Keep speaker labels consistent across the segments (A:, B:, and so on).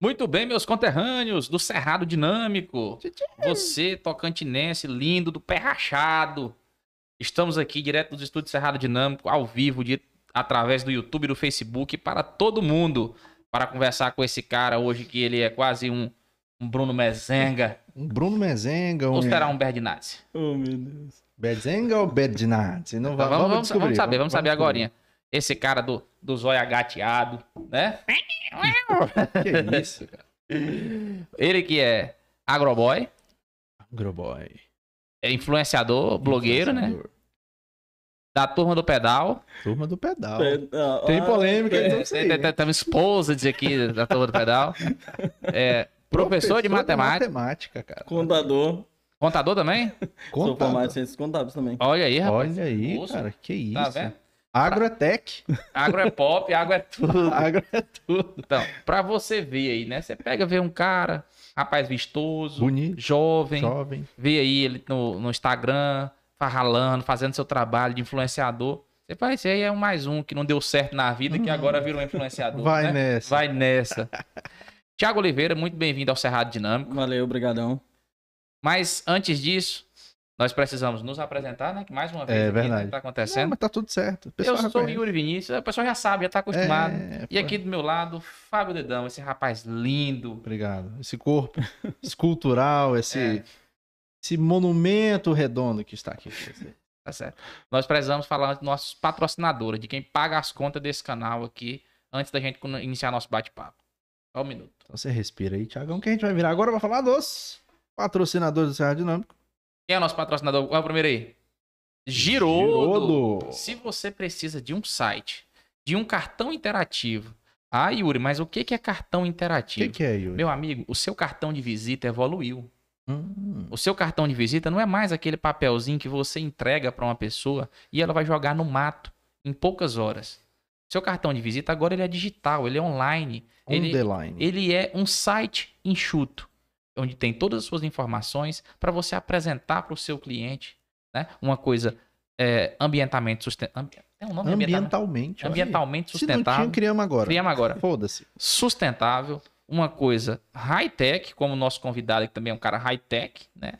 A: Muito bem, meus conterrâneos do Cerrado Dinâmico. Você, tocantinense, lindo, do pé rachado. Estamos aqui direto dos estúdios Cerrado Dinâmico, ao vivo, de, através do YouTube e do Facebook, para todo mundo, para conversar com esse cara hoje, que ele é quase um, um Bruno Mezenga.
B: Um Bruno Mezenga, um
A: Ou será um Berdinazzi?
C: Oh, meu Deus.
B: Bedzenga ou Bednat? Não
A: Então,
B: vai,
A: vamos, vamos,
B: descobrir,
A: vamos saber, vamos saber
B: descobrir.
A: agora. Esse cara do, do zóio agateado, né?
B: Que isso, cara.
A: Ele que é agroboy,
B: Agroboy.
A: é influenciador, blogueiro, né?
B: Influenciador.
A: Da turma do pedal.
B: Turma do pedal.
C: Ah,
B: Tem
C: ah,
B: polêmica, então. aí, né?
A: Temos esposa dizer aqui da turma do pedal. É, professor, de matemática.
B: matemática, cara.
C: Contador.
A: Contador também?
C: Sou formado em
B: Contador.
C: ciências contábeis também.
A: Olha aí, rapaz.
B: Olha aí,
A: Moço,
B: cara, que isso.
A: Tá vendo?
B: Agrotech.
A: Agro é pop, água é tudo.
B: Agro é tudo.
A: Então, pra você ver aí, né? Você pega, vê um cara, rapaz vistoso,
B: Bonito,
A: jovem,
B: jovem.
A: vê aí ele no, no Instagram, farralando, fazendo seu trabalho de influenciador. Você fala, esse aí é um mais um que não deu certo na vida, que agora virou influenciador.
B: Vai
A: né?
B: nessa.
A: Vai nessa. Tiago Oliveira, muito bem-vindo ao Cerrado Dinâmico.
C: Valeu, obrigadão.
A: Mas antes disso, nós precisamos nos apresentar, né? Que mais uma vez
B: É
A: né,
B: verdade.
A: que tá
B: Não,
A: acontecendo.
B: mas tá tudo certo.
A: Eu sou o. Yuri Vinícius, o pessoal já sabe, já tá acostumado.
B: É,
A: E
B: pô.
A: aqui do meu lado, Fábio Dedão, esse rapaz lindo.
B: Obrigado. Esse corpo escultural, esse,
A: É.
B: esse monumento redondo que está aqui.
A: Tá certo. Nós precisamos falar dos nossos patrocinadores, de quem paga as contas desse canal aqui, antes da gente iniciar nosso bate-papo. Só um minuto.
B: Então você respira aí, Tiagão, que a gente vai virar agora para falar dos patrocinadores do Serra Dinâmico.
A: Quem é o nosso patrocinador? Qual é o primeiro aí? Girodo.
B: Girodo.
A: Se você precisa de um site, de um cartão interativo. Ah, Yuri, mas o que é cartão
B: O
A: interativo?
B: que, que é, Yuri?
A: Meu amigo, o seu cartão de visita evoluiu.
B: Hum,
A: O seu cartão de visita não é mais aquele papelzinho que você entrega para uma pessoa e ela vai jogar no mato em poucas horas. Seu cartão de visita agora ele é digital, ele é online,
B: on
A: ele, ele é um site enxuto, onde tem todas as suas informações para você apresentar para o seu cliente, né? Uma coisa é, ambientalmente sustentável. É um nome ambiental,
B: Ambientalmente.
A: ambientalmente
B: Se não tinha,
A: sustentável.
B: criamos agora.
A: Criamos agora
B: Foda-se.
A: sustentável, uma coisa high-tech, como o nosso convidado que também é um cara high-tech, né?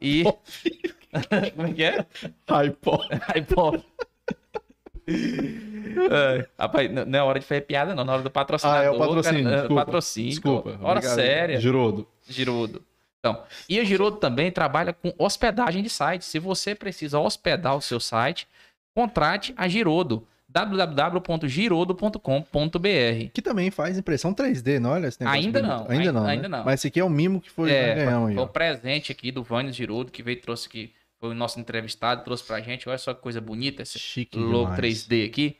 A: E. como é que é?
B: Hypo.
A: High-pop. É, rapaz, não é hora de fazer piada, não. Na hora do patrocinador.
B: Ah, é o patrocínio,
A: cara, é,
B: desculpa.
A: patrocínio.
B: Desculpa.
A: Hora
B: obrigado.
A: séria.
B: Girodo.
A: Girodo. Então, e a Girodo também trabalha com hospedagem de sites. Se você precisa hospedar o seu site, contrate a Girodo. www.girodo.com.br
B: Que também faz impressão 3D, não olha esse negócio
A: Ainda
B: bonito.
A: não,
B: Ainda
A: ainda-
B: não, né?
A: ainda não.
B: Mas esse aqui é o mimo que foi
A: É,
B: ganhamos
A: Foi o presente aqui do Vânios Girodo, que veio e trouxe aqui. Foi o nosso entrevistado, trouxe pra gente. Olha só que coisa bonita esse
B: Chique
A: logo
B: demais.
A: 3D aqui.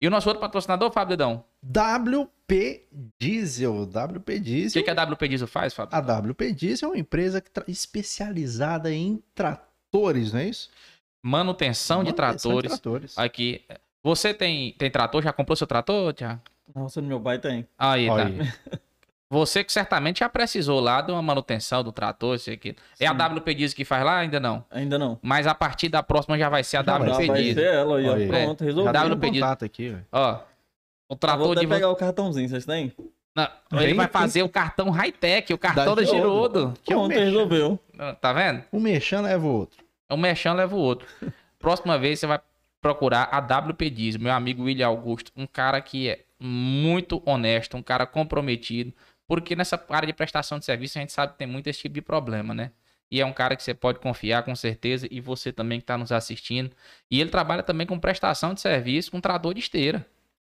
A: E o nosso outro patrocinador, Fábio Dedão.
B: WP Diesel. WP
A: O
B: Diesel.
A: que, que a WP Diesel faz, Fábio?
B: A WP Diesel é uma empresa que tra- especializada em tratores, não é isso?
A: Manutenção de
B: Manutenção
A: tratores.
B: tratores.
A: Aqui. Você tem, tem trator? Já comprou seu trator, Tiago?
C: Nossa, no meu pai tem.
A: Aí, tá.
B: Olha aí.
A: Você que certamente já precisou lá de uma manutenção do trator, isso aqui. É a. WP Diesel que faz lá? Ainda não.
C: Ainda não.
A: Mas a partir da próxima já vai ser a
B: Já vai
C: Já
A: WP
C: vai
A: Diesel.
C: ser ela aí, ó. Pronto,
B: Já
C: resolveu.
B: tem um
A: WP Diesel.
B: contato aqui, velho.
A: Ó. O
C: Eu vou
A: trator de.
C: pegar o cartãozinho, vocês têm?
A: Não, ele vai fazer o cartão high-tech, o cartão
B: Da
A: da
B: Girodo. Que é o
C: Pronto,
B: Merchan.
C: resolveu.
A: Tá vendo?
B: O Merchan leva o outro.
A: Um mexão leva o outro. Próxima vez você vai procurar a WP Diesel, meu amigo William Augusto, um cara que é muito honesto, um cara comprometido, porque nessa área de prestação de serviço a gente sabe que tem muito esse tipo de problema, né? E é um cara que você pode confiar com certeza, e você também que está nos assistindo. E ele trabalha também com prestação de serviço com trator de esteira.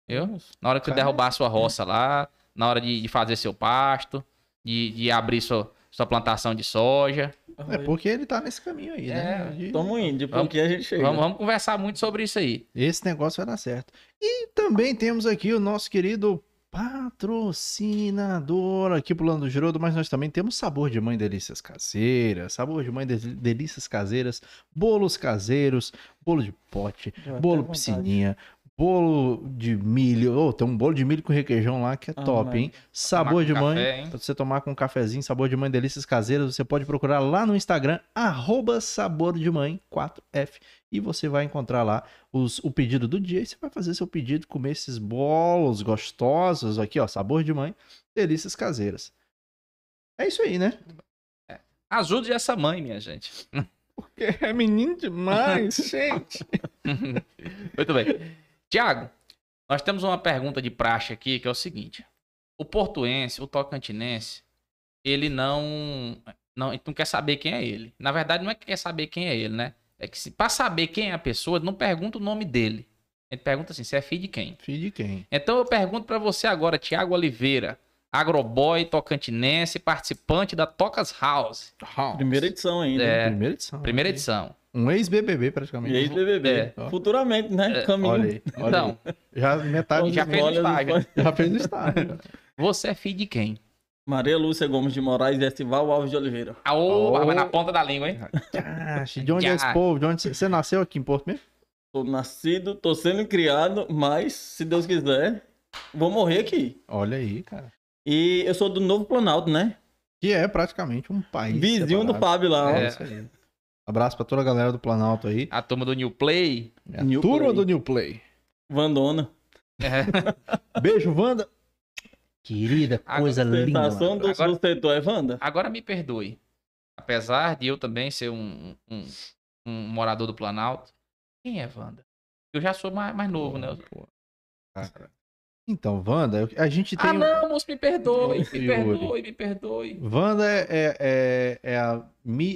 A: Viu? Na hora que você
B: Cara,
A: derrubar a sua roça lá, na hora de, de fazer seu pasto, de, de abrir sua, sua plantação de soja.
B: É porque ele tá nesse caminho aí, né?
A: É,
B: De-
C: Tamo indo, de
A: Vamos-
C: a gente chega.
A: Vamos, vamos conversar muito sobre isso aí.
B: Esse negócio vai dar certo. E também temos aqui o nosso querido patrocinador aqui pro Lando Girodo, mas nós também temos sabor de mãe delícias caseiras, sabor de mãe de- delícias caseiras, bolos caseiros, bolo de pote, bolo
C: vontade.
B: Bolo de milho. Ô, tem um bolo de milho com requeijão lá que é
C: Ah,
B: top,
C: mano.
B: hein? Sabor de mãe.
A: café, hein?
B: Pra você tomar com um cafezinho, sabor de mãe, delícias caseiras, você pode procurar lá no Instagram, arroba sabor de mãe 4F. E você vai encontrar lá os, o pedido do dia e você vai fazer seu pedido, comer esses bolos gostosos aqui, ó, sabor de mãe, delícias caseiras. É isso aí, né?
A: Ajude essa mãe, minha gente.
B: Porque é menino demais, gente.
A: Muito bem. Tiago, nós temos uma pergunta de praxe aqui que é o seguinte: o portuense, o tocantinense, ele não, não, não quer saber quem é ele. Na verdade, não é que quer saber quem é ele, né? É que se para saber quem é a pessoa, não pergunta o nome dele. Ele pergunta assim: você é filho de quem?
B: Filho de quem?
A: Então eu pergunto pra você agora, Tiago Oliveira, agroboy tocantinense, participante da Tocas House,
C: Primeira edição ainda.
A: É.
B: Primeira edição.
A: primeira
B: Ok.
A: edição.
B: Um ex-BBB, praticamente.
C: aí, BBB.
A: É.
C: Futuramente, né? Caminho.
B: Olha aí, olha
A: Então,
B: aí. Já metade
A: Já
B: já,
A: fez estágio.
B: já fez o estágio.
A: você é filho de quem?
C: Maria Lúcia Gomes de Moraes e Estival Alves de Oliveira.
A: Aô, mas na ponta da língua, hein?
B: Ah, de onde é esse povo? De onde você nasceu aqui em Porto mesmo?
C: Tô nascido, tô sendo criado, mas, se Deus quiser, vou morrer aqui.
B: Olha aí, cara.
C: E eu sou do Novo Planalto, né?
B: Que é praticamente um país.
C: Vizinho do
B: separado.
C: Fábio lá. ó.
A: É.
B: isso aí. Abraço pra toda a galera do Planalto aí.
A: A turma do New Play.
B: É a
C: New
B: turma
C: Play.
B: do New Play.
C: Vandona.
A: É.
B: Beijo, Wanda. Querida,
A: A
B: coisa linda.
C: Sensação
B: mano.
C: do,
A: Agora-
C: do setor é Wanda?
A: Agora me perdoe. Apesar de eu também ser um, um, um morador do Planalto, quem é Wanda? Eu já sou mais, mais novo, né?
B: Pô, cara. Então, Wanda, a gente tem.
A: Ah, não, moço, me perdoe, me perdoe, me perdoe.
B: Wanda é, é, é, é a,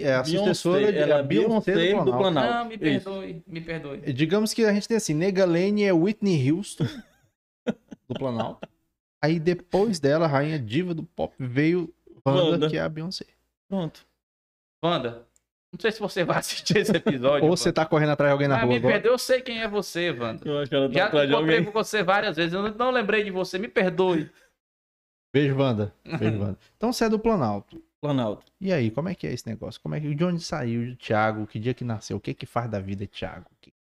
B: é a
C: Beyoncé,
B: sucessora de
C: ela
B: a
C: é
B: Beyoncé
C: Beyoncé
B: do
C: do
B: Planalto.
A: Não, me
C: Isso.
A: perdoe, me perdoe.
B: Digamos que a gente tem assim, Nega Lane é Whitney Houston do Planalto. Aí depois dela, a rainha diva do pop, veio Wanda,
C: Wanda.
B: que é a Beyoncé.
C: Pronto.
A: Wanda, não sei se você vai assistir esse episódio.
B: Ou você tá correndo atrás de alguém na
A: ah,
B: rua
A: me
B: agora.
A: perdoe, eu sei quem é você, Wanda.
C: Eu acho que ela tá
A: Já
C: atrás de
A: encontrei
C: alguém.
A: com você várias vezes, eu não- lembrei de você, me perdoe.
B: Beijo, Wanda. Beijo, Wanda. Então você é do Planalto.
C: Planalto.
B: E aí, como é que é esse negócio? Como é que, de onde saiu o Thiago? Que dia que nasceu? O que que faz da vida Thiago? Que-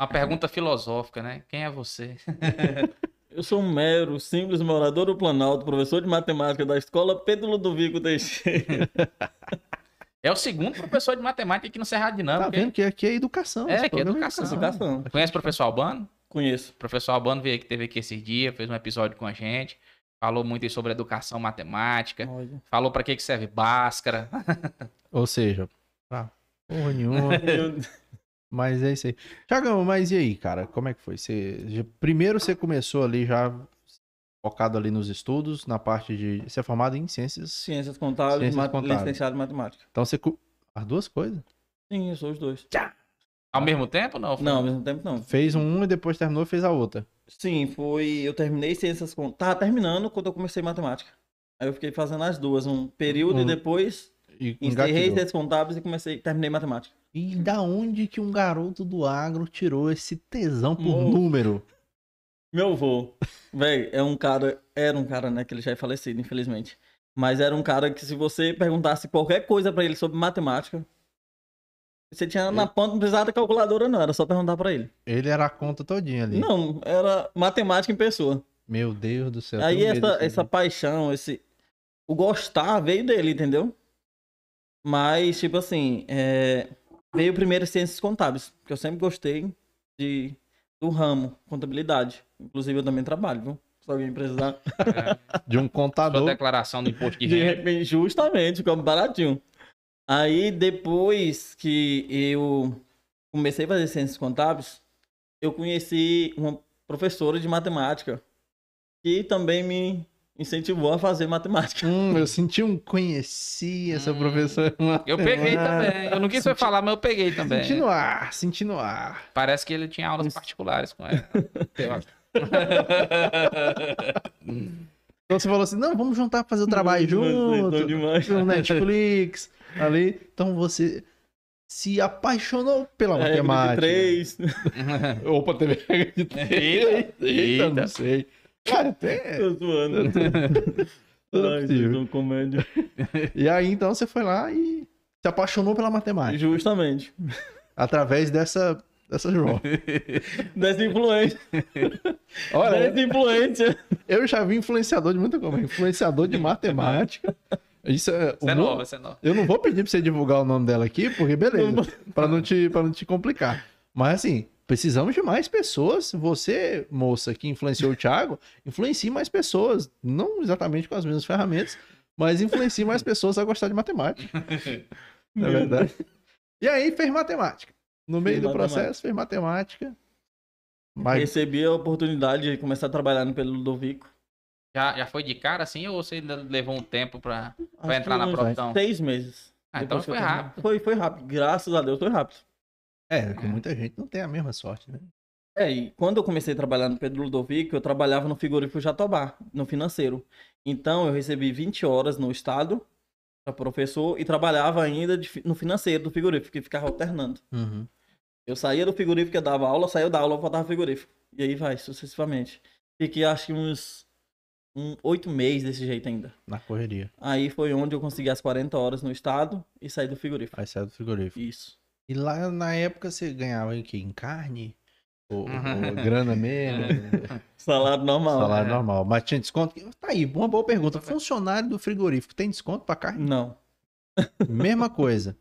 A: Uma pergunta filosófica, né? Quem é você?
C: Eu sou um mero, simples morador do Planalto, professor de matemática da escola Pedro Ludovico Teixeira.
A: É o segundo professor de matemática aqui no Cerrado Dinâmico.
B: Tá vendo que aqui é educação.
A: É, aqui é
B: programa
A: educação.
C: Educação.
A: Conhece o professor Albano?
C: Conheço.
A: O professor Albano veio aqui, teve aqui esses dias, fez um episódio com a gente. Falou muito sobre educação matemática.
C: Olha.
A: Falou pra que, que serve Bhaskara.
B: Ou seja, pra porra nenhuma. Mas é isso aí. Thiagão, mas e aí, cara? Como é que foi? Você, primeiro você começou ali já focado ali nos estudos, na parte de... Você é formado em ciências...
C: Ciências contábeis,
B: Ciências
C: mat-
B: contábeis.
C: licenciado em matemática.
B: Então você... As duas coisas?
C: Sim, eu sou os dois.
A: Ao mesmo tempo, não?
C: Não, ao mesmo tempo não.
B: Fez um e depois terminou fez a outra.
C: Sim, foi. Eu terminei ciências contábeis. Tava terminando quando eu comecei matemática. Aí eu fiquei fazendo as duas, um período
B: Um-
C: e depois
B: E
C: encerrei ciências contábeis e comecei, terminei matemática.
B: E da onde que um garoto do agro tirou esse tesão por número?
C: Meu avô, velho, é um cara, era um cara, né, que ele já é falecido, infelizmente. Mas era um cara que se você perguntasse qualquer coisa pra ele sobre matemática, você tinha na ponta, não precisava da calculadora não, era só perguntar pra ele.
B: Ele era a conta todinha ali.
C: Não, era matemática em pessoa.
B: Meu Deus do céu.
C: Aí essa, essa paixão, esse. O gostar veio dele, entendeu? Mas, tipo assim, é, veio primeiro ciências contábeis, porque eu sempre gostei de, do ramo, contabilidade. Inclusive eu também trabalho, viu? Se alguém precisar.
B: De um
A: Sua
B: contador.
A: declaração do imposto de
C: De
A: renda.
C: repente, justamente, como baratinho. Aí, depois que eu comecei a fazer ciências contábeis, eu conheci uma professora de matemática que também me incentivou a fazer matemática.
B: Hum, eu senti um conheci essa
A: Hum.
B: professora.
A: Eu peguei também. Eu não quis foi falar, mas eu peguei também.
B: Senti no ar, senti no ar.
A: Parece que ele tinha aulas particulares com ela. Eu acho.
B: Então você falou assim: não, vamos juntar pra fazer o trabalho junto.
C: demais.
B: No Netflix, ali. Então você se apaixonou pela
C: de
B: matemática.
C: três.
B: Opa, teve de três.
A: Eita,
B: eita. não sei. Cara, até.
C: Tô zoando.
B: Tudo é
C: Ai,
B: possível.
C: são comédia.
B: E aí, então, você foi lá e se apaixonou pela matemática.
C: Justamente.
B: Através dessa dessa João.
C: Dessa influência.
B: Olha,
C: Dessa influência.
B: eu já vi influenciador de muita coisa, influenciador de matemática. Isso é,
A: Isso é
B: meu-
A: nova, isso é nova.
B: Eu não vou pedir pra você divulgar o nome dela aqui, porque beleza, pra não te, pra não te complicar. Mas assim, precisamos de mais pessoas. Você, moça, que influenciou o Thiago, influencie mais pessoas. Não exatamente com as mesmas ferramentas, mas influencie mais pessoas a gostar de matemática. Não é verdade? E aí fez matemática. No meio
C: Fiz
B: do
C: matemática.
B: processo, fez matemática. Mas
C: Recebi a oportunidade de começar a trabalhar no pelo Ludovico.
A: Já, já foi de cara assim ou você ainda levou um tempo pra.
C: Acho
A: entrar na profissão.
C: Seis meses.
A: Ah, então foi rápido.
C: Foi, foi rápido. Graças a Deus foi rápido.
B: É, que muita gente não tem a mesma sorte, né?
C: É, e quando eu comecei a trabalhar no Pedro Ludovico, eu trabalhava no frigorífico Jatobá, no financeiro. Então eu recebi 20 horas no estado para professor e trabalhava ainda de no financeiro do frigorífico, que ficava alternando.
B: Uhum.
C: Eu saía do frigorífico, eu dava aula, saía da aula, eu voltava pro frigorífico. E aí vai, sucessivamente. Fiquei acho que uns um, oito meses desse jeito ainda.
B: Na correria.
C: Aí foi onde eu consegui as 40 horas no estado e saí do frigorífico.
B: Aí sai do frigorífico.
C: Isso.
B: E lá na época você ganhava em quê? Em carne? Ou,
A: Uhum.
B: ou grana mesmo?
C: Salário normal.
B: Salário
A: é.
B: normal. Mas tinha desconto? Tá aí, uma boa pergunta. Funcionário do frigorífico tem desconto pra carne?
C: Não,
B: Mesma coisa.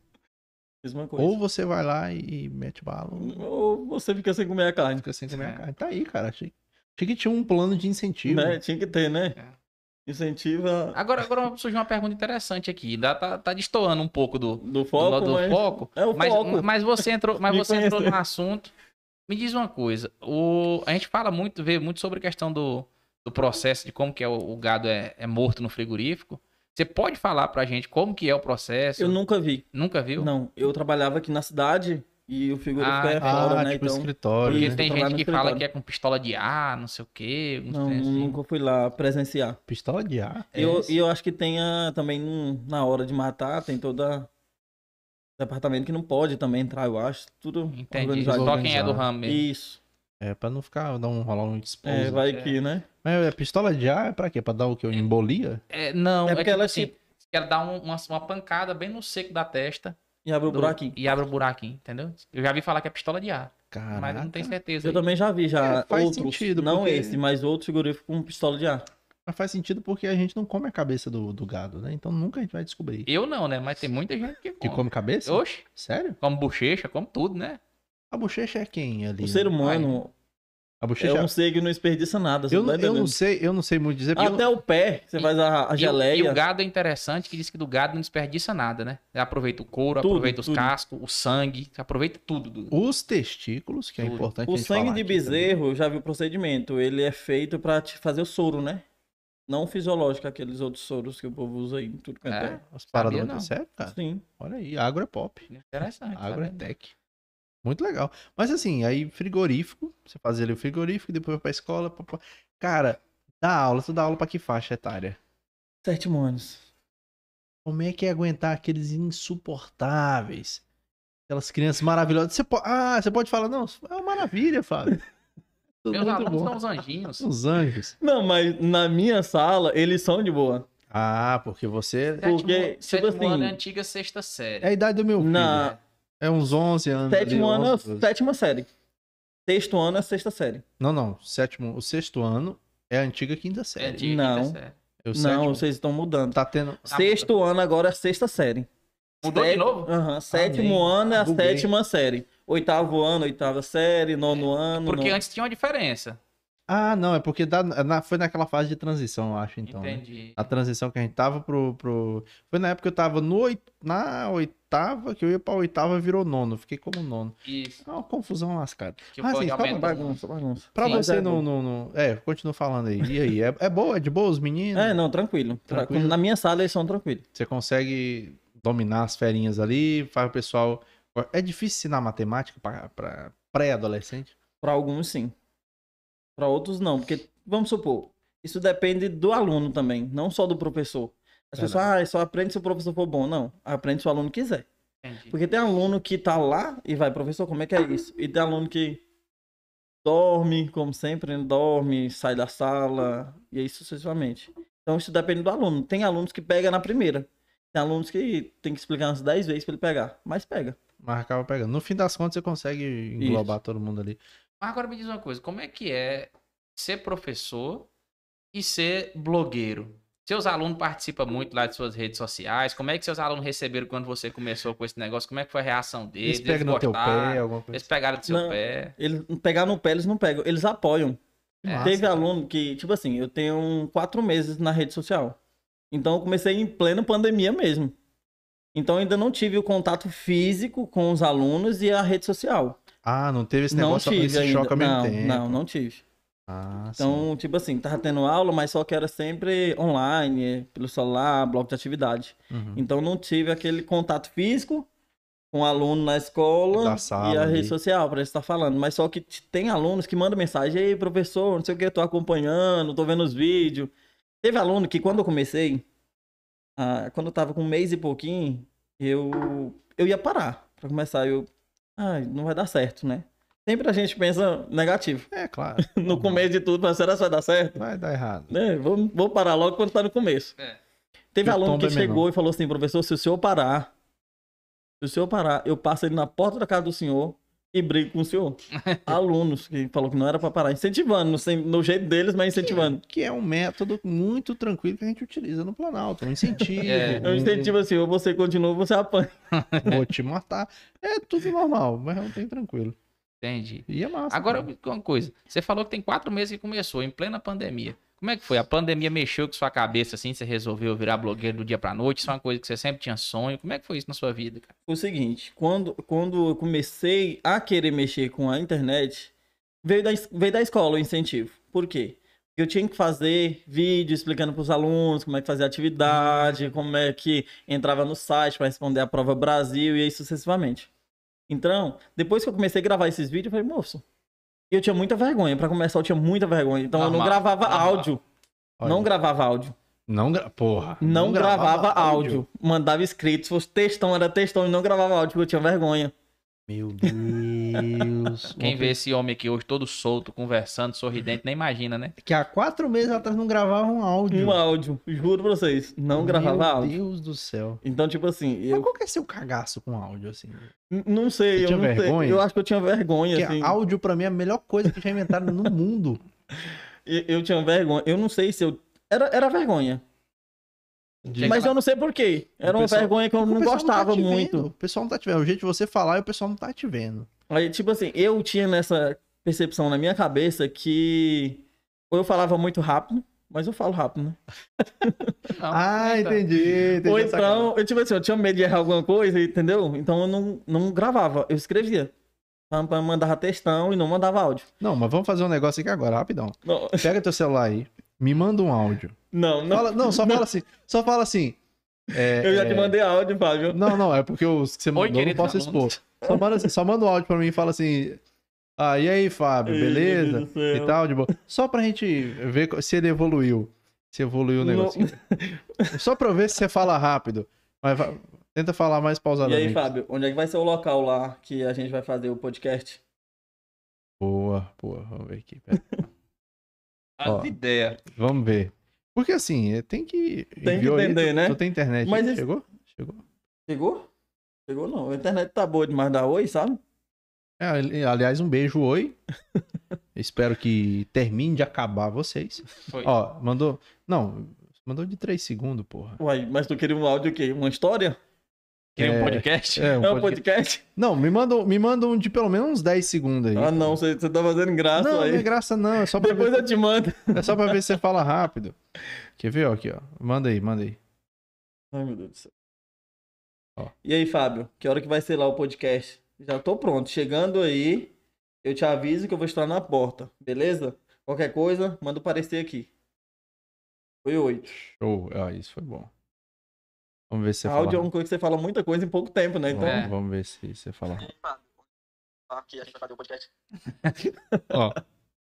C: mesma coisa.
B: Ou você vai lá e mete bala, ou
C: Ou você fica sem comer a carne.
B: fica sem comer a
A: É.
B: carne. Tá aí, cara. Achei, achei que tinha um plano de incentivo.
C: Né? Tinha que ter, né?
A: É.
C: Incentiva
A: Agora, agora surgiu uma pergunta interessante aqui. Dá, tá, tá destoando um pouco do,
C: do
A: do,
C: foco,
A: do
C: mas...
A: foco.
C: É o
A: mas,
C: foco.
A: mas você entrou, mas
C: Me
A: você entrou no assunto. Me diz uma coisa. O, a gente fala muito, vê muito sobre a questão do, do processo de como que é o, o gado é, é morto no frigorífico. Você pode falar pra gente como que é o processo?
C: Eu nunca vi.
A: Nunca viu?
C: Não, eu trabalhava aqui na cidade e o frigorífico
A: Ah,
C: é
B: Ah,
C: fora, né?
B: tipo
C: Então,
B: escritório.
A: Porque
B: né?
A: tem gente que fala que é com pistola de ar, não sei o quê.
C: não,
A: assim.
C: nunca fui lá presenciar.
B: Pistola de ar.
C: E eu, e eu acho que tem a, também num- na hora de matar, tem toda departamento que não pode também entrar, eu acho. Tudo
A: Entendi.
C: organizado.
A: Só quem é do ramo mesmo.
C: Isso.
B: É, pra não ficar, não rolar um expose.
C: É, vai
A: É.
C: que, né?
B: Mas é, pistola de ar é pra quê? Pra dar o quê? Embolia?
A: É, não,
C: É
A: é
C: porque
A: porque
C: ela
A: assim,
C: se-
A: quer dar um- uma, uma pancada bem no seco da testa
C: E abre o
A: do-
C: buraquinho.
A: e abre o buraquinho, entendeu? Eu já vi falar que é pistola de ar,
B: Caraca.
A: mas não tenho certeza.
C: Eu
A: aí.
C: também já vi já
B: É, faz
C: outros,
B: sentido,
C: não
B: porque-
C: esse, mas outros frigoríficos com pistola de ar.
B: Mas faz sentido porque a gente não come a cabeça do, do gado, né? Então nunca a gente vai descobrir.
A: Eu não, né? Mas tem muita gente que
B: Que
A: come.
B: come cabeça?
A: Oxe,
B: Sério?
A: come bochecha, come tudo, né?
B: A bochecha é quem ali?
C: O ser humano
B: A
C: é
B: bochecha
C: um ser que não desperdiça nada.
B: eu,
C: tá
B: não- eu não sei, eu não sei muito dizer. porque eu
C: Até
B: não-
C: o pé, você faz a, a
A: E
C: geleia.
A: E, o gado é interessante que diz que do gado não desperdiça nada, né? Aproveita o couro,
C: Tudo,
A: aproveita os
C: tudo.
A: cascos, o sangue, aproveita tudo. do-
B: Os testículos, que é
A: Tudo.
B: importante a
C: O
B: gente
C: sangue
B: falar
C: de
B: aqui também.
C: bezerro, eu já vi o procedimento. Ele é feito pra te fazer o soro, né? Não fisiológico, aqueles outros soros que o povo usa aí. Tudo que é.
A: É.
B: As paradas
A: não.
B: sério, cara.
C: Sim.
B: Olha aí, agro é pop.
A: Interessante.
B: Agro é tech. Muito legal. Mas assim, aí frigorífico, você fazia ali o frigorífico, depois vai pra escola. pá. Cara, dá aula, tu dá aula pra que faixa etária?
C: Sétimo anos.
B: Como é que é aguentar aqueles insuportáveis? Aquelas crianças maravilhosas. Você pode... Ah, você pode falar, não, é uma maravilha, Fábio. Tudo
A: Meus
B: muito
A: alunos
B: bom.
A: são os anjinhos.
B: Os anjos.
C: Não, mas na minha sala, eles são de boa.
B: Ah, porque você.
C: Porque,
A: Sétimo,
C: tipo
A: sétimo
C: assim,
A: ano é a antiga sexta série.
B: É a idade do meu filho.
C: Na
B: É uns 11 anos.
C: sétimo
B: ali,
C: ano é
B: 11, 12.
C: sétima série. Sexto ano é sexta série.
B: Não, não. Sétimo, o sexto ano é a antiga quinta
A: É
B: série.
A: antiga
C: Não.
A: quinta série.
B: O
C: Não,
B: sétimo
C: vocês estão mudando.
B: tá tendo.
C: Sexto ano agora é sexta série.
A: Mudou de
C: Sete-
A: novo?
C: Aham, Sétimo ano é a
B: Buguei.
C: sétima série. Oitavo ano, oitava série. Nono ano.
A: Porque
C: nono-
A: antes tinha uma diferença.
B: Ah, não, é porque dá- na- foi naquela fase de transição, eu acho, então. né?
A: Entendi.
B: A transição que a gente tava pro, pro. Foi na época que eu tava no oit... na oitava, que eu ia pra oitava virou nono. Fiquei como nono.
A: Isso.
B: É uma confusão lascada.
A: Que
B: Ah, sim,
A: aumentando.
C: Bagunça, bagunça.
B: Pra
C: Sim,
B: você
C: é
B: não, não, não- É, continua falando aí. E aí? É, é boa? É de boa os meninos?
C: É, não, tranquilo. Tra-
B: Tranquilo.
C: Na minha sala eles são tranquilos.
B: Você consegue dominar as ferinhas ali, faz o pessoal. É difícil ensinar matemática pra, pra pré-adolescente?
C: Pra alguns, sim. Pra outros, não. Porque, vamos supor, isso depende do aluno também, não só do professor. As
B: Verdade.
C: pessoas, ah, só aprende se o professor for bom. Não, aprende se o aluno quiser.
A: Entendi.
C: Porque tem aluno que tá lá e vai, professor, como é que é isso? E tem aluno que dorme, como sempre, né? dorme, sai da sala, e aí sucessivamente. Então isso depende do aluno. Tem alunos que pega na primeira. Tem alunos que tem que explicar umas 10 vezes pra ele pegar, mas pega.
B: Mas acaba pegando. No fim das contas, você consegue englobar todo mundo ali.
A: Mas agora me diz uma coisa, como é que é ser professor e ser blogueiro? Seus alunos participam muito lá de suas redes sociais. Como é que seus alunos receberam quando você começou com esse negócio? Como é que foi a reação deles?
B: Eles pegam no teu
A: gostaram?
B: pé, alguma coisa.
A: Eles pegaram do seu
C: Não.
A: pé.
C: Eles pegar no pé, eles não pegam, eles apoiam.
A: É.
C: Teve
B: cara.
C: aluno que, tipo assim, eu tenho quatro meses na rede social. Então eu comecei em plena pandemia mesmo. Então eu ainda não tive o contato físico com os alunos e a rede social.
B: Ah, não teve esse
C: não
B: negócio
C: tive
B: esse
C: ainda.
B: choque ao mesmo
C: não,
B: tempo.
C: não, não tive.
B: Ah, sim.
C: Então, tipo assim, tava tendo aula, mas só que era sempre online, pelo celular, bloco de atividade.
B: Uhum.
C: Então não tive aquele contato físico com o aluno na escola
B: sala
C: e a
B: ali.
C: rede social para estar falando. Mas só que tem alunos que mandam mensagem, ei, professor, não sei o que, tô acompanhando, tô vendo os vídeos. Teve aluno que quando eu comecei, ah, quando eu tava com um mês e pouquinho, eu, eu ia parar para começar. Eu, ah, não vai dar certo, né? Sempre a gente pensa negativo.
B: É, claro.
C: No começo de tudo, mas será que vai dar certo?
B: Vai dar errado.
C: né? Vou, vou parar logo quando tá no começo.
A: É.
C: Teve
B: E
C: aluno que
B: é menor.
C: chegou e falou assim, professor, se o senhor parar, se o senhor parar, eu passo ele na porta da casa do senhor e brigo com o senhor. Alunos que falou que não era pra parar, incentivando, no, jeito deles, mas incentivando.
B: Que é um método muito tranquilo que a gente utiliza no Planalto. Um incentivo.
A: É.
C: Eu incentivo assim, ou você continua ou você apanha.
B: Vou te matar. É tudo normal, mas é um tempo tranquilo.
A: Entendi.
B: E é massa.
A: Agora,
B: cara.
A: uma coisa. Você falou que tem quatro meses que começou, em plena pandemia. Como é que foi? A pandemia mexeu com sua cabeça assim? Você resolveu virar blogueiro do dia pra noite? Isso é uma coisa que você sempre tinha sonho? Como é que foi isso na sua vida, cara?
C: o seguinte, quando, quando eu comecei a querer mexer com a internet, veio da, veio da escola o incentivo. Por quê? Eu tinha que fazer vídeo explicando para os alunos como é que fazia atividade, como é que entrava no site para responder a prova Brasil e aí sucessivamente. Então, depois que eu comecei a gravar esses vídeos, eu falei, moço, eu tinha muita vergonha. Para começar, eu tinha muita vergonha. Então, eu não
A: Normal,
C: gravava
A: normal.
C: áudio.
B: Olha,
C: Não gravava áudio.
B: Não gra... Porra.
C: Não, gravava, áudio. Mandava escrito. Se fosse textão, era textão e não gravava áudio, porque eu tinha vergonha.
B: Meu Deus.
A: Quem vê esse homem aqui hoje todo solto, conversando, sorridente, nem imagina, né?
B: Que há quatro meses atrás não gravava um áudio.
C: Um áudio, juro pra vocês. Não gravava
B: Meu
C: áudio.
B: Deus do céu.
C: Então, tipo assim,
B: Mas
C: eu
B: qual que é seu cagaço com áudio, assim?
C: n- não sei,
B: Você
C: eu
B: tinha
C: não
B: vergonha?
C: sei. Eu acho que eu tinha vergonha,
B: Porque
C: assim.
B: áudio, pra mim, é a melhor coisa que já inventaram no mundo.
C: Eu, eu tinha vergonha. Eu não sei se eu. Era, era vergonha.
B: De-
C: Mas eu não sei por quê. Era uma
B: pessoal-
C: vergonha que eu não gostava
B: tá te
C: muito.
B: vendo. O pessoal não tá te vendo. O jeito de você falar e o pessoal não tá te vendo.
C: Aí, tipo assim, eu tinha nessa percepção na minha cabeça que. Ou eu falava muito rápido, mas eu falo rápido, né?
A: Não,
B: Ah,
A: então.
B: entendi. entendi
C: Ou então, eu, tipo assim, eu tinha medo de errar alguma coisa, entendeu? Então eu não, não gravava, eu escrevia. Mandava textão e não mandava áudio.
B: Não, mas vamos fazer um negócio aqui agora, rapidão.
C: Não,
B: Pega teu celular aí, me manda um áudio.
C: Não. não.
B: Fala- não, só fala assim. Só fala assim. é,
C: eu já
B: é,
C: te mandei áudio, Fábio.
B: Não, não, é porque os que você mandou eu não posso expor. Só manda, assim, só manda um áudio pra mim e fala assim. Ah, e aí, Fábio, beleza? E tal, de boa. Só pra gente ver se ele evoluiu. Se evoluiu o
C: Não-
B: negócio. Só pra eu ver se você fala rápido. Mas tenta falar mais
C: E
B: pausadamente.
C: aí, Fábio, onde é que vai ser o local lá que a gente vai fazer o podcast?
B: Boa, boa. Vamos ver aqui.
A: As ideias.
B: Vamos ver. Porque assim, é, tem que.
C: Tem que
B: aí,
C: entender,
B: tu-
C: né?
B: Tu tem internet.
C: Mas
B: aí?
C: esse-
B: Chegou? Chegou.
C: Chegou? Chegou não. A internet tá boa demais da oi, sabe?
B: É, ali- aliás, um beijo, oi. Espero que termine de acabar vocês.
A: Foi.
B: Ó, mandou. Não, mandou de 3 segundos, porra.
C: Uai, mas tu queria um áudio o quê? Uma história?
A: Queria um
B: É,
A: podcast?
B: É, um
C: É um
B: podcast.
C: podcast?
B: Não, me manda, um- me manda um de pelo menos uns 10 segundos aí.
C: Ah, não, você, você tá fazendo graça
B: Não, não é
C: aí.
B: graça não, é só pra,
C: Depois
B: ver,
C: eu te mando.
B: é só pra ver se você fala rápido. Quer ver, ó, aqui, ó. Manda aí, manda aí.
C: Ai, meu Deus do céu.
B: Ó.
C: E aí, Fábio, que hora que vai ser lá o podcast? Já tô pronto. Chegando aí, eu te aviso que eu vou estar na porta, beleza? Qualquer coisa, manda parecer aqui. Foi oito.
B: Show. Ah, isso foi bom. Vamos ver se você
C: Áudio é
B: fala
C: uma coisa que você fala muita coisa em pouco tempo, né? Então.
B: Vamos,
A: É.
B: vamos ver se você fala rápido.
C: Aqui a gente vai fazer o podcast.
B: Ó,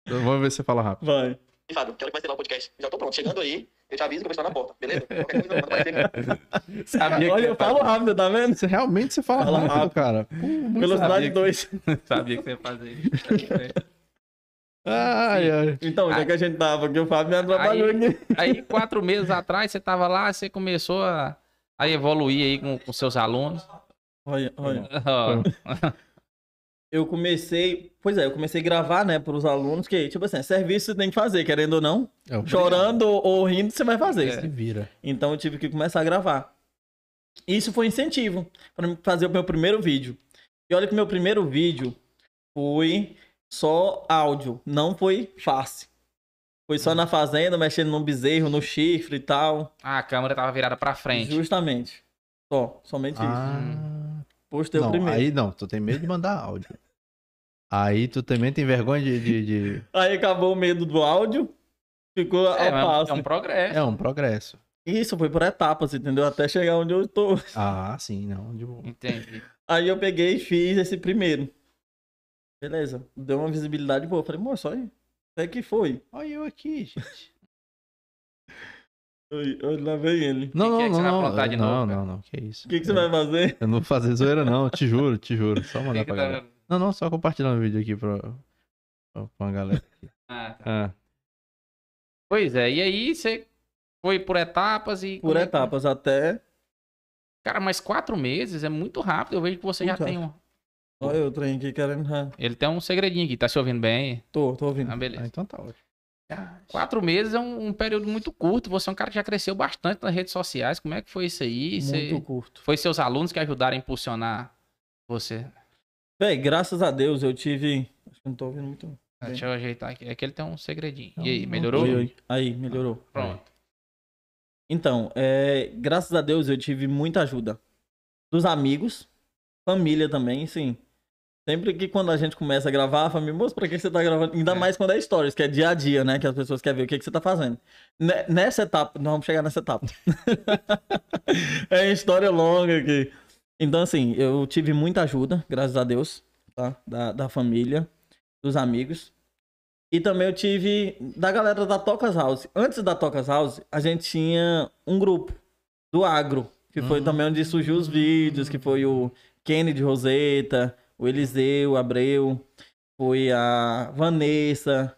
B: vamos ver se você fala rápido.
C: Vai.
D: E Fábio, que hora que vai ser lá o podcast? Já tô pronto, chegando aí, eu te aviso que eu vou estar na porta, beleza? Qualquer coisa, manda.
A: Sabia
C: Olha, eu falo rápido, tá vendo?
B: Você realmente você fala,
C: Fala
B: rápido,
C: rápido.
B: cara. Pô,
C: Velocidade
A: sabia que-
C: 2.
A: Sabia que você ia fazer isso.
B: Ai, ai.
C: Então, onde é que a gente tava? Que o Fábio me atrapalhou
A: Aí-
C: aqui.
A: Aí, quatro meses atrás, você tava lá, você começou a, a evoluir aí com, com seus alunos.
C: Olha, olha. Eu comecei. Pois é, eu comecei a gravar, né, para os alunos, que, tipo assim, é serviço você tem que fazer, querendo ou não.
B: É
C: Chorando ou rindo, você vai fazer.
B: Se vira.
C: Então eu tive que começar a gravar. Isso foi incentivo para fazer o meu primeiro vídeo. E olha que meu primeiro vídeo foi só áudio, não foi face. Foi só na fazenda, mexendo no bezerro, no chifre e tal.
A: a câmera tava virada pra frente.
C: Justamente. Só, somente isso.
B: Ah,
C: Postei o
B: não,
C: primeiro.
B: aí não, tu tem medo de mandar áudio. Aí tu também tem vergonha de. de- de-
C: Aí acabou o medo do áudio, ficou
A: É,
C: a
A: mas
C: passo.
A: é um progresso.
B: É um progresso.
C: Isso foi por etapas, entendeu? Até chegar onde eu tô.
B: Ah, sim, não. De boa.
A: Entendi.
C: Aí eu peguei e fiz esse primeiro. Beleza. Deu uma visibilidade boa. Falei, moço, olha. Até que foi.
B: Olha eu aqui, gente.
C: Oi, oi, lá vem ele.
B: Não,
A: que
B: não,
A: é que você
B: não,
A: vai
B: não.
A: de
B: não,
A: novo,
B: não, não, que isso.
C: O que, que você vai fazer?
B: Eu não vou fazer zoeira, não, te juro, te juro. Só mandar
A: Que
B: pra
A: que tá-
B: galera. Não, não, só compartilhando o vídeo aqui pra, pra uma galera.
A: Ah, tá.
B: Ah,
A: Pois é, e aí você foi por etapas e.
C: Por
A: é que-
C: etapas até.
A: Cara, mas quatro meses é muito rápido. Eu vejo que você já
C: Muito
A: tem um.
C: Olha eu trem aqui querendo. ah,
A: Ele tem um segredinho aqui, tá se ouvindo bem?
C: Tô, tô ouvindo.
A: Ah,
B: ah,
A: beleza.
B: então tá ótimo.
A: Quatro meses é um, um período muito curto. Você é um cara que já cresceu bastante nas redes sociais. Como é que foi isso aí? Você-
C: Muito curto.
A: Foi seus alunos que ajudaram a impulsionar você?
C: Véi, graças a Deus eu tive. Acho que não tô ouvindo muito.
A: Ah,
C: Bem.
A: Deixa eu ajeitar aqui. É que ele tem um segredinho.
B: Não,
A: E aí, melhorou?
C: Oi, oi. Aí, melhorou.
A: Pronto.
C: Então, é, graças a Deus eu tive muita ajuda. Dos amigos, família também, sim. Sempre que quando a gente começa a gravar, a família, moço, pra que você tá gravando? Ainda
A: É.
C: mais quando é stories, que é dia a dia, né? Que as pessoas querem ver o que, que você tá fazendo. Ne- Nessa etapa, nós vamos chegar nessa etapa. é história longa aqui. Então, assim, eu tive muita ajuda, graças a Deus, tá? Da, da família, dos amigos. E também eu tive da galera da Tocas House. Antes da Tocas House, a gente tinha um grupo do agro, que foi
B: Hum.
C: também onde surgiu os vídeos, que foi o Kennedy Roseta, o Eliseu Abreu, foi a Vanessa,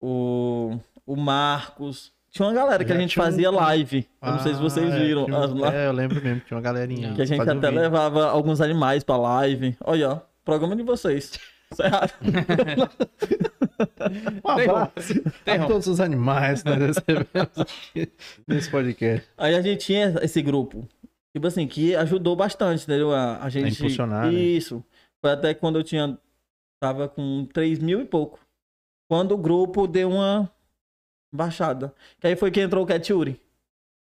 C: o, o Marcos. Tinha uma galera que a
B: Já
C: gente
B: tinha um-
C: fazia live. Eu não sei se vocês
B: Ah, é,
C: viram.
B: tinha um- É, eu lembro mesmo, tinha uma galerinha.
C: que a gente
B: fazia um
C: até levava alguns animais pra live. Olha, ó, programa de vocês. Isso é errado.
B: Um abraço a todos os animais que nós recebemos aqui nesse podcast.
C: Aí a gente tinha esse grupo. Tipo assim, que ajudou bastante, entendeu? A, a gente.
B: impulsionar, né?
C: Foi até quando eu tinha. Tava com 3 mil e pouco. Quando o grupo deu uma baixada. Que aí foi que entrou o Cat Yuri.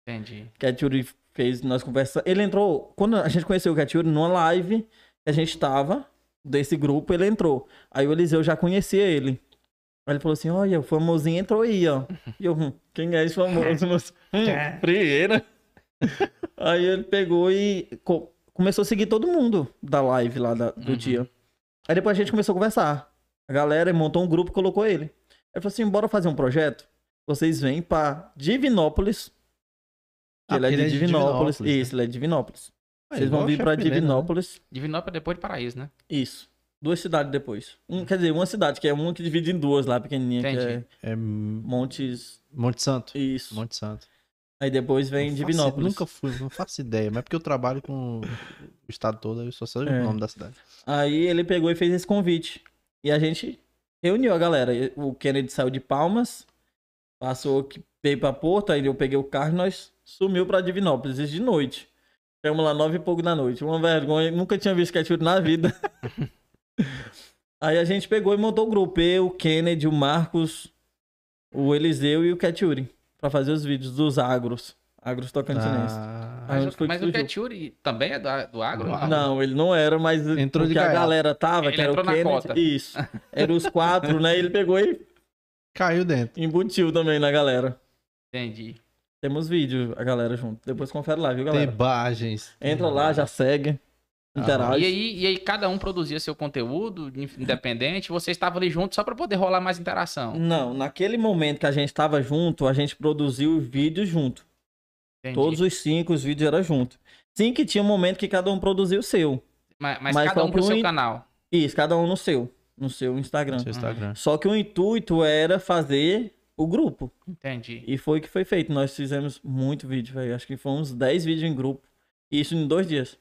A: Entendi.
C: Cat Yuri fez nós conversamos. Ele entrou. Quando a gente conheceu o Cat Yuri, numa live que a gente tava, desse grupo, ele entrou. Aí o Eliseu já conhecia ele. Aí ele falou assim: Olha, o famosinho entrou aí, ó. E eu, hum, quem é esse famoso? Hum, Frieira. aí ele pegou e começou a seguir todo mundo da live lá da- do
A: Uhum.
C: dia. Aí depois a gente começou a conversar. A galera montou um grupo e colocou ele. Aí falou assim: bora fazer um projeto? Vocês vêm pra Divinópolis. Que
B: Ah,
C: ele é
B: ele é de
C: Divinópolis.
B: Divinópolis, né?
C: Isso, ele é de Divinópolis.
B: Ah,
C: Vocês vão
B: o
C: vir pra
B: chefe Helena, né?
C: Divinópolis.
A: Divinópolis é depois de Paraíso, né?
C: Isso. Duas cidades depois. Um, quer dizer, uma cidade, que é uma que divide em duas lá, pequenininha, que é
B: É Monte
C: Montes.
B: Santo.
C: Isso.
B: Monte Santo.
C: Aí depois vem
B: Não faço-
C: Divinópolis.
B: Nunca fui, não faço ideia. Mas é porque eu trabalho com o estado todo, eu só sei
C: É.
B: o nome da cidade.
C: Aí ele pegou e fez esse convite. E a gente reuniu a galera. O Kennedy saiu de Palmas, passou, que veio pra Porto, aí eu peguei o carro e nós sumiu pra Divinópolis, isso de noite. Chegamos lá nove e pouco da noite. Uma vergonha, nunca tinha visto ketchup na vida. aí a gente pegou e montou o grupo. Eu, o Kennedy, o Marcos, o Eliseu e o Ketchuri. Pra fazer os vídeos dos agros. Agros tocantinenses.
B: Ah,
A: Mas, mas o? Ketchuri também é do, do agro?
C: Não, ele não era, mas
B: Entrou
C: porque a galera tava,
A: Ele
C: que era o Kennedy.
A: cota.
C: Isso. Era os quatro, né? Ele pegou e
B: Caiu dentro.
C: embutiu também na galera.
A: Entendi.
C: Temos vídeo, a galera junto. Depois confere lá, viu, galera?
B: Tebagens.
C: Entra lá, já segue, interage.
A: E aí, e aí cada um produzia seu conteúdo in- independente, vocês estavam ali juntos só pra poder rolar mais interação.
C: Não, naquele momento que a gente tava junto, a gente produziu os vídeos junto.
A: Entendi.
C: Todos os cinco, os vídeos eram junto. Sim que tinha um momento que cada um produziu o seu.
A: Mas, mas
C: mas
A: cada um pro seu
C: um-
A: canal.
C: Isso, cada um no seu. No seu Instagram.
B: Seu Instagram.
C: Só que o intuito era fazer o grupo.
A: Entendi.
C: E foi o que foi feito. Nós fizemos muito vídeo, velho. Acho que foi uns 10 vídeos em grupo. E isso em dois dias.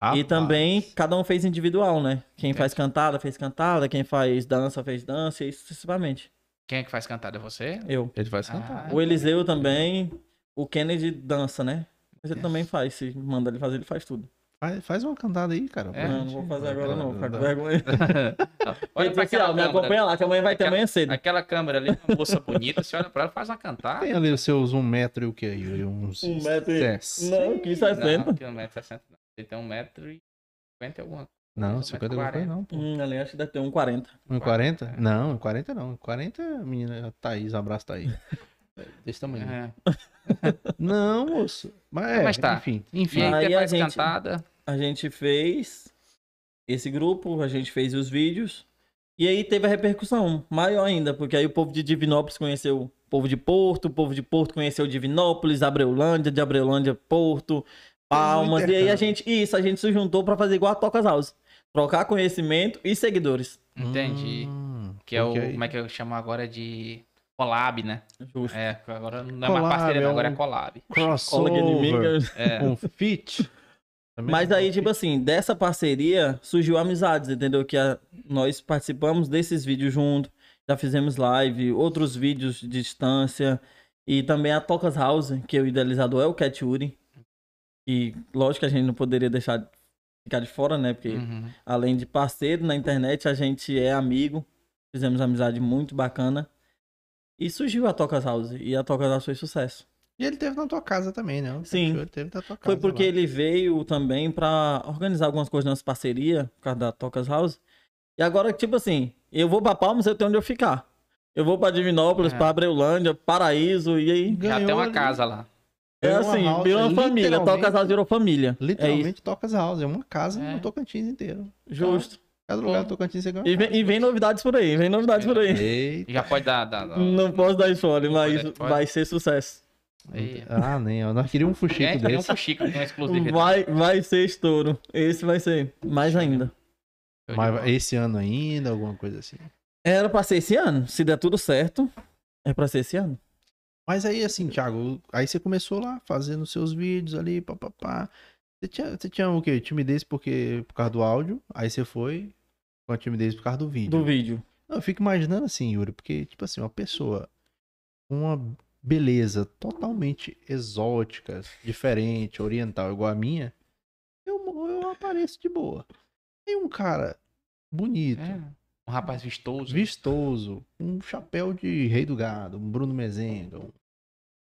C: E
B: Rapaz.
C: também cada um fez individual, né? Quem faz cantada, fez cantada. Quem faz dança, fez dança. E sucessivamente.
A: Quem é que faz cantada? É você?
C: Eu.
B: Ele faz
A: Ah.
B: cantar.
C: O Eliseu também. O Kennedy dança, né? Mas ele também faz. Se manda ele fazer, ele faz tudo.
B: Faz, faz uma cantada aí, cara.
A: É?
C: não, não vou fazer agora não. Com
B: Dá.
C: vergonha.
A: Olha pra aquela
C: me
A: câmera.
C: acompanha lá, que amanhã vai ter amanhã cedo.
A: Aquela câmera ali, uma moça bonita, você olha pra ela, faz uma cantada.
B: Tem ali os seus um metro e o que aí? Uns...
C: Um metro e...
B: Dez.
C: Não, que 60.
A: Não, que 1,60m. Ele tem 1,50m e alguma coisa.
B: Não,
A: Um
B: 50
A: metro e
B: não foi
A: 40.
B: não, pô.
C: Hum, ali acho que deve ter um 40.
B: Um 40? Não, um 40 não. 40 é a menina Thaís, abraço Thaís. Desse tamanho.
A: É.
B: Não, moço. Mas, é,
A: Mas tá.
B: enfim.
A: E
B: Enfim.
A: aí,
C: a gente-
A: cantada.
C: A gente fez esse grupo, a gente fez os vídeos. E aí teve a repercussão maior ainda, porque aí o povo de Divinópolis conheceu o povo de Porto, o povo de Porto conheceu Divinópolis, Abreulândia, de Abreulândia, Porto, Palmas. E aí a gente, isso, a gente se juntou pra fazer igual a Tocas House. Trocar conhecimento e seguidores.
A: Entendi.
B: Hum,
A: que é o.
B: porque aí-
A: Como é que eu chamo agora de. Collab, né?
C: Justo.
A: É, agora não é
B: Collab,
A: mais parceria,
B: é
A: agora
B: um-
A: é collab.
B: Crossover.
A: É.
B: com fit. Também
C: Mas aí, tipo assim, dessa parceria surgiu amizades, entendeu? Que a- nós participamos desses vídeos junto, já fizemos live, outros vídeos de distância, e também a Tocas House, que o idealizador é o Cat Uri. E lógico que a gente não poderia deixar de ficar de fora, né? Porque
A: Uhum.
C: além de parceiro na internet, a gente é amigo, fizemos amizade muito bacana. E surgiu a Tocas House, e a Tocas House foi sucesso.
B: E ele teve na tua casa também, né? O
C: Sim.
B: Ele teve na tua casa.
C: Foi porque
B: lá.
C: ele veio também pra organizar algumas coisas nas parcerias, por causa da Tocas House. E agora, tipo assim, eu vou pra Palmas, eu tenho onde eu ficar. Eu vou pra Divinópolis,
A: É.
C: pra Abreulândia, Paraíso, e aí.
A: Já tem
B: Ganhou
A: uma
B: ali.
A: casa lá.
C: É assim,
B: house,
C: virou uma família. Tocas House virou família. É
B: Literalmente Tocas House. É uma casa
A: É.
B: no Tocantins inteiro.
C: Justo.
B: Cada lugar do Tocantins você ganha.
C: E vem, e vem novidades por aí, vem novidades por aí.
B: Eita.
A: Já pode dar. dar, dar-
C: Não posso dar spoiler,
A: Não
C: mas
A: pode spoiler.
C: vai ser sucesso.
A: Aí.
B: Ah, nem. ó. Nós queríamos um fuxico
A: É, tem um
B: desse.
A: fuxico, um exclusivo.
C: Vai, vai ser estouro. Esse vai ser mais ainda.
B: Mas esse ano ainda, alguma coisa assim.
C: Era pra ser esse ano. Se der tudo certo, é pra ser esse ano.
B: Mas aí, assim, Thiago, aí você começou lá, fazendo seus vídeos ali, papapá. Você tinha, você tinha o quê? Timidez porque, por causa do áudio, aí você foi com a timidez por causa do vídeo.
C: Do vídeo.
B: Não, Eu fico imaginando assim, Yuri, porque, tipo assim, uma pessoa com uma beleza totalmente exótica, diferente, oriental, igual a minha, eu, eu apareço de boa. E um cara bonito,
A: É, um rapaz vistoso.
B: vistoso, um chapéu de rei do gado, um Bruno Mezenga, um...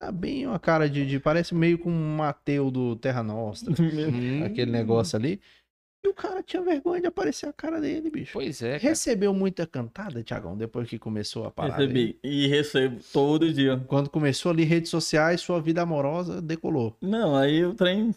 B: Tá bem uma cara de, de- Parece meio com um Mateu do Terra Nostra,
A: Hum,
B: aquele negócio ali. E o cara tinha vergonha de aparecer a cara dele, bicho.
A: Pois é, cara.
B: Recebeu muita cantada, Tiagão, depois que começou a parada? aí?
C: Recebi. E recebo todo dia.
B: Quando começou ali redes sociais, sua vida amorosa decolou.
C: Não, aí o trem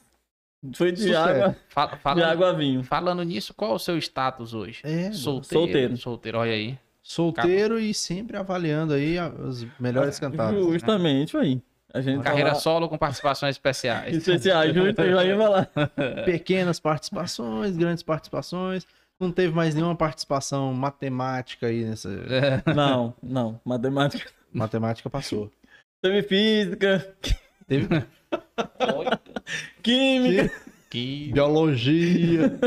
C: foi de
B: Sucesso.
C: água,
A: Fala-
C: de
A: falando,
C: água a vinho.
A: falando nisso, qual é o seu status hoje?
B: É,
A: Solteiro.
C: Solteiro.
A: Solteiro, olha aí.
B: solteiro e sempre avaliando aí as melhores cantadas.
C: Justamente, aí. A gente
A: Carreira
C: fala-
A: solo com participações especiais.
C: especiais, justo, eu já ia falar.
B: Pequenas participações, grandes participações. Não teve mais nenhuma participação matemática aí nessa.
A: É.
C: Não, não. Matemática.
B: Matemática passou.
C: Teve física,
B: Teve
C: química.
A: Que...
B: biologia.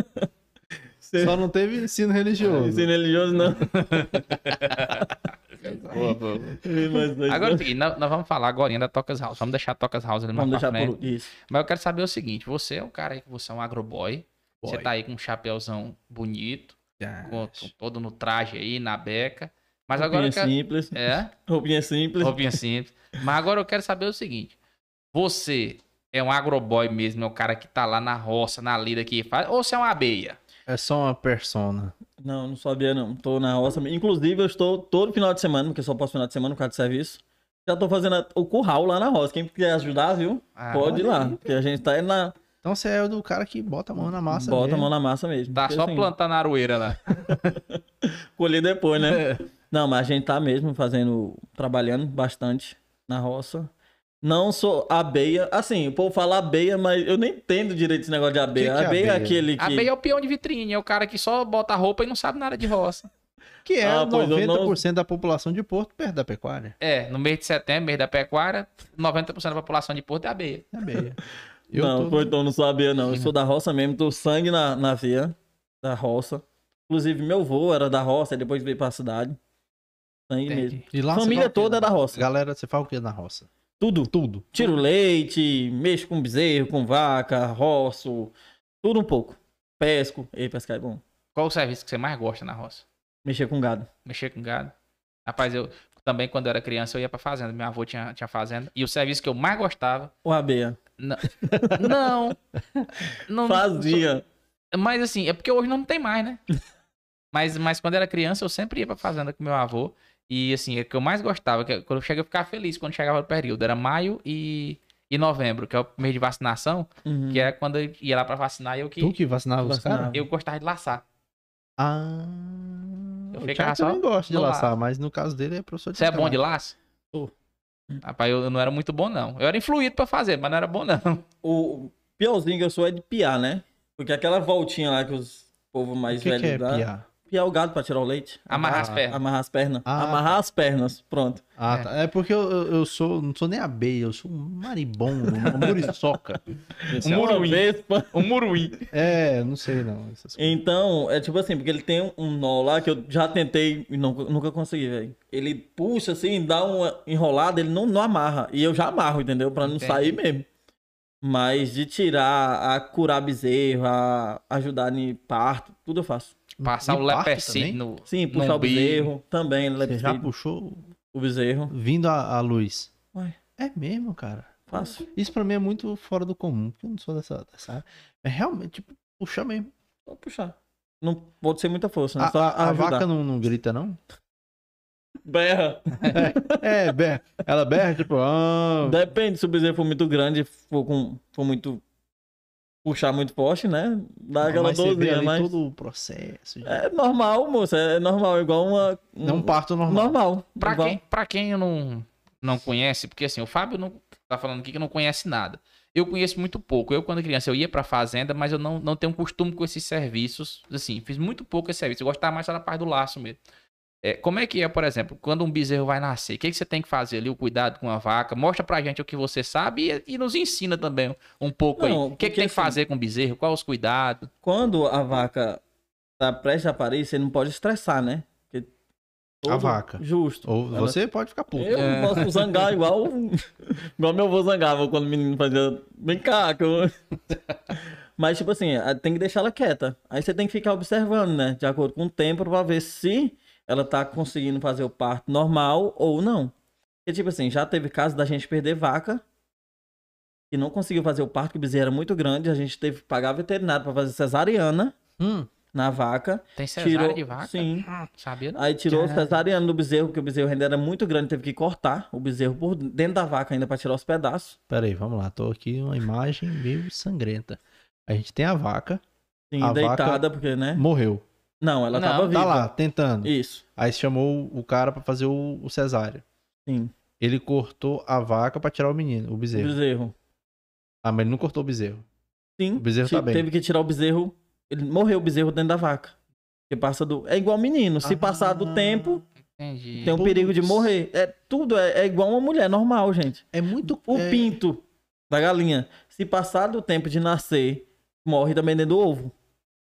B: Só não teve ensino religioso.
C: Ensino religioso, não.
A: Boa, boa. Agora é o seguinte, nós, nós vamos falar agora da Tocas House. Vamos deixar a Tocas House ali
C: Vamos deixar
A: frente.
C: por isso.
A: Mas eu quero saber o seguinte: você é um cara aí que você é um agroboy. Você
B: Boy.
A: tá aí com um chapéuzão bonito,
B: Ah,
A: com- com todo no traje aí, na beca. Mas agora
C: Roupinha
A: quero...
C: simples.
A: É,
C: Roupinha simples.
A: roupinha simples. Mas agora eu quero saber o seguinte: você é um agroboy mesmo, é um cara que tá lá na roça, na lida que faz, ou você é uma abeia?
B: É só uma persona.
C: Não, não sabia não. Tô na roça. Inclusive, eu estou todo final de semana, porque só posso final de semana por causa de serviço. Já tô fazendo a- o curral lá na roça. Quem quiser ajudar, viu?
A: Ah,
C: Pode ir lá.
B: aí,
C: Porque a gente tá aí na.
B: Então você é o do cara que bota a mão na massa.
C: Bota a
B: mesmo.
C: mão na massa mesmo.
A: Tá só
C: assim,
A: plantando a aroeira lá.
C: Colher depois, né?
A: É.
C: Não, mas a gente tá mesmo fazendo. Trabalhando bastante na roça. Não sou abeia. Assim, o povo fala abeia, mas eu nem entendo direito esse negócio de abeia.
B: Que que é
C: abeia é
B: abeia?
C: aquele que.
A: Abeia é o peão de vitrine, é o cara que só bota roupa e não sabe nada de roça.
B: Que é
C: Ah, pois eu
B: 90% da população de Porto perto da pecuária.
A: É, no mês de setembro, mês da pecuária, 90% da população de Porto é abeia.
B: É abeia. Eu
C: não,
B: tô-
C: então não sabia, não. Eu sou da roça mesmo, tô sangue na, na veia da roça. Inclusive, meu avô era da roça, depois veio pra cidade. Sangue
A: Entendi.
C: mesmo.
B: E lá
C: Família toda é da roça.
B: Galera, você faz o que na roça?
C: Tudo.
B: Tudo.
C: Tiro leite, mexo com bezerro, com vaca, roço, tudo um pouco. Pesco. Ei, pescar é bom.
A: Qual o serviço que você mais gosta na roça?
C: Mexer com gado.
A: Mexer com gado? Rapaz, eu também, quando eu era criança, eu ia pra fazenda. Meu avô tinha, tinha fazenda. E o serviço que eu mais gostava.
C: O abeia.
A: Não. não, não
C: Fazia.
A: Mas assim, é porque hoje não tem mais, né? mas, mas quando eu era criança, eu sempre ia pra fazenda com meu avô. E assim, o que eu mais gostava, que quando eu cheguei, eu ficava feliz quando chegava o período. Era maio e, e novembro, que é o mês de vacinação,
C: Uhum.
A: que é quando eu ia lá pra vacinar e eu que.
B: Tu que vacinava os caras?
A: Eu gostava de laçar.
B: Ah.
A: Eu
B: o
A: ficava só
B: gosta de
A: no
B: laçar,
A: laço.
B: mas no caso dele é professor de
A: Você é bom de laço?
C: Sou.
A: Rapaz, eu, eu não era muito bom, não. Eu era influído pra fazer, mas não era bom, não.
C: O piorzinho que eu sou é de piar, né? Porque aquela voltinha lá que os povo
B: O
C: mais
B: que,
C: velhos
B: que é
C: dá.
B: piar?
C: Piar o gado pra tirar o leite.
A: Amarrar
B: Ah,
A: as pernas.
C: Amarrar as pernas.
B: Ah.
C: Amarrar as pernas. Pronto.
B: Ah,
A: É.
B: tá. É porque eu, eu, sou, não sou nem abelha, eu sou um maribondo, uma muriçoca.
C: É uma
A: muruim. O muruim.
B: É, não sei não.
C: Então, é tipo assim, porque ele tem um nó lá que eu já tentei e nunca, nunca consegui, velho. Ele puxa assim, dá uma enrolada, ele não, não amarra. E eu já amarro, entendeu? Pra não
A: Entendi.
C: sair mesmo. Mas de tirar, a curar bezerro, a ajudar em parto, tudo eu faço.
A: Passar
B: De
A: o lepecid no.
C: Sim,
A: no
C: puxar o
A: umbigo.
C: bezerro também,
B: Você já
C: lepecid,
B: puxou
C: o bezerro.
B: vindo à, luz?
C: Ué.
B: É mesmo, cara.
C: Fácil.
B: Isso pra mim é muito fora do comum, porque eu não sou dessa, dessa área. É realmente, tipo, puxar mesmo.
C: Só puxar. Não pode ser muita força, né?
B: A,
C: Só
B: a- a vaca não, não grita, não?
C: berra.
B: É, berra. Ela berra, tipo, ah,
C: Depende, se o bezerro for muito grande, for, com, for muito. Puxar muito forte, né? Dá aquela
B: você vê
C: dorzinha, mas.
B: todo o processo.
C: É normal, moço. É normal, igual uma.
B: Não um parto normal.
C: Normal.
A: Pra
C: igual-
A: quem, pra quem não, não conhece, porque assim, o Fábio não tá falando aqui que não conhece nada. Eu conheço muito pouco. Eu, quando criança, eu ia pra fazenda, mas eu não, não tenho costume com esses serviços. Assim, fiz muito pouco esse serviço. Eu gostava mais da parte do laço mesmo. É, como é que é, por exemplo, quando um bezerro vai nascer? O que, que você tem que fazer ali? O cuidado com a vaca? Mostra pra gente o que você sabe e, e nos ensina também um pouco aí.
C: Não,
A: O que, que
C: porque
A: tem que
C: assim-
A: fazer com o bezerro? Quais os cuidados?
C: Quando a vaca tá prestes a parir, você não pode estressar, né? Porque
B: A vaca.
C: Justo.
B: Ou
C: Ela-
B: você pode ficar puto.
C: Eu não posso zangar igual, igual meu avô zangava quando o menino fazia. Vem cá, que eu... Mas, tipo assim, a- tem que deixar ela quieta. Aí você tem que ficar observando, né? De acordo com o tempo, pra ver se ela tá conseguindo fazer o parto normal ou não. Porque, tipo assim, já teve caso da gente perder vaca que não conseguiu fazer o parto, que o bezerro era muito grande. A gente teve que pagar veterinário pra fazer cesariana
B: Hum,
C: na vaca.
A: Tem cesárea
C: Tirou...
A: de vaca?
C: Sim.
A: Hum, sabia não?
C: Aí tirou o
B: Caralho.
C: cesariano do bezerro, porque o bezerro ainda era muito grande, teve que cortar o bezerro por dentro da vaca ainda pra tirar os pedaços.
B: pera aí, vamos lá. Tô aqui uma imagem meio sangrenta. A gente tem a vaca,
C: Sim,
B: A
C: deitada, porque, né?
B: morreu.
C: Não, ela
A: Não,
C: tava viva.
B: Tá lá, tentando.
C: Isso,
B: Aí chamou o cara pra fazer o, o cesárea.
C: sim.
B: Ele cortou a vaca pra tirar o menino, o
C: O
B: bezerro.
C: bezerro.
B: Ah, mas ele não cortou o bezerro.
C: Sim.
B: O bezerro tá bem.
C: Teve que tirar o bezerro. Ele morreu o bezerro dentro da vaca. Porque passa do. É igual menino. Se
B: Ah.
C: passar do tempo,
A: Entendi.
C: tem um
B: Putz.
C: perigo de morrer. É tudo, é, é igual uma mulher normal, gente.
B: É muito.
C: O
B: é...
C: pinto da galinha. Se passar do tempo de nascer, morre também dentro do ovo.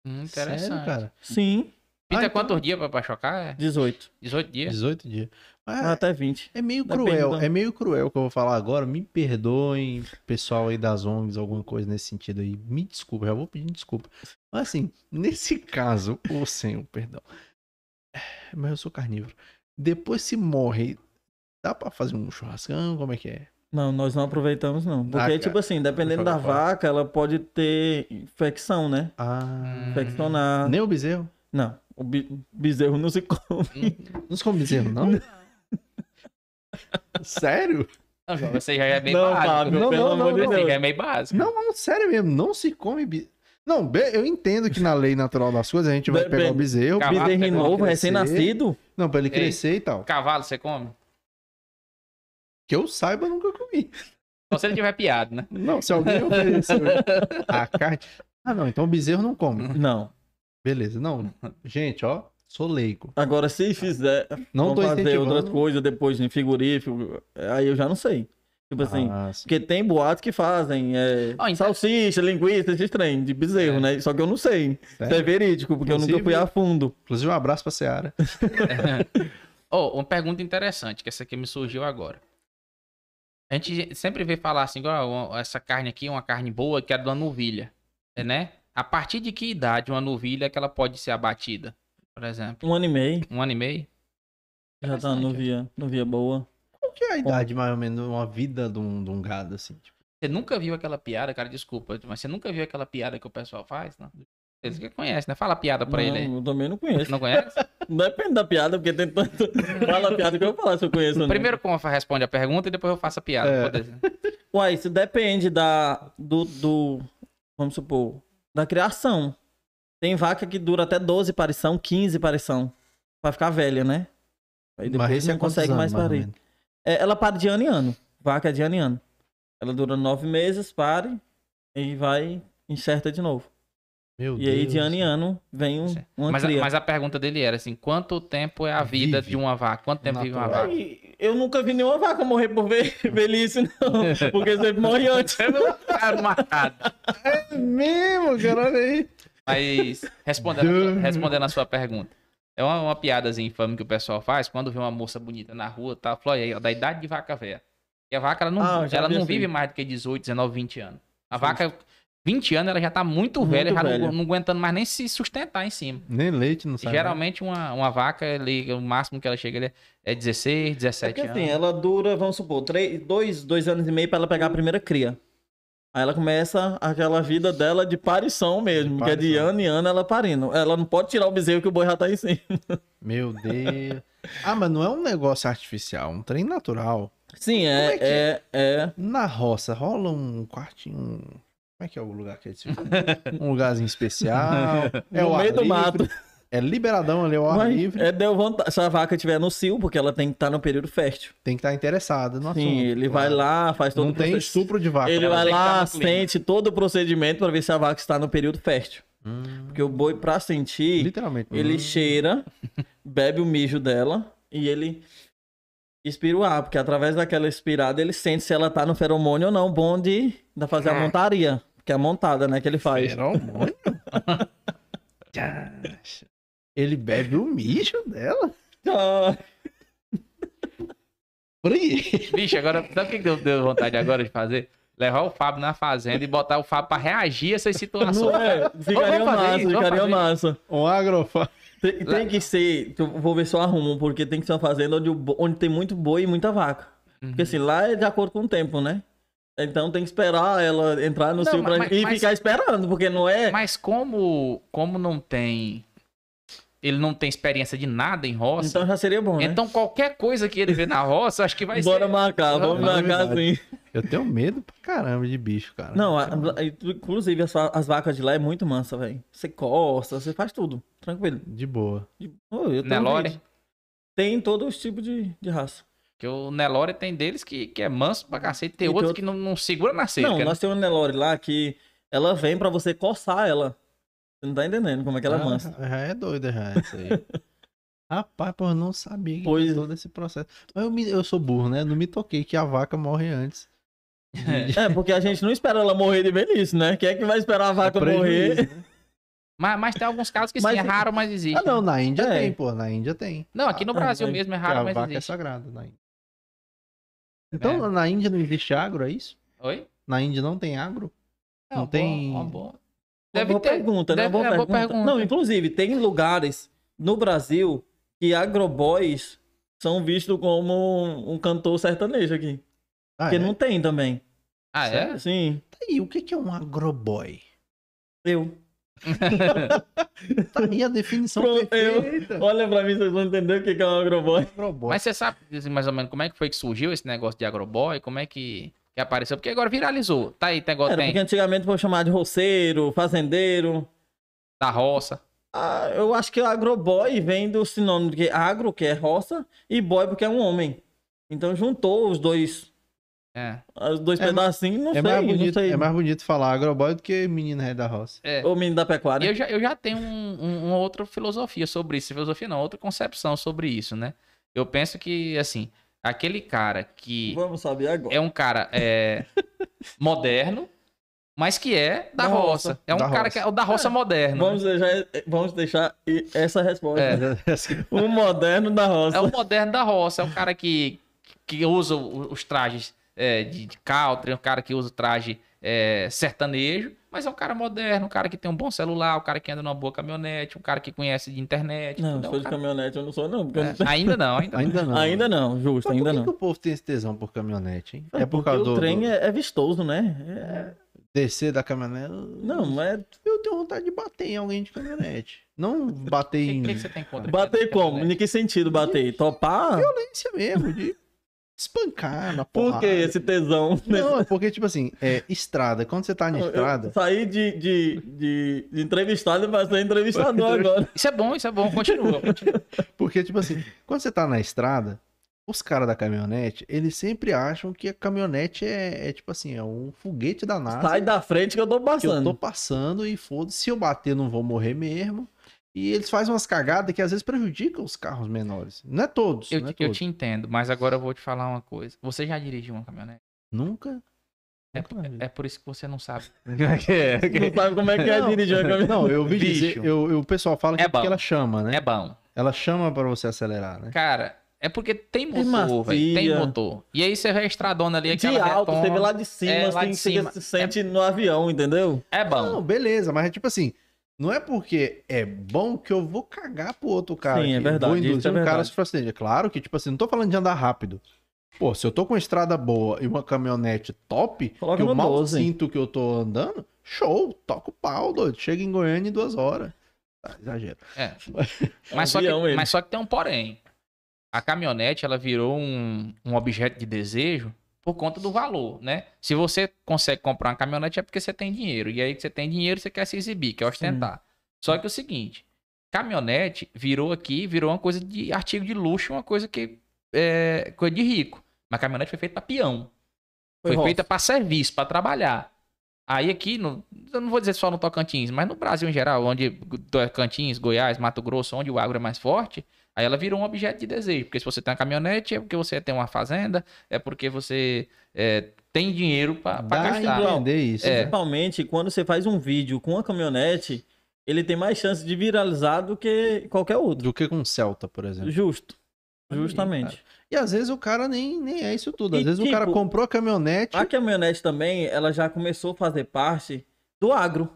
A: Hum, interessante.
B: Sério, cara?
C: Sim,
A: Pinta
B: Ah, então-
A: quantos dias pra, pra chocar? É
C: 18.
A: 18 dias?
B: 18 dias. Mas
C: Até 20.
B: é meio
C: Depende
B: cruel.
C: do-
B: É meio cruel o que eu vou falar agora. Me perdoem, pessoal aí das ONGs, alguma coisa nesse sentido aí. Me desculpa, já vou pedir desculpa. Mas assim, nesse caso, ou sem o perdão. É, Mas eu sou carnívoro. Depois se morre, dá pra fazer um churrascão? Como é que é?
C: Não, nós não aproveitamos, não. Porque,
B: cara.
C: tipo assim, dependendo da vaca, ela pode ter infecção, né?
B: Ah.
C: Infeccionar.
B: Nem o bezerro?
C: Não, o bezerro não se come.
B: Não se come bezerro, não? Sério?
A: Não, você já é meio
C: Não,
A: básico.
C: Fábio,
B: Não,
C: pelo
B: não,
C: amor
B: não,
C: de
B: não.
A: Você
C: Deus.
A: já é meio básico.
B: Não, não, sério mesmo. Não se come bezerro. Não, eu entendo que na lei natural das coisas a gente vai
C: Depende.
B: pegar o bezerro.
A: Cavalo pegou
C: novo, recém-nascido.
B: Não, pra ele
A: Ei.
B: crescer e tal.
A: Cavalo você come?
B: Que eu saiba, eu nunca comi.
A: Só se ele tiver piado, né?
B: Não, se alguém ofereceu a carne. Ah, não, então o bezerro não come.
C: Não.
B: Beleza, não. Gente, ó, sou leigo.
C: Agora, se fizer,
B: Não tô
C: fazer outras coisas depois em frigorífico, aí eu já não sei. Tipo assim,
B: Ah,
C: porque tem boatos que fazem é,
A: Ó, então-
C: salsicha, linguiça, esses trem de bezerro,
A: É.
C: né? Só que eu não sei se
B: Sério?
C: é verídico, porque eu nunca fui
B: Inclusive-
C: a fundo.
B: Inclusive, um abraço pra Seara.
A: Oh, uma pergunta interessante, que essa aqui me surgiu agora. A gente sempre vê falar assim, ó, essa carne aqui é uma carne boa, que é de uma novilha, né? A partir de que idade uma novilha é que ela pode ser abatida, por exemplo?
C: Um ano e meio,
A: Um ano e meio?
C: já tá no
A: Interessante.
C: via, no via boa.
B: Qual que é a idade, mais ou menos, uma vida de um, de um gado, assim? Tipo,
A: Você nunca viu aquela piada, cara, desculpa, mas você nunca viu aquela piada que o pessoal faz, não? Eles que conhecem, né? Fala a piada pra
C: não,
A: ele aí.
C: eu também não conheço.
A: Não conhece?
C: Depende da piada, porque tem tanto. Fala a piada que eu vou falar se eu conheço ou não.
A: Primeiro como responde a pergunta e depois eu faço a piada.
B: É.
A: Pode.
C: Uai, isso depende da. Do, do. Vamos supor. Da criação. Tem vaca que dura até 12 parição, 15 parição. Pra ficar velha, né? Aí depois
B: Mas
C: você
B: é
C: consegue mais parir. É, ela para de ano em ano. Vaca é de ano em ano. Ela dura nove meses, pare. E vai, enxerta de novo.
B: Meu
C: E aí, de
B: Deus.
C: ano em ano, vem um, uma
A: Mas, a-
C: cria.
A: mas a pergunta dele era assim: quanto tempo é a vida
B: Vive.
A: de uma vaca? Quanto tempo vive uma
B: Natural.
A: vaca?
C: Eu nunca vi nenhuma vaca morrer por ve- velhice, não. Porque sempre morre antes.
A: Cara, marcado.
B: É mesmo, cara, olha aí.
A: Mas respondendo, a sua- respondendo a sua pergunta. É uma, uma piadazinha infame que o pessoal faz quando vê uma moça bonita na rua, tá? Falou, aí, ó, da idade de vaca velha. E a vaca, ela não,
C: Ah,
A: ela não
C: assim.
A: vive mais do que 18, 19, 20 anos. A
C: Justo.
A: vaca, 20 anos, ela já tá muito,
C: Muito
A: velha, já não,
C: velha.
A: não aguentando mais nem se sustentar em cima.
B: Nem leite não sabe.
A: Geralmente, uma, uma vaca, ele, o máximo que ela chega ele é 16,
C: É
A: 17
C: porque
A: anos.
C: assim, ela dura, vamos supor, três, dois, dois anos e meio pra ela pegar a primeira cria. Aí ela começa aquela vida dela de parição mesmo,
B: De
C: que é de
B: parição.
C: ano em ano ela parindo. Ela não pode tirar o bezerro que o boi já tá em cima.
B: Meu Deus. Ah, mas não é um negócio artificial, um trem natural.
C: Sim, é,
B: é que
C: é, é.
B: Na roça, rola um quartinho. Como é que é o lugar que eles ficam? Um lugarzinho especial. É
C: no
B: o ar
C: meio do
B: livre,
C: mato.
B: É liberadão ali, é o ar
C: Mas,
B: livre.
C: é, deu vontade. Se a vaca estiver no cio, porque ela tem que estar no período fértil.
B: Tem que estar interessado no
C: Sim,
B: assunto,
C: ele vai lá, faz todo
B: Não
C: o
B: tem
C: processo.
B: estupro de vaca.
C: Ele
A: ela
C: vai lá,
A: no clima.
C: sente todo o procedimento pra ver se a vaca está no período fértil.
B: Hum,
C: Porque o boi, pra sentir,
B: literalmente.
C: ele
B: Hum.
C: cheira, bebe o mijo dela e ele expira o ar, porque através daquela expirada ele sente se ela tá no feromônio ou não, bom de, de fazer a montaria, que é a montada, né, que ele faz.
B: Feromônio? Ele bebe o mijo dela?
C: Ah,
B: Por aí.
A: Bicho, agora, sabe o que deu, deu vontade agora de fazer? Levar o Fábio na fazenda e botar o Fábio pra reagir a essas situações.
C: não é, ficaria massa,
A: isso,
C: ficaria massa.
B: Um agrofa.
C: Tem, tem que ser, eu vou ver se eu arrumo, porque tem que ser uma fazenda onde, onde tem muito boi e muita vaca.
A: Uhum.
C: Porque assim, lá é de acordo com o tempo, né? Então tem que esperar ela entrar no
A: Não,
C: cio
A: mas-
C: pra... e
A: mas-
C: ficar esperando, porque não é...
A: Mas como, como não tem. Ele não tem experiência de nada em roça.
C: Então já seria bom, né?
A: Então, qualquer coisa que ele vê na roça, acho que vai
C: Bora
A: ser.
C: marcar, vamos
B: Não,
C: marcar sim.
B: Eu tenho medo pra caramba de bicho, cara.
C: Não, a- a- inclusive as, as vacas de lá é muito mansa, velho. Você costa, você faz tudo, tranquilo.
B: De boa.
C: Eu tenho
A: Nelore?
C: Tem todos os tipos de, de raça.
A: Porque o Nelore tem deles que, que é manso pra cacete, tem
C: E
A: outros
C: tem
A: que não, não segura na cerca.
C: não, nós temos uma Nelore lá que ela vem pra você coçar ela. Você não tá entendendo como é que ela é
B: Ah,
C: mansa.
B: Já é doida já, isso aí. Rapaz, pô, eu não sabia que
C: Pois-
B: todo esse processo. Mas eu, me- eu sou burro, né? Não me toquei que a vaca morre antes. de-
C: É, porque a gente não espera ela morrer de velhice, né? Quem é que vai esperar a vaca
B: prejuízo,
C: morrer?
B: né?
A: Mas, mas tem alguns casos que sim,
C: Mas-
A: é raro, mas existe.
B: Ah, não, na Índia
C: É.
B: tem, pô. Na Índia tem.
A: Não, aqui no
C: Ah,
A: Brasil
C: mas-
A: mesmo é raro,
B: a
A: mas
B: vaca é
A: existe.
B: sagrada na Índia. Então,
A: É.
B: na Índia não existe agro, é isso?
A: Oi?
B: Na Índia não tem agro?
A: É
B: Não
A: uma
B: tem-
A: Boa, uma boa.
C: Uma
A: Deve
C: boa
A: ter.
C: pergunta, né?
A: Deve-
C: Uma boa
A: é, boa
C: pergunta.
A: pergunta.
C: Não, inclusive, tem lugares no Brasil que agroboys são vistos como um cantor sertanejo aqui.
B: Ah,
C: Porque
B: é?
C: não tem também.
A: Ah, é?
C: Sim,
B: aí, o que que é um agroboy?
C: eu.
B: Tá aí a definição
C: Pronto, eu.
B: perfeita.
C: Olha pra mim, vocês vão entender o que é um agroboy.
B: Agroboy.
A: Mas você sabe assim, mais ou menos como é que foi que surgiu esse negócio de agroboy? Como é que, que apareceu? Porque agora viralizou. Tá aí, tem,
C: Era
A: tem
C: porque antigamente foi chamado de roceiro, fazendeiro.
A: da roça.
C: Ah, eu acho que o agroboy vem do sinônimo de agro, que é roça, e boy, porque é um homem. Então juntou os dois,
A: É.
C: os dois
B: É,
C: pedacinhos, não
B: É
C: sei,
B: mais,
C: não
B: bonito,
C: sei.
B: é mais bonito falar agroboy do que menino da roça.
A: é.
C: O menino da pecuária.
A: eu já, eu já tenho um, um- uma outra filosofia sobre isso. Filosofia não, outra concepção sobre isso, né? Eu penso que, assim, Aquele cara que
C: Vamos saber agora.
A: é um cara é, moderno, mas que é da,
C: Da
A: roça.
C: roça.
A: É um
B: Da
A: cara
B: roça.
A: que é o da roça moderno.
C: Vamos deixar, vamos deixar essa resposta.
A: É.
C: O moderno da roça.
A: É o moderno da roça, é o cara que, que usa os trajes é, de, de country, é um cara que usa o traje é, sertanejo, mas é um cara moderno, um cara que tem um bom celular, um cara que anda numa boa caminhonete, um cara que conhece de internet.
C: Não,
A: É um
C: de
A: cara-
C: caminhonete eu não sou não. porque eu não
A: É,
C: tenho-
A: ainda não, ainda,
B: Ainda não.
C: Ainda não, justo,
B: Mas
C: ainda
B: por que
C: não.
B: que o povo tem esse tesão por caminhonete, hein? É, por
C: porque
B: causa
C: o
B: do,
C: trem
B: do
C: é, é vistoso, né? É-
B: descer da caminhonete?
C: Não, mas
B: Eu tenho vontade de bater em alguém de caminhonete. Não bater
A: O que,
B: em
A: que, que você tem contra
C: bater como? Em que sentido bater? Topar?
B: violência mesmo, de espancar na
C: Por
B: porrada.
C: que esse tesão?
B: Não, é porque, tipo assim, é estrada. Quando você tá na
C: Eu
B: estrada,
C: saí de, de, de, de entrevistado pra ser entrevistador agora.
A: Isso é bom, isso é bom, continua. continua.
B: porque, tipo assim, quando você tá na estrada, os caras da caminhonete, eles sempre acham que a caminhonete é, é, tipo assim, é um foguete da NASA.
C: Sai da frente que eu tô
B: que eu
C: passando.
B: tô passando e foda-se, se eu bater não vou morrer mesmo. E eles fazem umas cagadas que às vezes prejudicam os carros menores. Não é todos,
A: Eu,
B: não é
A: eu
B: todos.
A: te entendo, mas agora eu vou te falar uma coisa. Você já dirigiu uma caminhonete?
B: Nunca.
A: É,
B: vida.
A: é por isso que você não sabe.
C: Não sabe como é que é
B: Não,
C: dirigir uma caminhonete.
B: Não, eu vi dizer, eu, eu- o pessoal fala que
A: É
B: é porque
A: bom.
B: ela chama, né?
A: É bom.
B: Ela chama pra você acelerar, né?
A: Cara, é porque tem
C: É
A: motor, velho. Tem motor. E aí você vê a estradona ali,
C: De alto,
A: retoma.
C: você vê lá de cima,
A: É, lá
C: assim,
A: de
C: você
A: cima.
C: se sente no avião, entendeu?
A: É bom.
B: Não, beleza, mas é tipo assim, não é porque é bom que eu vou cagar pro outro cara.
C: Sim, é verdade,
B: Vou induzir
C: é
B: um cara a
C: verdade.
B: se for acidente. É claro que, tipo assim, não tô falando de andar rápido. Pô, se eu tô com uma estrada boa e uma caminhonete top,
C: Coloca
B: que eu mal
C: 12.
B: sinto que eu tô andando, show, toca o pau, doido. Chega em Goiânia em duas horas. Tá, exagero.
A: É. Mas, só que, mas só que tem um porém. A caminhonete, ela virou um, um objeto de desejo por conta do valor, né? Se você consegue comprar uma caminhonete é porque você tem dinheiro. E aí que você tem dinheiro, você quer se exibir, quer ostentar. Só que é o seguinte, caminhonete virou aqui, virou uma coisa de artigo de luxo, uma coisa que é coisa de rico. Mas caminhonete foi feita para peão. Foi,
C: roça.
A: feita para serviço, para trabalhar. Aí aqui, no, eu não vou dizer só no Tocantins, mas no Brasil em geral, onde Tocantins, Goiás, Mato Grosso, onde o agro é mais forte, aí ela virou um objeto de desejo. Porque se você tem uma caminhonete, é porque você tem uma fazenda, é porque você é, tem dinheiro para gastar.
B: entender isso.
A: É.
B: né?
C: Principalmente quando você faz um vídeo com a caminhonete, ele tem mais chance de viralizar do que qualquer outro.
B: Do que com um Celta, por exemplo.
C: Justo.
B: Aí,
C: Justamente.
B: E às vezes o cara nem, nem é isso tudo. Às
C: E,
B: vezes o cara
C: tipo,
B: comprou a caminhonete.
C: A caminhonete também, ela já começou a fazer parte do agro.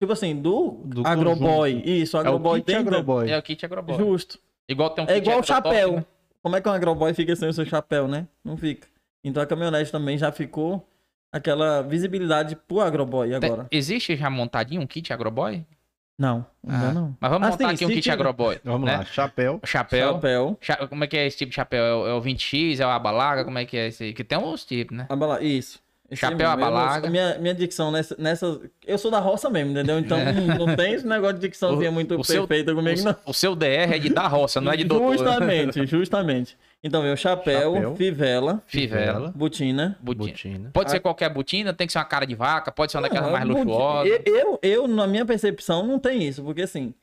C: Tipo assim, do,
B: Do
C: agroboy.
B: conjunto.
C: Isso, o
B: é o
C: agroboy
B: kit
C: tem.
B: agroboy.
A: É o kit agroboy.
C: Justo.
A: Igual tem um
C: É igual o chapéu.
A: né?
C: Como é que um agroboy fica sem o seu chapéu, né? Não fica. Então a caminhonete também já ficou aquela visibilidade pro agroboy agora.
A: Tem- Existe já montadinho um kit agroboy?
C: Não, ainda
A: Ah,
C: não.
A: Mas vamos
C: Ah,
A: montar
C: sim,
A: aqui um kit agroboy.
B: Vamos
A: né?
B: lá, chapéu.
A: Chapéu.
C: Chapéu.
A: Cha- Como é que é esse tipo de chapéu? É o, é o 20X, é o abalaga? Como é que é esse aí? Que tem uns tipos, né?
C: Abala... Isso. Esse
A: Chapéu, abalaga.
C: Minha, minha dicção nessa, nessa. Eu sou da roça mesmo, entendeu? Então não, não tem esse negócio de dicçãozinha
A: O-
C: muito
A: o seu-
C: perfeita comigo, não.
A: O, o seu DR é de da roça, não é de doutor.
C: Justamente, justamente. Então, meu chapéu,
B: Chapéu.
C: fivela,
A: Fivela,
C: botina.
A: botina.
B: Botina.
A: Pode
C: Ah.
A: ser qualquer botina, tem que ser uma cara de vaca, pode ser uma daquelas mais luxuosas.
C: Eu, eu, eu, na minha percepção, não tem isso, porque assim,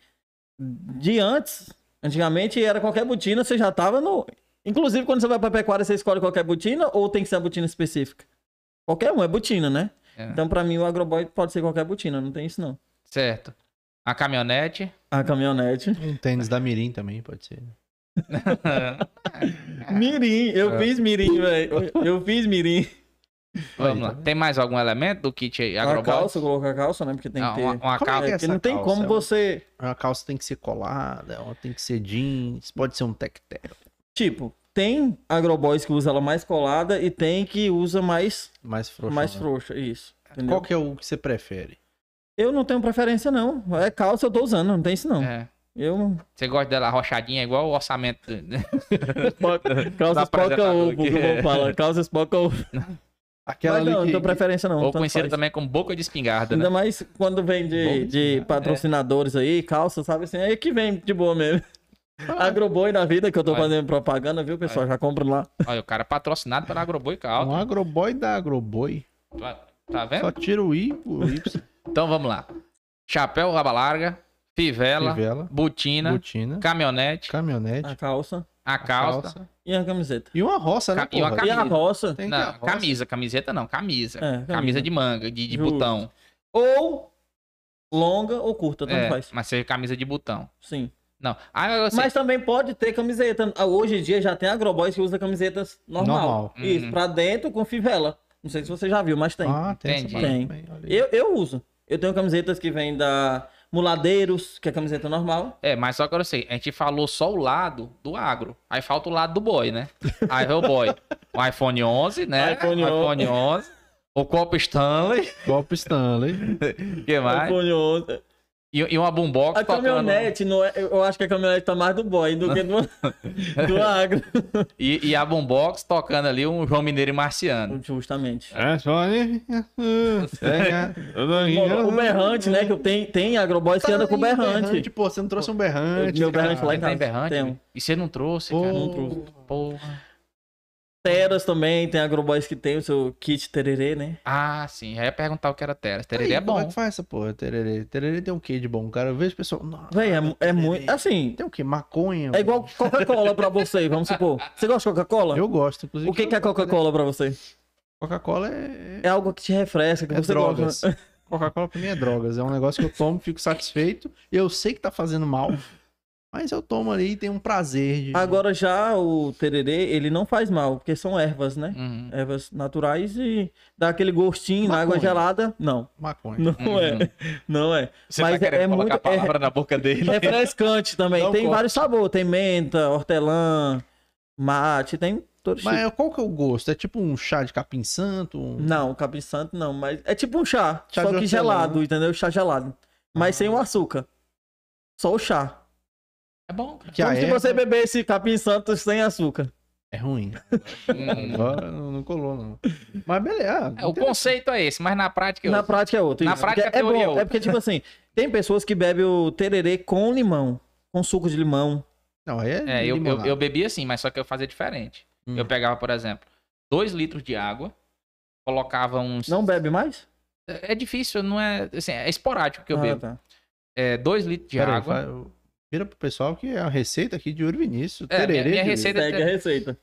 C: de antes, antigamente era qualquer botina, você já tava no. Inclusive, quando você vai pra pecuária, você escolhe qualquer botina ou tem que ser a botina específica? Qualquer um, é botina, né?
A: É.
C: Então, pra mim, o agroboy pode ser qualquer botina, não tem isso não.
A: Certo. A caminhonete.
C: A caminhonete.
B: Um tênis da Mirim também pode ser.
C: Mirim, eu
A: É.
C: fiz mirim, velho. Eu fiz mirim.
A: Vamos lá.
B: tá?
A: Tem mais algum elemento do kit
C: A
A: agroboy?
C: calça, colocar a calça, né? Porque tem
A: Não,
C: que ter.
A: uma, uma
B: Como é
A: calça.
B: que
C: É, porque não tem
B: calça?
C: como
B: É
C: você.
B: A calça tem que ser colada, ela tem que ser jeans, pode ser um tectel.
C: Tipo, tem agroboys que usa ela mais colada e tem que usa mais,
B: Mais frouxa.
C: mais
B: né?
C: frouxa. Isso. Entendeu?
B: Qual que é o que você prefere?
C: Eu não tenho preferência, não. É calça, eu tô usando, não tem isso, não.
A: É.
C: Eu.
A: Você gosta dela arrochadinha, igual o orçamento. né?
C: Calça
A: Do
C: espoca
A: apresentador
C: ovo, que eu vou falar. Calça espoca ovo.
B: Aquela
C: Mas não,
B: ali
C: não
B: que,
C: tenho preferência, não.
A: Ou
C: faz.
A: também como boca de espingarda, né?
C: Ainda mais quando vem de, de
B: é.
C: patrocinadores aí, calça, sabe assim? Aí que vem de boa mesmo. Agroboi na vida, que eu tô
A: Olha.
C: fazendo propaganda, viu, pessoal? Já compra lá.
A: Olha, o cara é patrocinado pela Agroboi Caldo.
B: um agroboy da agroboy.
A: Tá, tá vendo?
B: Só tira o I, o Y,
A: Então vamos lá. Chapéu, raba larga, fivela,
B: fivela,
A: botina,
B: botina,
A: caminhonete,
B: caminhonete,
C: A calça.
A: a calça,
B: calça,
C: E a camiseta.
B: E uma roça, né?
A: Ca- e uma?
C: E a roça.
B: Tem a
A: Não,
B: roça.
A: camisa, camiseta não, camisa.
C: É,
A: camisa.
C: camisa.
A: de manga, de, de
C: Justo.
A: botão.
C: Ou longa ou curta, tanto
A: É,
C: faz.
A: mas seja camisa de botão.
C: Sim.
A: Não. Ah, sei.
C: Mas também pode ter camiseta. Hoje em dia já tem agroboys que usa camisetas normal.
B: Normal.
C: Isso,
A: Uhum.
C: pra dentro com fivela. Não sei se você já viu, mas tem.
B: Ah, tem
C: Tem.
B: aí.
C: Eu, eu uso. Eu tenho camisetas que vêm da Muladeiros, que é camiseta normal.
A: É, mas só que eu sei, a gente falou só o lado do agro. Aí falta o lado do boy, né? Aí vem o boy. O iPhone 11, né?
C: iPhone
A: o iPhone 11. O copo Stanley.
B: Copo Stanley.
A: O que mais?
C: iPhone 11.
A: E, e uma boombox
C: A caminhonete, não é, eu acho que a caminhonete tá mais do boy do que do, do agro.
A: E, e a boombox tocando ali um João Mineiro e Marciano.
C: Justamente.
B: É só ali.
C: O berrante, né? Que tem, tem agroboys que anda com berrante.
B: Pô, você não trouxe um berrante.
C: Meu berrante lá em
A: Tem
C: casa.
A: berrante?
C: Tem.
A: E você não trouxe,
B: Pô,
A: cara?
C: não trouxe.
A: Porra.
C: Teras também, tem agroboys que tem o seu kit tererê, né?
A: Ah, sim. Já ia perguntar o que era Teras. Tererê
B: Aí,
A: é
B: Como é
A: bom.
B: que faz essa porra, tererê? Tererê tem o quê de bom, cara? Eu vejo o pessoal. "Nossa,
C: Véi, é, é
B: tererê."
C: muito. Assim,
B: Tem o quê? Maconha?
C: é igual Coca-Cola pra você, vamos supor. Você gosta de Coca-Cola?
B: Eu gosto, inclusive.
C: O que, que é Coca-Cola pra você?
B: Coca-Cola é.
C: É algo que te refresca, que
B: É
C: você
B: drogas.
C: gosta.
B: Coca-Cola pra mim é drogas. É um negócio que eu tomo, fico satisfeito. Eu sei que tá fazendo mal. Mas eu tomo ali e tenho um prazer de.
C: Agora já o tererê, ele não faz mal, porque são ervas, né?
A: Uhum.
C: Ervas naturais e dá aquele gostinho na água
B: Maconha.
C: gelada. Não,
B: Maconha.
C: não
A: Uhum.
C: é. Não é.
A: Você
C: Mas
A: tá
C: é
A: colocar
C: muito-
A: a palavra na boca dele.
C: É refrescante também.
B: Não
C: tem
B: corta.
C: vários sabores. Tem menta, hortelã, mate, tem todo tipo.
B: Mas qual que é o gosto? É tipo um chá de capim santo? Um...
C: Não, capim santo não, mas é tipo um chá,
B: Chá
C: só que
B: hortelã,
C: gelado,
B: né?
C: entendeu? Chá gelado. Mas sem o açúcar. Só o chá.
A: É bom, cara.
B: Que
C: Como se
B: erva
C: você bebesse capim santo sem açúcar.
B: é ruim.
A: Hum.
B: Agora não, não colou, não. Mas beleza.
A: É, o conceito é esse, mas na prática eu...
C: Na prática é outro.
A: Na
C: isso.
A: prática,
C: Porque é
A: teoria é
C: bom.
A: outra.
C: É porque, tipo assim, tem pessoas que bebem o tererê com limão, com suco de limão.
B: Não, aí é.
A: É, eu, eu, eu bebia assim, mas só que eu fazia diferente.
B: Hum.
A: Eu pegava, por exemplo, 2 litros de água, colocava uns...
C: Não bebe mais?
A: É é difícil, não é... Assim, é esporádico que eu
C: Ah,
A: bebo.
C: tá.
A: É 2 litros de
B: Pera aí,
A: água.
B: eu- Vira pro pessoal que é a receita aqui de Ouro Vinícius.
A: É, minha-
B: tererê
A: minha
B: de-
A: receita-
C: Segue a receita.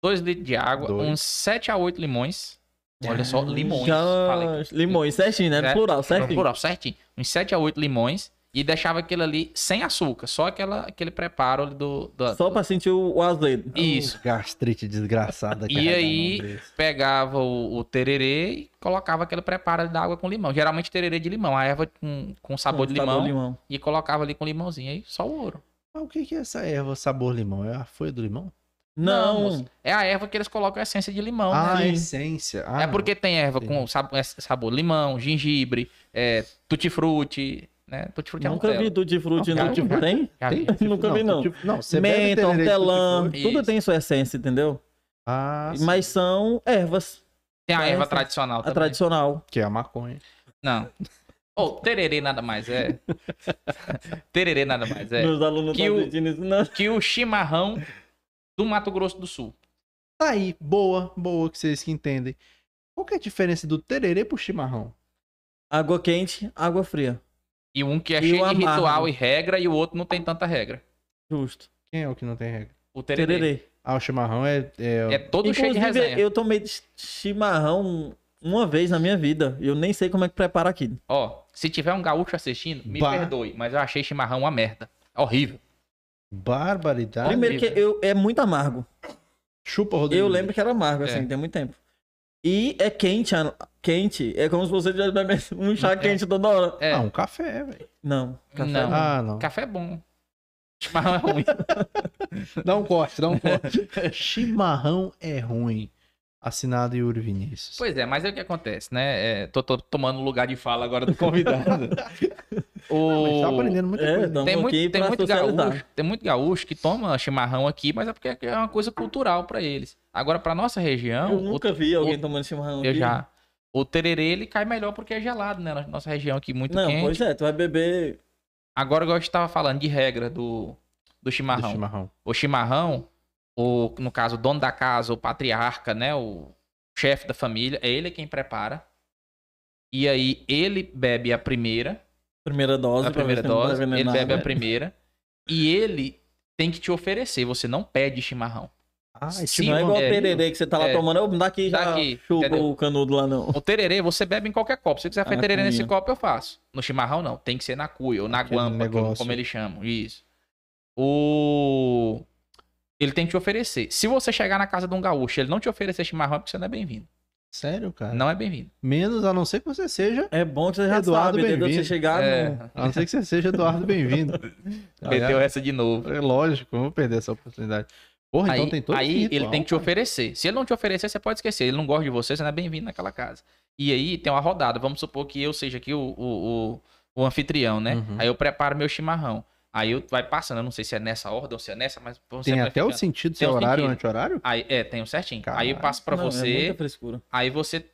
A: 2 litros de água,
B: Dois.
A: uns 7 a 8 limões. Olha só, limões.
C: Já...
A: Falei.
C: Limões, certinho, né? No
A: É,
C: plural,
A: No
C: certinho.
A: plural, certinho. Uns 7 a 8 limões. E deixava aquilo ali sem açúcar. Só aquela, aquele preparo ali do... do
C: Só pra sentir o, o azedo.
A: Isso.
B: Gastrite desgraçada.
A: E aí-. Pegava o, o tererê e colocava aquele preparo ali da água com limão. Geralmente tererê de limão. A erva com, com sabor
C: Com
A: de limão.
C: limão.
A: E colocava ali com limãozinho. Aí só o ouro.
B: Mas o que que é essa erva sabor limão? É a folha do limão?
C: Não,
A: moço. É a erva que eles colocam a essência de limão.
B: ah,
A: né?
B: a essência. Ah,
A: é porque tem erva
B: Entendi.
A: com sabor, sabor limão, gengibre, é, tutti-frutti, né? Tutti-frutti é
C: nunca
A: Nutella.
C: vi tutti frutti,
A: Não.
C: Tem?
B: Tem?
C: Nunca vi, não.
B: tipo- não, você
C: Menta,
B: de
C: hortelã,
B: tutti-frutti.
C: tudo
A: Isso.
C: tem sua essência, entendeu?
B: Ah, sim,
C: Mas são ervas.
A: Tem a erva
C: essa-
A: tradicional
C: A
A: também.
C: tradicional.
B: que é a maconha.
A: Não. Ô, tererê nada mais é. tererê nada mais é.
C: Meus alunos
A: Que
C: estão
A: o-
C: isso, não.
A: Que o chimarrão do Mato Grosso do Sul.
B: Tá aí, boa, boa, que vocês que entendem. Qual que é a diferença do tererê pro chimarrão?
C: Água quente, água fria.
A: E um que é
C: E
A: cheio de
C: amargo.
A: ritual e regra e o outro não tem tanta regra.
C: Justo.
B: Quem é o que não tem regra?
A: O tererê.
C: Tererê.
B: Ah, o chimarrão é. é...
A: É todo cheio de
C: Inclusive,
A: resenha.
C: eu tomei chimarrão uma vez na minha vida. Eu nem sei como é que prepara aquilo.
A: Ó, se tiver um gaúcho assistindo, me
B: Bah.
A: perdoe, mas eu achei chimarrão uma merda. Horrível.
B: Barbaridade.
C: Primeiro que eu, é muito amargo.
B: Chupa, Rodrigo.
C: Eu lembro que era amargo, assim,
A: É.
C: tem muito tempo. E é quente, a- quente. É como se você já bebesse um chá
A: É.
C: quente toda hora.
A: É,
B: Ah, um café, velho.
C: Não, café
A: Não.
C: não.
B: Ah, não.
A: café é bom. Chimarrão é ruim.
B: Dá um corte, dá um corte. chimarrão é ruim. Assinado Yuri Vinícius.
A: pois é, mas é o que acontece, né? É, tô, tô tomando lugar de fala agora do convidado.
B: Mas tá
A: o...
B: aprendendo muita
C: É,
B: coisa.
A: Tem muito,
C: aqui
A: tem,
C: pra
A: muito gaúcho, tem muito gaúcho que toma chimarrão aqui, mas é porque é uma coisa cultural pra eles. Agora, pra nossa região,
C: Eu
A: o-
C: nunca vi alguém
A: o-
C: tomando chimarrão.
A: eu
C: aqui.
A: já. O tererê, ele cai melhor porque é gelado, né? Na nossa região aqui, muito
C: Não,
A: quente.
C: pois é, tu vai beber.
A: Agora, igual a gente tava falando de regra do, do
B: Do
A: chimarrão.
B: chimarrão.
A: O chimarrão, o, no caso, o dono da casa, o patriarca, né? O chefe da família, é ele quem prepara. E aí, ele bebe a primeira,
C: Primeira dose.
A: a primeira dose, ele bebe a primeira. E ele tem que te oferecer, você não pede chimarrão.
B: Ah,
A: Se
B: tipo,
C: Não é igual
A: é,
C: o tererê que você tá lá
A: é.
C: tomando, eu daqui já
A: Daqui,
C: chupa
A: entendeu?
C: o canudo lá não.
A: O tererê, você bebe em qualquer copo. Se você quiser fazer
C: Ah,
A: tererê nesse
C: cuia.
A: copo, eu faço. No chimarrão, não. Tem que ser na cuia ou na
B: Aquele
A: guampa, como eles chamam. Isso. O... Ele tem que te oferecer. Se você chegar na casa de um gaúcho e ele não te oferecer chimarrão, é porque você não é bem-vindo.
B: Sério, cara?
A: Não é bem-vindo.
B: Menos a não ser que você seja.
C: É bom que você já
B: Eduardo,
C: sabe,
B: bem-vindo.
C: Você chegar
A: É.
C: no...
B: A não ser que você seja Eduardo Bem-vindo.
A: Perdeu essa de novo.
B: É lógico, vou perder essa oportunidade. Porra,
A: Aí,
B: então tem todo
A: aí ele
B: ritual,
A: tem que te oferecer. Se ele não te oferecer, você pode esquecer. Ele não gosta de você, você não é bem-vindo naquela casa. E aí tem uma rodada. Vamos supor que eu seja aqui o, o, o, o anfitrião, né?
B: Uhum.
A: Aí eu preparo meu chimarrão. Aí eu vai passando. Eu não sei se é nessa ordem ou se é nessa, mas vamos
B: Tem até o sentido se é horário ou anti-horário?
A: Aí, é, tem o certinho. Aí eu
B: Caralho.
A: passo pra
C: Não, É
A: você.
C: muita frescura.
A: aí você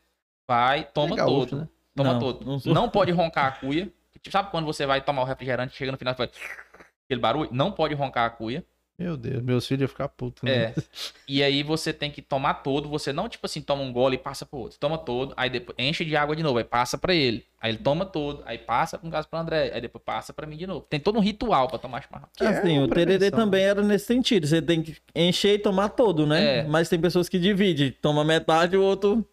A: vai, toma
B: É gaúcho,
A: todo.
B: né?
A: Toma
C: Não,
A: todo.
C: não
A: Não, pode roncar a cuia. Tipo, sabe quando você vai tomar o refrigerante, chega no final e faz aquele barulho? Não pode roncar a cuia.
B: Meu Deus, meus filhos iam ficar putos. Né?
A: É. E aí você tem que tomar todo. Você não, tipo assim, toma um gole e passa pro outro. Toma todo, aí depois enche de água de novo, aí passa pra ele. Aí ele toma todo, aí passa com gás pro André, aí depois passa pra mim de novo. Tem todo um ritual pra tomar chimarrão.
B: É
C: assim, o tererê
B: prevenção.
C: também era nesse sentido. Você tem que encher e tomar todo, né?
A: É.
C: Mas tem pessoas que dividem. Toma metade o outro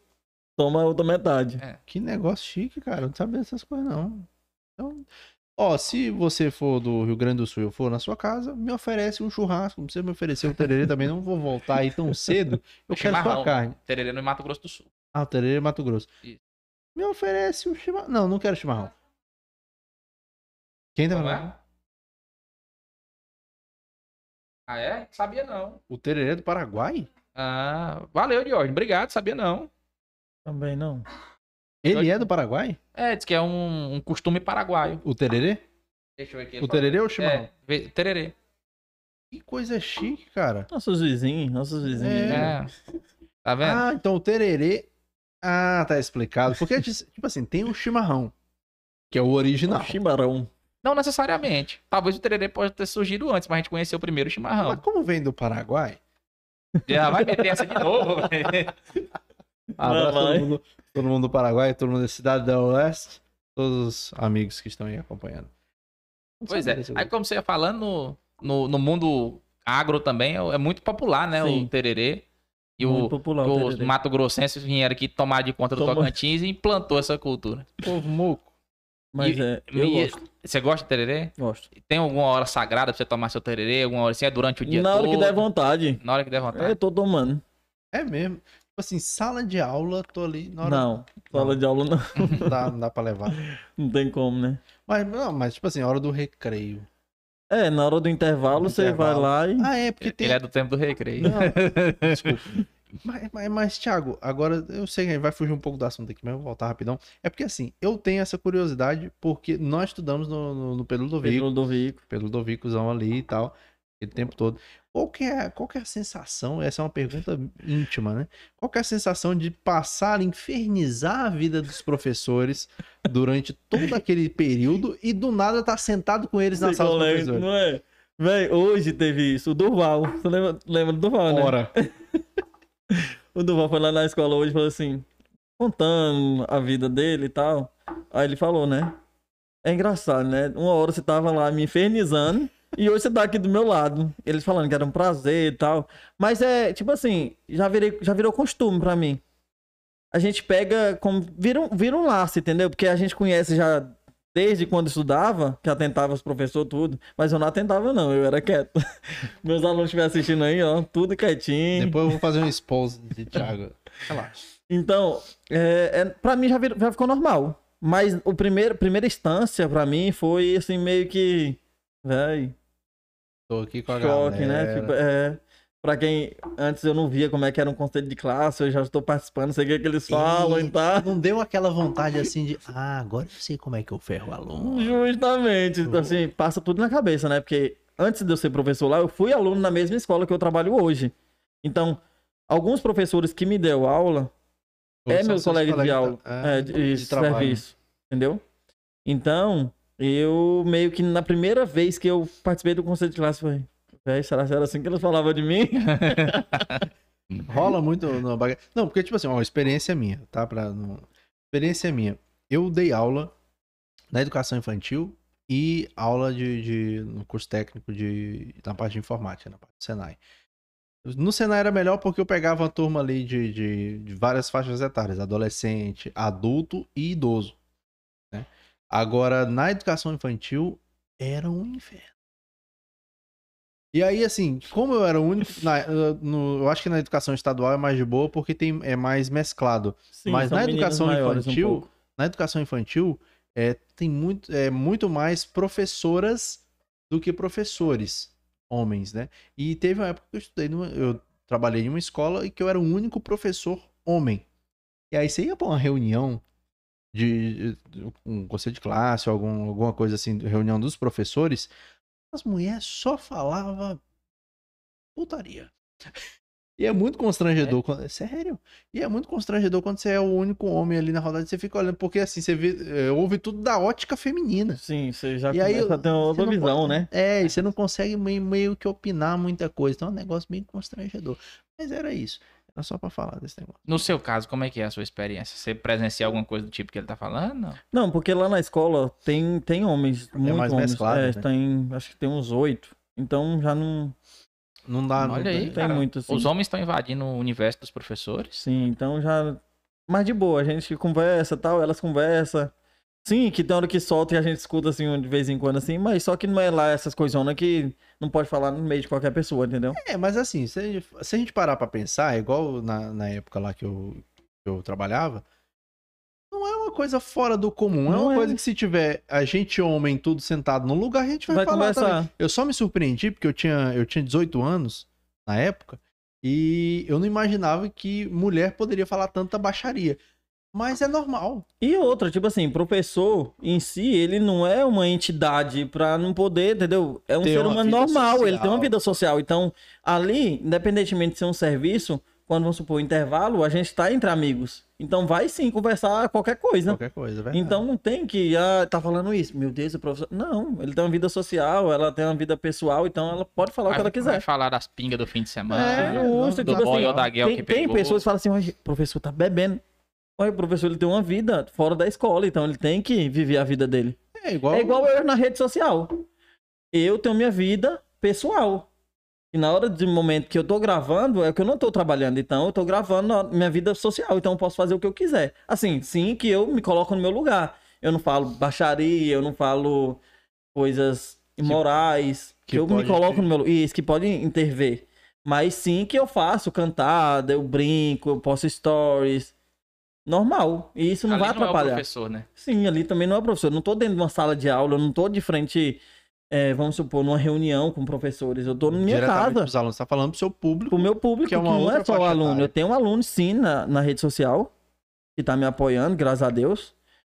C: toma a outra metade.
B: Que negócio chique, cara. Eu não sabia dessas coisas, não. Então, ó, se você for do Rio Grande do Sul e eu for na sua casa, me oferece um churrasco. Não precisa me oferecer o tererê também. Não vou voltar aí tão cedo. Eu quero sua carne.
A: Tererê no Mato Grosso do Sul.
B: Ah, o tererê é Mato Grosso.
A: Isso.
B: Me oferece um chimarrão. Não, não quero chimarrão. Quem tá
A: Como
B: falando?
A: é? Ah, é? Sabia não.
B: O tererê do Paraguai?
A: Ah, valeu, Diógenes. Obrigado, sabia não.
C: Também não.
B: Ele é do Paraguai?
A: É, diz que é um, um costume paraguaio.
B: O tererê?
A: Deixa eu ver aqui.
B: O tererê ou o chimarrão?
A: É, tererê.
B: Que coisa chique, cara.
C: Nossos vizinhos, nossos vizinhos.
B: É.
A: É. Tá vendo?
B: Ah, então o tererê. Ah, tá explicado. Porque, tipo assim, tem o chimarrão, que é o original.
C: Chimarrão.
A: Não necessariamente. Talvez o tererê pode ter surgido antes, mas a gente conheceu primeiro o chimarrão.
B: Mas como vem do Paraguai?
A: Já vai meter essa de novo.
B: Abraço
C: vai.
B: todo mundo, todo mundo do Paraguai, todo mundo da cidade da Oeste, todos os amigos que estão aí acompanhando. Não
A: pois é. Aí, como você ia falando, no, no, no mundo agro também é, é muito popular, né?
C: Sim.
A: O tererê. E
C: Muito
A: o,
C: popular. o
A: os
C: tererê.
A: Mato Grossenses vieram aqui tomar de conta do
C: Toma.
A: Tocantins e implantou essa cultura.
B: povo moco.
C: Mas
A: E-
C: é, eu
A: e-
C: gosto.
A: Você gosta de tererê?
C: Gosto.
A: Tem alguma hora sagrada pra você tomar seu tererê? Alguma hora assim? É durante o dia
C: Na hora
A: todo?
C: que der vontade.
A: Na hora que der vontade.
C: Eu tô tomando.
B: É mesmo. Tipo assim, sala de aula, tô ali. Na hora...
C: Não. Sala de aula não.
B: Não dá, não dá pra levar.
C: Não tem como, né?
B: Mas, não, mas tipo assim, hora do recreio.
C: É, na hora do intervalo, você vai lá e.
B: Ah, é, porque tem.
A: Ele é do tempo do recreio.
B: Não, desculpa. Mas, mas, mas, Thiago, agora eu sei que vai fugir um pouco do assunto aqui, mas eu vou voltar rapidão. É porque assim, eu tenho essa curiosidade porque nós estudamos no, no, no Pedro Ludovico,
C: Pedro Ludovico.
B: Pedro Ludovicozão ali e tal, o tempo todo. Qual que, é, qual que é a sensação? Essa é uma pergunta íntima, né? Qual que é a sensação de passar, infernizar a vida dos professores durante todo aquele período e do nada tá sentado com eles na
C: Sei
B: sala dos
C: é,
B: professores?
C: não é? Véi, hoje teve isso. O Durval. Você lembra, lembra do Durval, né?
B: Ora.
C: O Durval foi lá na escola hoje e falou assim, contando a vida dele e tal. Aí ele falou, né? É engraçado, né? Uma hora você tava lá me infernizando e hoje você tá aqui do meu lado. Eles falando que era um prazer e tal. Mas é, tipo assim, já, virei, já virou costume pra mim. A gente pega como. Vira um, vira um laço, entendeu? Porque a gente conhece já desde quando estudava, que atentava os professores, tudo. Mas eu não atentava, não, eu era quieto. Meus alunos estiverem assistindo aí, ó, tudo quietinho.
B: Depois eu vou fazer um expose de Thiago. Relaxa.
C: Então, é, é, pra mim já, virou- já ficou normal. Mas o primeiro, primeira instância pra mim foi assim, meio que. Véi,
B: Tô aqui com a
C: choque, né?
B: galera.
C: Tipo, é, pra quem antes eu não via como é que era um conselho de classe, eu já estou participando, sei o que, que eles falam e tal.
B: Não deu aquela vontade assim de, ah, agora eu sei como é que eu ferro o aluno.
C: Justamente. Então, assim, passa tudo na cabeça, né? Porque antes de eu ser professor lá, eu fui aluno na mesma escola que eu trabalho hoje. Então, alguns professores que me deu aula é
B: São
C: meu colega de aula,
B: ah,
C: é, de,
B: de trabalho.
C: serviço, entendeu? Então, eu meio que na primeira vez que eu participei do conselho de classe, falei, véi, será que era assim que eles falavam de mim?
B: Rola muito no. Não, porque, tipo assim, ó, experiência minha, tá? Pra. Experiência minha. Eu dei aula na educação infantil e aula de, de- no curso técnico de, na parte de informática, na parte do Senai. No Senai era melhor porque eu pegava uma turma ali de, de, de várias faixas etárias, adolescente, adulto e idoso. Agora, na educação infantil, era um inferno. E aí, assim, como eu era o único. na- no- eu acho que na educação estadual é mais de boa porque tem, é mais mesclado.
C: Sim,
B: Mas na educação
C: um
B: infantil,
C: pouco.
B: Na educação infantil, é, tem muito, é, muito mais professoras do que professores, homens, né? E teve uma época que eu estudei, numa, eu trabalhei em uma escola e que eu era o único professor homem. E aí você ia pra uma reunião de de- um conselho de classe, algum, alguma coisa assim, reunião dos professores, as mulheres só falavam putaria. E é muito constrangedor. Quando... é Sério? E é muito constrangedor quando você é o único homem ali na rodada e você fica olhando, porque assim, você vê, é, ouve tudo da ótica feminina.
C: Sim, você já
B: E aí,
C: começa a ter outra
B: não
C: visão, né?
B: É, e você não consegue meio, meio que opinar muita coisa. Então é um negócio bem constrangedor. Mas era isso. Era só pra falar desse negócio.
A: No seu caso, como é que é a sua experiência? Você presencia alguma coisa do tipo que ele tá falando? Não.
C: Não, porque lá na escola tem, tem homens, muito
B: mais
C: homens.
B: mesclado,
C: é,
B: né?
C: tem, acho que tem uns oito. Então já não,
B: Não dá.
A: Olha
B: não,
A: aí,
C: tem
A: cara.
C: muito, assim.
A: Os homens estão invadindo o universo dos professores.
C: Sim, então já. Mas de boa, a gente conversa e tal, elas conversam. Sim, que tem hora que solta e a gente escuta assim de vez em quando, assim, mas só que não é lá essas coisonas que não pode falar no meio de qualquer pessoa, entendeu?
B: É, mas assim, se a gente, se a gente parar pra pensar, é igual na, na época lá que eu, que eu trabalhava, não é uma coisa fora do comum. é
C: Não
B: uma
C: é.
B: coisa que se tiver a gente homem tudo sentado no lugar, a gente vai,
C: Vai
B: falar também.
C: conversar.
B: Eu só me surpreendi porque eu tinha, eu tinha 18 anos na época e eu não imaginava que mulher poderia falar tanta baixaria. Mas é normal.
C: E outra, tipo assim, professor em si, ele não é uma entidade pra não poder, entendeu? É um
B: Ter
C: ser
B: uma
C: humano normal, ele tem
B: social.
C: uma vida social. Então, ali, independentemente de ser um serviço, quando vamos supor intervalo, a gente tá entre amigos. Então vai sim conversar qualquer coisa.
B: Qualquer coisa, é verdade.
C: Então não tem que, ah, tá falando isso, meu Deus, o professor. Não, ele tem uma vida social, ela tem uma vida pessoal, então ela pode falar o que
A: Vai-
C: ela quiser.
A: Vai falar das pingas do fim de semana.
C: É,
B: não,
C: justo,
B: do
C: tipo
A: boy
C: assim,
A: ou da guel
C: tem,
A: que
C: tem
A: pegou.
C: pessoas que falam assim, "Olha, o professor tá bebendo. Olha, o professor ele tem uma vida fora da escola, então ele tem que viver a vida dele.
B: é igual,
C: É igual eu na rede social. Eu tenho minha vida pessoal. E na hora do momento que eu tô gravando, é que eu não tô trabalhando. Então eu tô gravando a minha vida social. Então eu posso fazer o que eu quiser. Assim, sim que eu me coloco no meu lugar. Eu não falo baixaria, eu não falo coisas imorais.
B: que
C: Que, eu me coloco
B: ter-
C: no meu lugar. Isso, que pode intervir. Mas sim que eu faço cantada, eu brinco, eu posto stories. Normal. E isso não
A: Ali
C: vai
A: não é o
C: atrapalhar.
A: professor, né?
C: Sim, ali também não é professor. Eu não tô dentro de uma sala de aula, eu não tô de frente, é, vamos supor, numa reunião com professores. Eu tô na minha casa,
B: pros alunos, você tá falando pro seu público.
C: pro meu público,
B: Que
C: que,
B: é uma
C: não
B: outra
C: é só o aluno.
B: etária.
C: Eu tenho um aluno, sim, na, na rede social, que tá me apoiando, graças a Deus.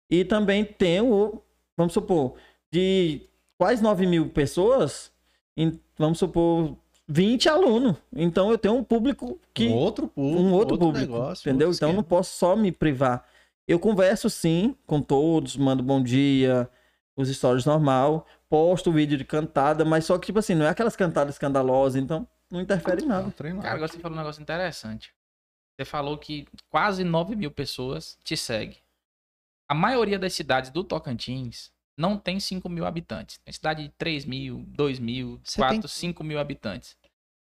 C: E também tenho, vamos supor, de quase 9 mil pessoas, em- vamos supor, 20 alunos. Então eu tenho um público que
B: um outro público,
C: um outro, público,
B: negócio,
C: entendeu?
B: outro
C: Então eu não posso só me privar. Eu converso sim com todos, mando bom dia, os stories normal, posto vídeo de cantada, mas só que tipo assim, não é aquelas cantadas escandalosas, então não interfere em nada.
A: Cara, agora você falou um negócio interessante. Você falou que quase 9 mil pessoas te seguem. A maioria das cidades do Tocantins não tem 5 mil habitantes. Tem cidade de 3 mil, 2 mil,
B: Você
A: 4,
B: tem-
A: 5 mil habitantes.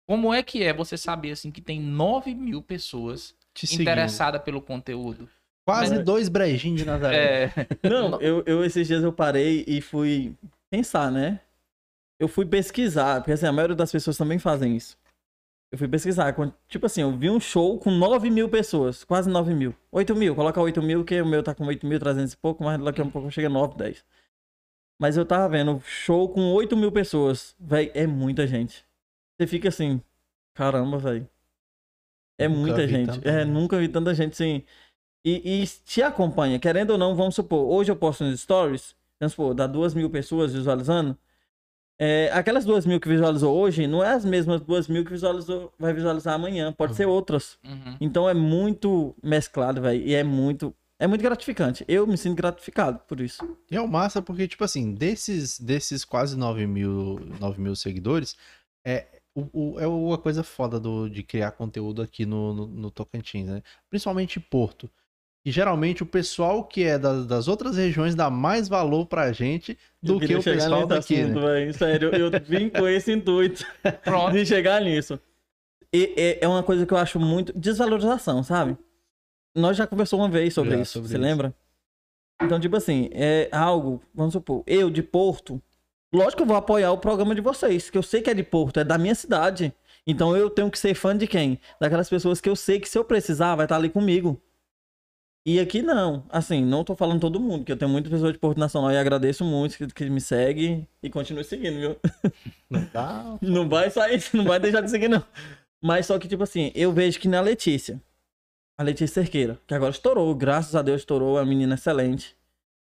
A: Como é que é você saber assim que tem 9 mil pessoas interessadas pelo conteúdo?
B: Quase
C: Mas-
B: dois brejinhos de Nazaré.
A: É,
C: Não, eu, eu esses dias eu parei e fui pensar, né? Eu fui pesquisar, porque assim, a maioria das pessoas também fazem isso. Eu fui pesquisar, tipo assim, eu vi um show com 9 mil pessoas, quase 9 mil. 8 mil, coloca 8 mil, que o meu tá com 8.300 e pouco, mas daqui a um pouco chega a 9, 10. Mas eu tava vendo show com 8 mil pessoas. Véi, é muita gente. Você fica assim, caramba, véi. É
B: Nunca
C: muita gente. É,
B: gente.
C: nunca vi tanta gente assim. E, e te acompanha, querendo ou não, vamos supor, hoje eu posto nos stories, vamos supor, dá duas mil pessoas visualizando. É, aquelas duas mil que visualizou hoje, não é as mesmas duas mil que visualizou, vai visualizar amanhã, pode ser outras.
A: uhum.
C: Então é muito mesclado, velho, e é muito, é muito gratificante. Eu me sinto gratificado por isso.
B: E é o massa porque, tipo assim, desses, desses quase 9 mil, 9 mil seguidores, é, o, o- é uma coisa foda do, de criar conteúdo aqui no, no, no Tocantins, né? Principalmente em Porto. E geralmente o pessoal que é das, das outras regiões dá mais valor pra gente do que o pessoal daqui,
C: assunto,
B: né?
C: velho. Sério, eu vim com esse intuito de chegar nisso. e- e- é uma coisa que eu acho muito. Desvalorização, sabe? Nós já conversamos uma vez sobre
B: Já,
C: isso,
B: sobre
C: você
B: isso.
C: lembra? Então, tipo assim, é algo, vamos supor, eu de Porto, lógico que eu vou apoiar o programa de vocês, que eu sei que é de Porto, é da minha cidade. Então eu tenho que ser fã de quem? Daquelas pessoas que eu sei que se eu precisar vai estar ali comigo. E aqui não. Assim, não tô falando todo mundo, que eu tenho muitas pessoas de Porto Nacional e agradeço muito que, que me segue e continue seguindo, viu?
B: Não dá.
C: Não vai sair, não vai deixar de seguir, não. Mas só que, tipo assim, eu vejo que na Letícia, a Letícia Cerqueira, que agora estourou, graças a Deus estourou, é uma menina excelente.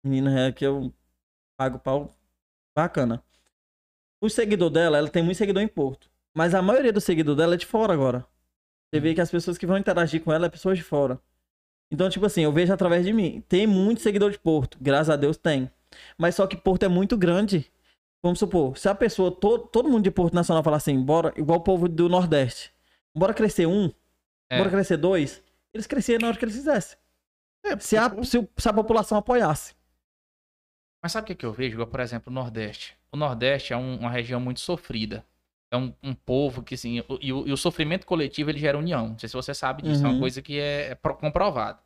C: Menina é que eu pago pau bacana. O seguidor dela, ela tem muito seguidor em Porto. Mas a maioria do seguidor dela é de fora agora. Você vê que as pessoas que vão interagir com ela é pessoas de fora. Então, tipo assim, eu vejo através de mim. Tem muito seguidor de Porto, graças a Deus tem. Mas só que Porto é muito grande. Vamos supor, se a pessoa, to- todo mundo de Porto Nacional falar assim, bora, igual o povo do Nordeste, bora crescer um,
A: É.
C: bora crescer dois, eles cresciam na hora que eles fizessem.
B: É,
C: Se a, se, se a população apoiasse.
A: Mas sabe o que, que eu vejo? Por exemplo, o Nordeste. O Nordeste é um- uma região muito sofrida. É um, um povo que, assim, o- e, o, e o sofrimento coletivo ele gera união. Não sei se você sabe disso, é uma
C: Uhum.
A: coisa que é, é pro- comprovado.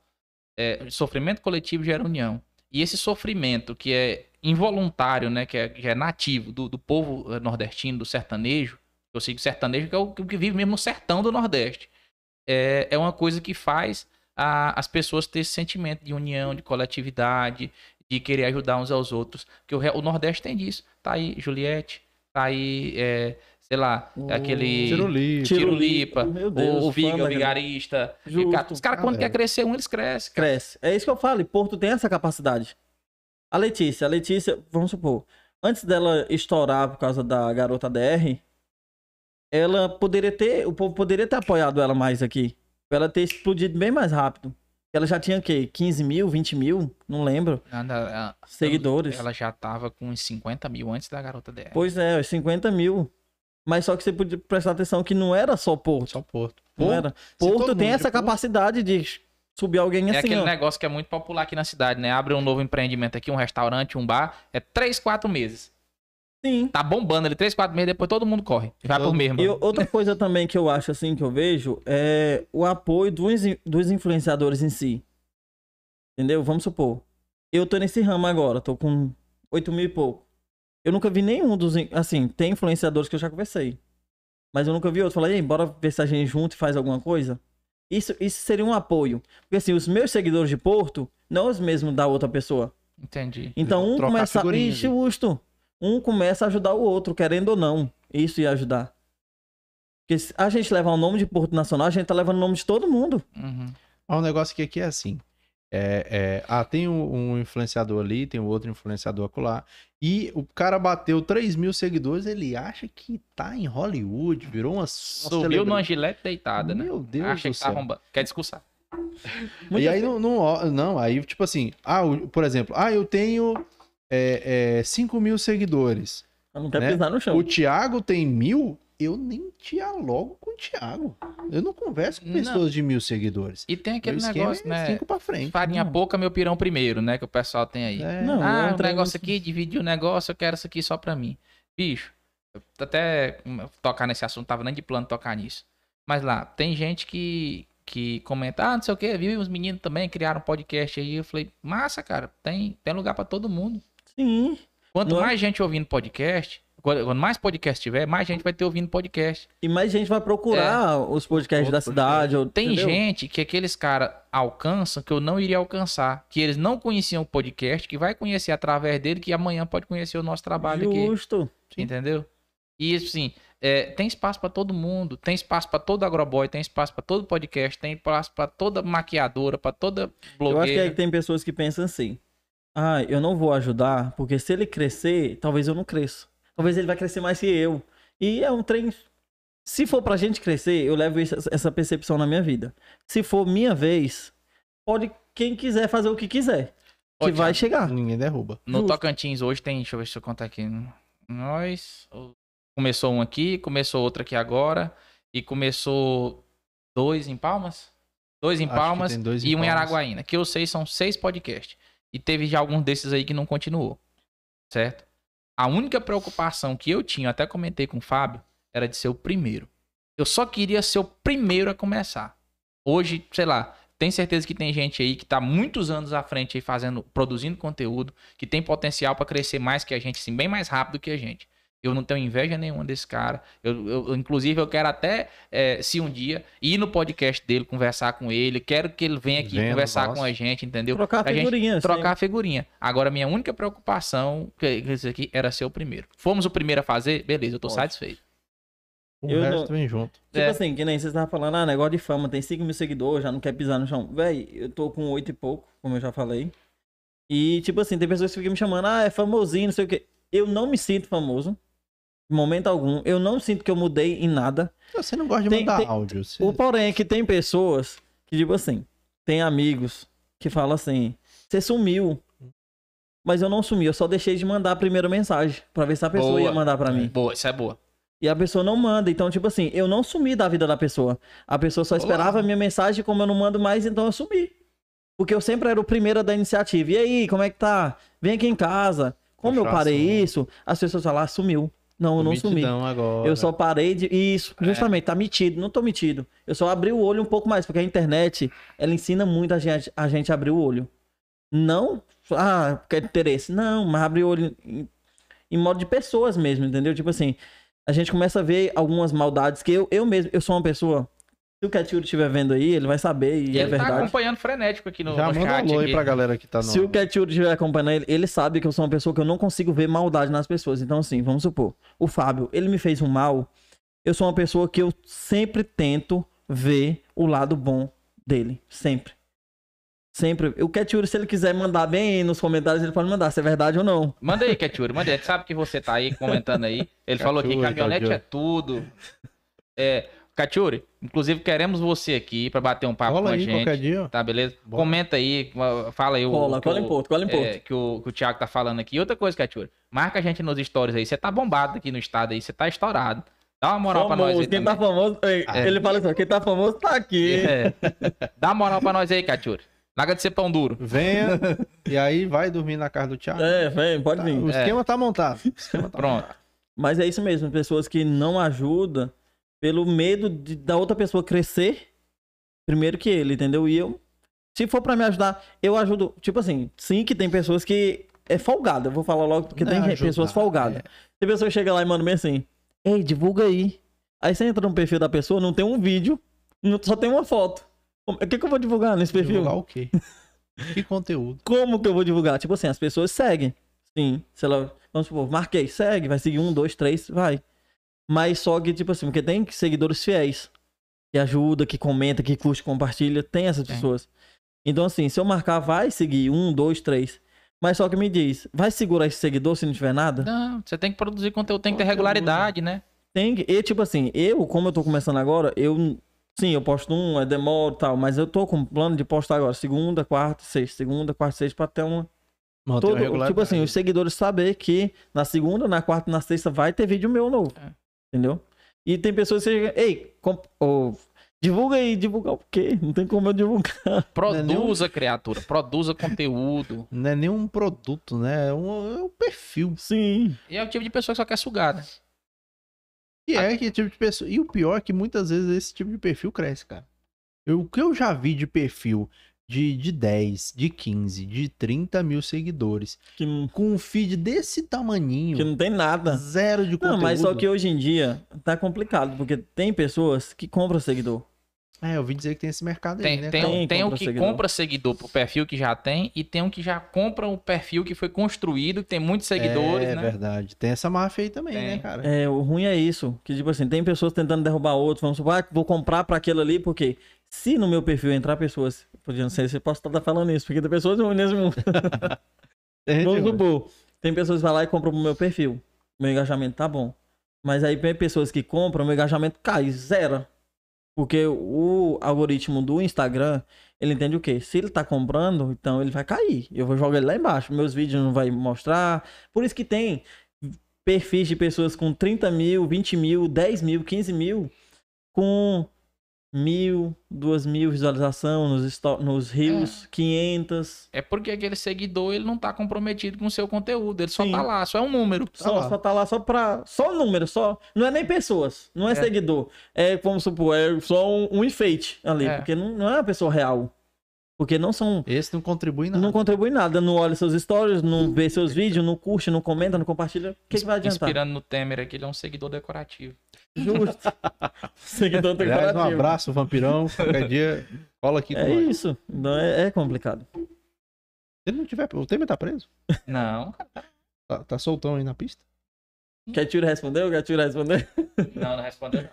A: É, o sofrimento coletivo gera união. E esse sofrimento que é involuntário, né, que é, que é nativo do, do povo eh, nordestino, do sertanejo, eu sei que o sertanejo que é o que que vive mesmo no sertão do Nordeste, é, é uma coisa que faz a- as pessoas ter esse sentimento de união, de coletividade, de querer ajudar uns aos outros. Porque o, o Nordeste tem disso. Tá aí Juliette, tá aí, é, sei lá,
C: O
A: aquele
B: Tirolipa.
A: Tirulipa,
C: Meu Deus,
A: o, o Viga, o Vigarista.
C: Justo.
A: Cara, Os caras, quando
B: Ah,
A: quer
B: é.
A: crescer um, eles crescem. cara.
C: Cresce. É isso que eu falo, e Porto tem essa capacidade. A Letícia, a Letícia, vamos supor, antes dela estourar por causa da garota DR, ela poderia ter, o povo poderia ter apoiado ela mais aqui. Pra ela ter explodido bem mais rápido. Ela já tinha o quê? 15 mil, 20 mil? Não lembro.
A: Ela- ela-
C: Seguidores.
A: Ela já tava com uns 50 mil antes da garota dela.
C: Pois é, os 50 mil. Mas só que você podia prestar atenção que não era só Porto.
B: Só Porto.
C: Não
B: Porto,
C: era. Porto tem essa
B: Porto-
C: capacidade de subir alguém
A: É
C: assim,
A: aquele
C: ó.
A: negócio que é muito popular aqui na cidade, né? Abre um novo empreendimento aqui, um restaurante, um bar, é 3, 4 meses.
C: Sim.
A: Tá bombando ali, 3, 4 meses, depois todo mundo corre. Vai
B: Todo-
A: por mesmo.
C: E outra coisa também que eu acho assim, que eu vejo, é o apoio dos, dos influenciadores em si. Entendeu? Vamos supor. Eu tô nesse ramo agora, tô com 8 mil e pouco. Eu nunca vi nenhum dos. Assim, tem influenciadores que eu já conversei. Mas eu nunca vi outro. Falei, ei, bora ver se a gente junto e faz alguma coisa. Isso, isso seria um apoio. Porque assim, os meus seguidores de Porto, não os mesmos da outra pessoa.
A: Entendi.
C: Então um
B: Trocar
C: começa.
B: figurinhas,
C: Ixi, justo. Um começa a ajudar o outro, querendo ou não. Isso ia ajudar. Porque se a gente levar o nome de Porto Nacional, a gente tá levando o nome de todo mundo.
A: Uhum.
B: Ó, um negócio que aqui é assim. É, é, ah, tem um, um influenciador ali, tem um outro influenciador acolá. E o cara bateu 3 mil seguidores, ele acha que tá em Hollywood, virou uma,
A: Subiu numa gilete deitada, né?
B: Meu Deus
A: Acha
B: do
A: que tá
B: céu.
A: arrombando. Quer discursar.
B: E aí não, não, não, aí tipo assim, ah, por exemplo, ah, eu tenho é, é, 5 mil seguidores.
C: Eu não quero
B: Né?
C: pisar no chão.
B: O Thiago tem mil, eu nem dialogo com o Thiago. Eu não converso com
A: Não.
B: pessoas de mil seguidores.
A: E tem aquele
B: Meu
A: negócio,
B: é
A: né?
B: cinco pra frente.
A: Farinha
C: Não.
A: pouca, meu pirão primeiro, né? Que o pessoal tem aí.
B: É.
C: Não,
A: ah,
C: é um
A: negócio aqui, dividir o negócio, eu quero isso aqui só pra mim. Bicho, até hum, tocar nesse assunto, tava nem de plano tocar nisso. Mas lá, tem gente que, que comenta, ah, não sei o que, viu? Os meninos também criaram um podcast aí. Eu falei, massa, cara, tem, tem lugar pra todo mundo.
C: Sim.
A: Quanto
C: Não é?
A: mais gente ouvindo podcast, quando mais podcast tiver, mais gente vai ter ouvindo podcast.
C: E mais gente vai procurar os podcasts
B: Outro
C: da cidade.
A: É. Tem
C: entendeu?
A: gente que aqueles caras alcançam que eu não iria alcançar. Que eles não conheciam o podcast, que vai conhecer através dele, que amanhã pode conhecer o nosso trabalho aqui.
C: Justo.
A: Entendeu? E assim, é, tem espaço pra todo mundo, tem espaço pra todo agroboy, tem espaço pra todo podcast, tem espaço pra toda maquiadora, pra toda
C: Eu acho que
A: blogueira.
C: aí tem pessoas que pensam assim. Ah, eu não vou ajudar, porque se ele crescer, talvez eu não cresça. Talvez ele vai crescer mais que eu. E é um trem. Se for pra gente crescer, eu levo isso- essa percepção na minha vida. Se for minha vez, pode quem quiser fazer o que quiser.
A: Ô,
C: Que vai chegar.
B: Ninguém derruba.
A: No
C: Justo.
A: Tocantins hoje tem, deixa eu ver se eu contar aqui. Nós. Começou um aqui, começou outro aqui agora. E começou dois em Palmas? Dois em
B: Acho
A: Palmas
B: dois em
A: e um em. Araguaína. Que eu sei são seis podcasts. E teve já alguns desses aí que não continuou. Certo? A única preocupação que eu tinha, até comentei com o Fábio, era de ser o primeiro. Eu só queria ser o primeiro a começar. Hoje, sei lá, tenho certeza que tem gente aí que tá muitos anos à frente aí fazendo, produzindo conteúdo, que tem potencial para crescer mais que a gente, assim, bem mais rápido que a gente. Eu não tenho inveja nenhuma desse cara. Eu, eu- inclusive, eu quero até, eh, se um dia, ir no podcast dele, conversar com ele. Quero que ele venha aqui
B: Vendo
A: conversar
B: nosso.
A: com a gente, entendeu?
C: Trocar
A: A gente
C: figurinha. assim.
A: trocar a figurinha. Agora, minha única preocupação, que que isso aqui, era ser o primeiro. Fomos o primeiro a fazer? Beleza, eu tô
C: Ótimo.
A: satisfeito.
B: O
C: Eu
B: resto
C: não-
B: vem junto.
C: Tipo
A: É.
C: assim, que nem vocês estavam falando, ah, negócio de fama, tem 5 mil seguidores, já não quer pisar no chão. Véi, eu tô com 8 e pouco, como eu já falei. E, tipo assim, tem pessoas que ficam me chamando, ah, é famosinho, não sei o quê. Eu não me sinto famoso, momento algum. Eu não sinto que eu mudei em nada.
B: Você não gosta de
C: Tem-
B: mandar
C: tem-
B: áudio. Você...
C: O porém é que tem pessoas que, tipo assim, tem amigos que falam assim, você sumiu. Mas eu não sumi, eu só deixei de mandar a primeira mensagem, pra ver se a pessoa
A: Boa.
C: ia mandar pra mim.
A: Boa, isso é boa.
C: E a pessoa não manda. Então, tipo assim, eu não sumi da vida da pessoa. A pessoa só
A: Olá.
C: esperava a minha mensagem, como eu não mando mais, então eu sumi. Porque eu sempre era o primeiro da iniciativa. E aí, como é que tá? Vem aqui em casa. Como eu
B: Puxa
C: parei
B: assunto.
C: isso, as pessoas falam, ah, sumiu. Não, eu não sumi.
B: Agora.
C: Eu só parei de. Isso,
A: É.
C: justamente, tá metido. Não tô metido. Eu só abri o olho um pouco mais, porque a internet, ela ensina muito a gente a, gente abrir o olho. Não, ah, porque é interesse. Não, mas abrir o olho em, em modo de pessoas mesmo, entendeu? Tipo assim, a gente começa a ver algumas maldades que eu, eu mesmo, eu sou uma pessoa. Se o Caturo estiver vendo aí, ele vai saber, e,
A: E
C: é
A: ele tá
C: verdade.
A: acompanhando frenético aqui no,
B: Já
A: no
B: manda um
A: chat.
B: aí
A: aqui.
B: pra galera que tá no...
C: Se o Caturo estiver acompanhando ele, ele sabe que eu sou uma pessoa que eu não consigo ver maldade nas pessoas. Então, assim, vamos supor, o Fábio, ele me fez um mal. Eu sou uma pessoa que eu sempre tento ver o lado bom dele. Sempre. Sempre. O Caturo, se ele quiser mandar bem aí nos comentários, ele pode mandar, se é verdade ou não.
A: Manda aí, Ketchuri, manda aí. Ele sabe que você tá aí comentando aí. Ele falou aqui que caminhonete
B: Cachuri.
A: é tudo. É, Cachuri, inclusive queremos você aqui pra bater um papo
B: Cola
A: com a
B: aí
A: gente.
B: qualquer dia.
A: Tá, beleza?
B: Bora.
A: Comenta aí, fala aí o.
C: Cola, cola em cola em Porto.
A: é, que, o, que o Thiago tá falando aqui. Outra coisa, Cachuri, marca a gente nos stories aí. Você tá bombado aqui no estado aí, você tá estourado. Dá uma moral pra nós aí.
C: Famoso, quem
A: também.
C: tá famoso,
A: É.
C: ele fala assim, quem tá famoso tá aqui.
A: É. Dá uma moral pra nós aí, Cachuri. Larga de ser pão duro.
B: Venha e aí vai dormir na casa do Thiago.
C: É, vem, pode vir.
B: O esquema tá montado. O esquema tá
A: Pronto.
C: Mas é isso mesmo, pessoas que não ajudam pelo medo de, da outra pessoa crescer primeiro que ele, entendeu? E eu, se for pra me ajudar, eu ajudo. Tipo assim, sim que tem pessoas que é folgada. Eu vou falar logo porque tem
B: ajudar,
C: pessoas folgadas.
B: é.
C: Tem pessoa que chega lá e manda bem assim: Ei, divulga aí. Aí você entra no perfil da pessoa, não tem um vídeo, só tem uma foto. O que, que eu vou divulgar nesse perfil?
B: Divulgar o quê? Que conteúdo.
C: Como que eu vou divulgar? Tipo assim, as pessoas seguem. Sim. Se ela, vamos supor, marquei, segue, vai seguir um, dois, três, vai. Mas só que, tipo assim, porque tem seguidores fiéis. Que ajuda, que comenta, que curte, compartilha. Tem essas
A: Tem.
C: pessoas. Então, assim, se eu marcar, vai seguir um, dois, três. Mas só que me diz, vai segurar esse seguidor se não tiver nada?
A: Não, você tem que produzir conteúdo, tem que ter regularidade, né?
C: Tem que. E, tipo assim, eu, como eu tô começando agora, eu. Sim, eu posto um, é demoro e tal, mas eu tô com plano de postar agora segunda, quarta, sexta, segunda, quarta, sexta, pra ter uma, todo, tipo assim, os seguidores saber que na segunda, na quarta e na sexta vai ter vídeo meu novo.
A: É.
C: Entendeu? E tem pessoas que chegam, ei, comp- ô, divulga aí, divulgar o quê? Não tem como eu divulgar.
A: Produza, criatura, produza conteúdo.
B: Não é nem um produto, né? É um, é um perfil.
C: Sim.
A: E é o tipo de pessoa que só quer sugar, né?
B: E é que tipo de pessoa. E o pior é que muitas vezes esse tipo de perfil cresce, cara. Eu- o que eu já vi de perfil de, de 10, de 15, de 30 mil seguidores,
C: Que,
B: com um feed desse tamaninho,
C: que não tem nada.
B: zero de conteúdo.
C: Não, mas só que hoje em dia tá complicado, porque tem pessoas que compram seguidor.
B: É, eu ouvi dizer que tem esse mercado aí,
A: Tem,
B: né?
A: tem?
C: Tem,
A: tem o que
C: seguidor.
A: compra seguidor pro perfil que já tem e tem um que já compra um perfil que foi construído, que tem muitos seguidores,
B: é
A: né?
B: verdade. Tem essa máfia aí também,
A: Tem.
B: né, cara?
C: É, o ruim é isso. Que, tipo assim, tem pessoas tentando derrubar outros. Vamos supor, ah, vou comprar pra aquele ali, porque se no meu perfil entrar pessoas. Podia não sei se eu posso estar falando isso, porque tem pessoas ruins nesse mundo. Vamos supor, tem pessoas que vão lá e compram pro meu perfil. Meu engajamento tá bom. Mas aí tem pessoas que compram, meu engajamento cai, zero. Porque o algoritmo do Instagram, ele entende o quê? Se ele tá comprando, então ele vai cair. Eu vou jogar ele lá embaixo. Meus vídeos não vai mostrar. Por isso que tem perfis de pessoas com 30 mil, 20 mil, 10 mil, 15 mil, com mil, duas mil visualizações nos, nos rios, 500.
A: É porque aquele seguidor, ele não tá comprometido com o seu conteúdo. Ele só
C: Sim.
A: tá lá, só é um número.
C: Só,
B: lá.
C: só tá lá só pra. Só número, só. Não é nem pessoas, não é,
A: É.
C: seguidor. É, vamos supor, é só um, um enfeite ali.
A: É.
C: Porque não, não é uma pessoa real. Porque não são.
B: Esse não contribui em nada.
C: Não contribui nada, não olha seus stories, não vê seus vídeos, não curte, não comenta, não compartilha. O que, que vai adiantar?
A: Inspirando no Temer aqui, ele é um seguidor decorativo.
C: Justo. Seguidor
B: Aliás, um abraço, vampirão. Qualquer dia, cola aqui com
C: É
B: nós.
C: isso. Então é, é complicado.
B: Se ele não tiver. O Temer tá preso?
A: Não,
B: Tá, tá soltão aí na pista?
C: Quer tiro respondeu? Quer tiro respondeu?
A: não, não respondeu não.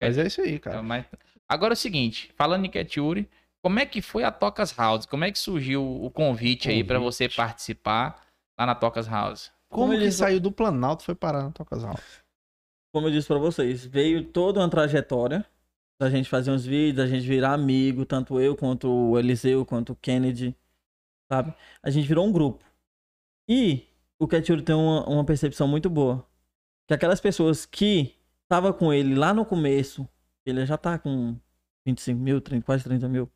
B: Mas é isso aí, cara.
A: É, mas- Agora é o seguinte, falando em Keturi, como é que foi a Tocas House? Como é que surgiu o convite aí pra
B: Convite.
A: você participar lá na Tocas House?
B: Como
C: Como
B: que
C: eles-
B: saiu do Planalto e foi parar na tua casal?
C: Como eu disse pra vocês, veio toda uma trajetória da gente fazer uns vídeos, da gente virar amigo, tanto eu quanto o Eliseu, quanto o Kennedy, sabe? A gente virou um grupo. E o Ketchuri tem uma, uma percepção muito boa. Que aquelas pessoas que estavam com ele lá no começo, ele já tá com 25 mil, 30, quase 30 mil.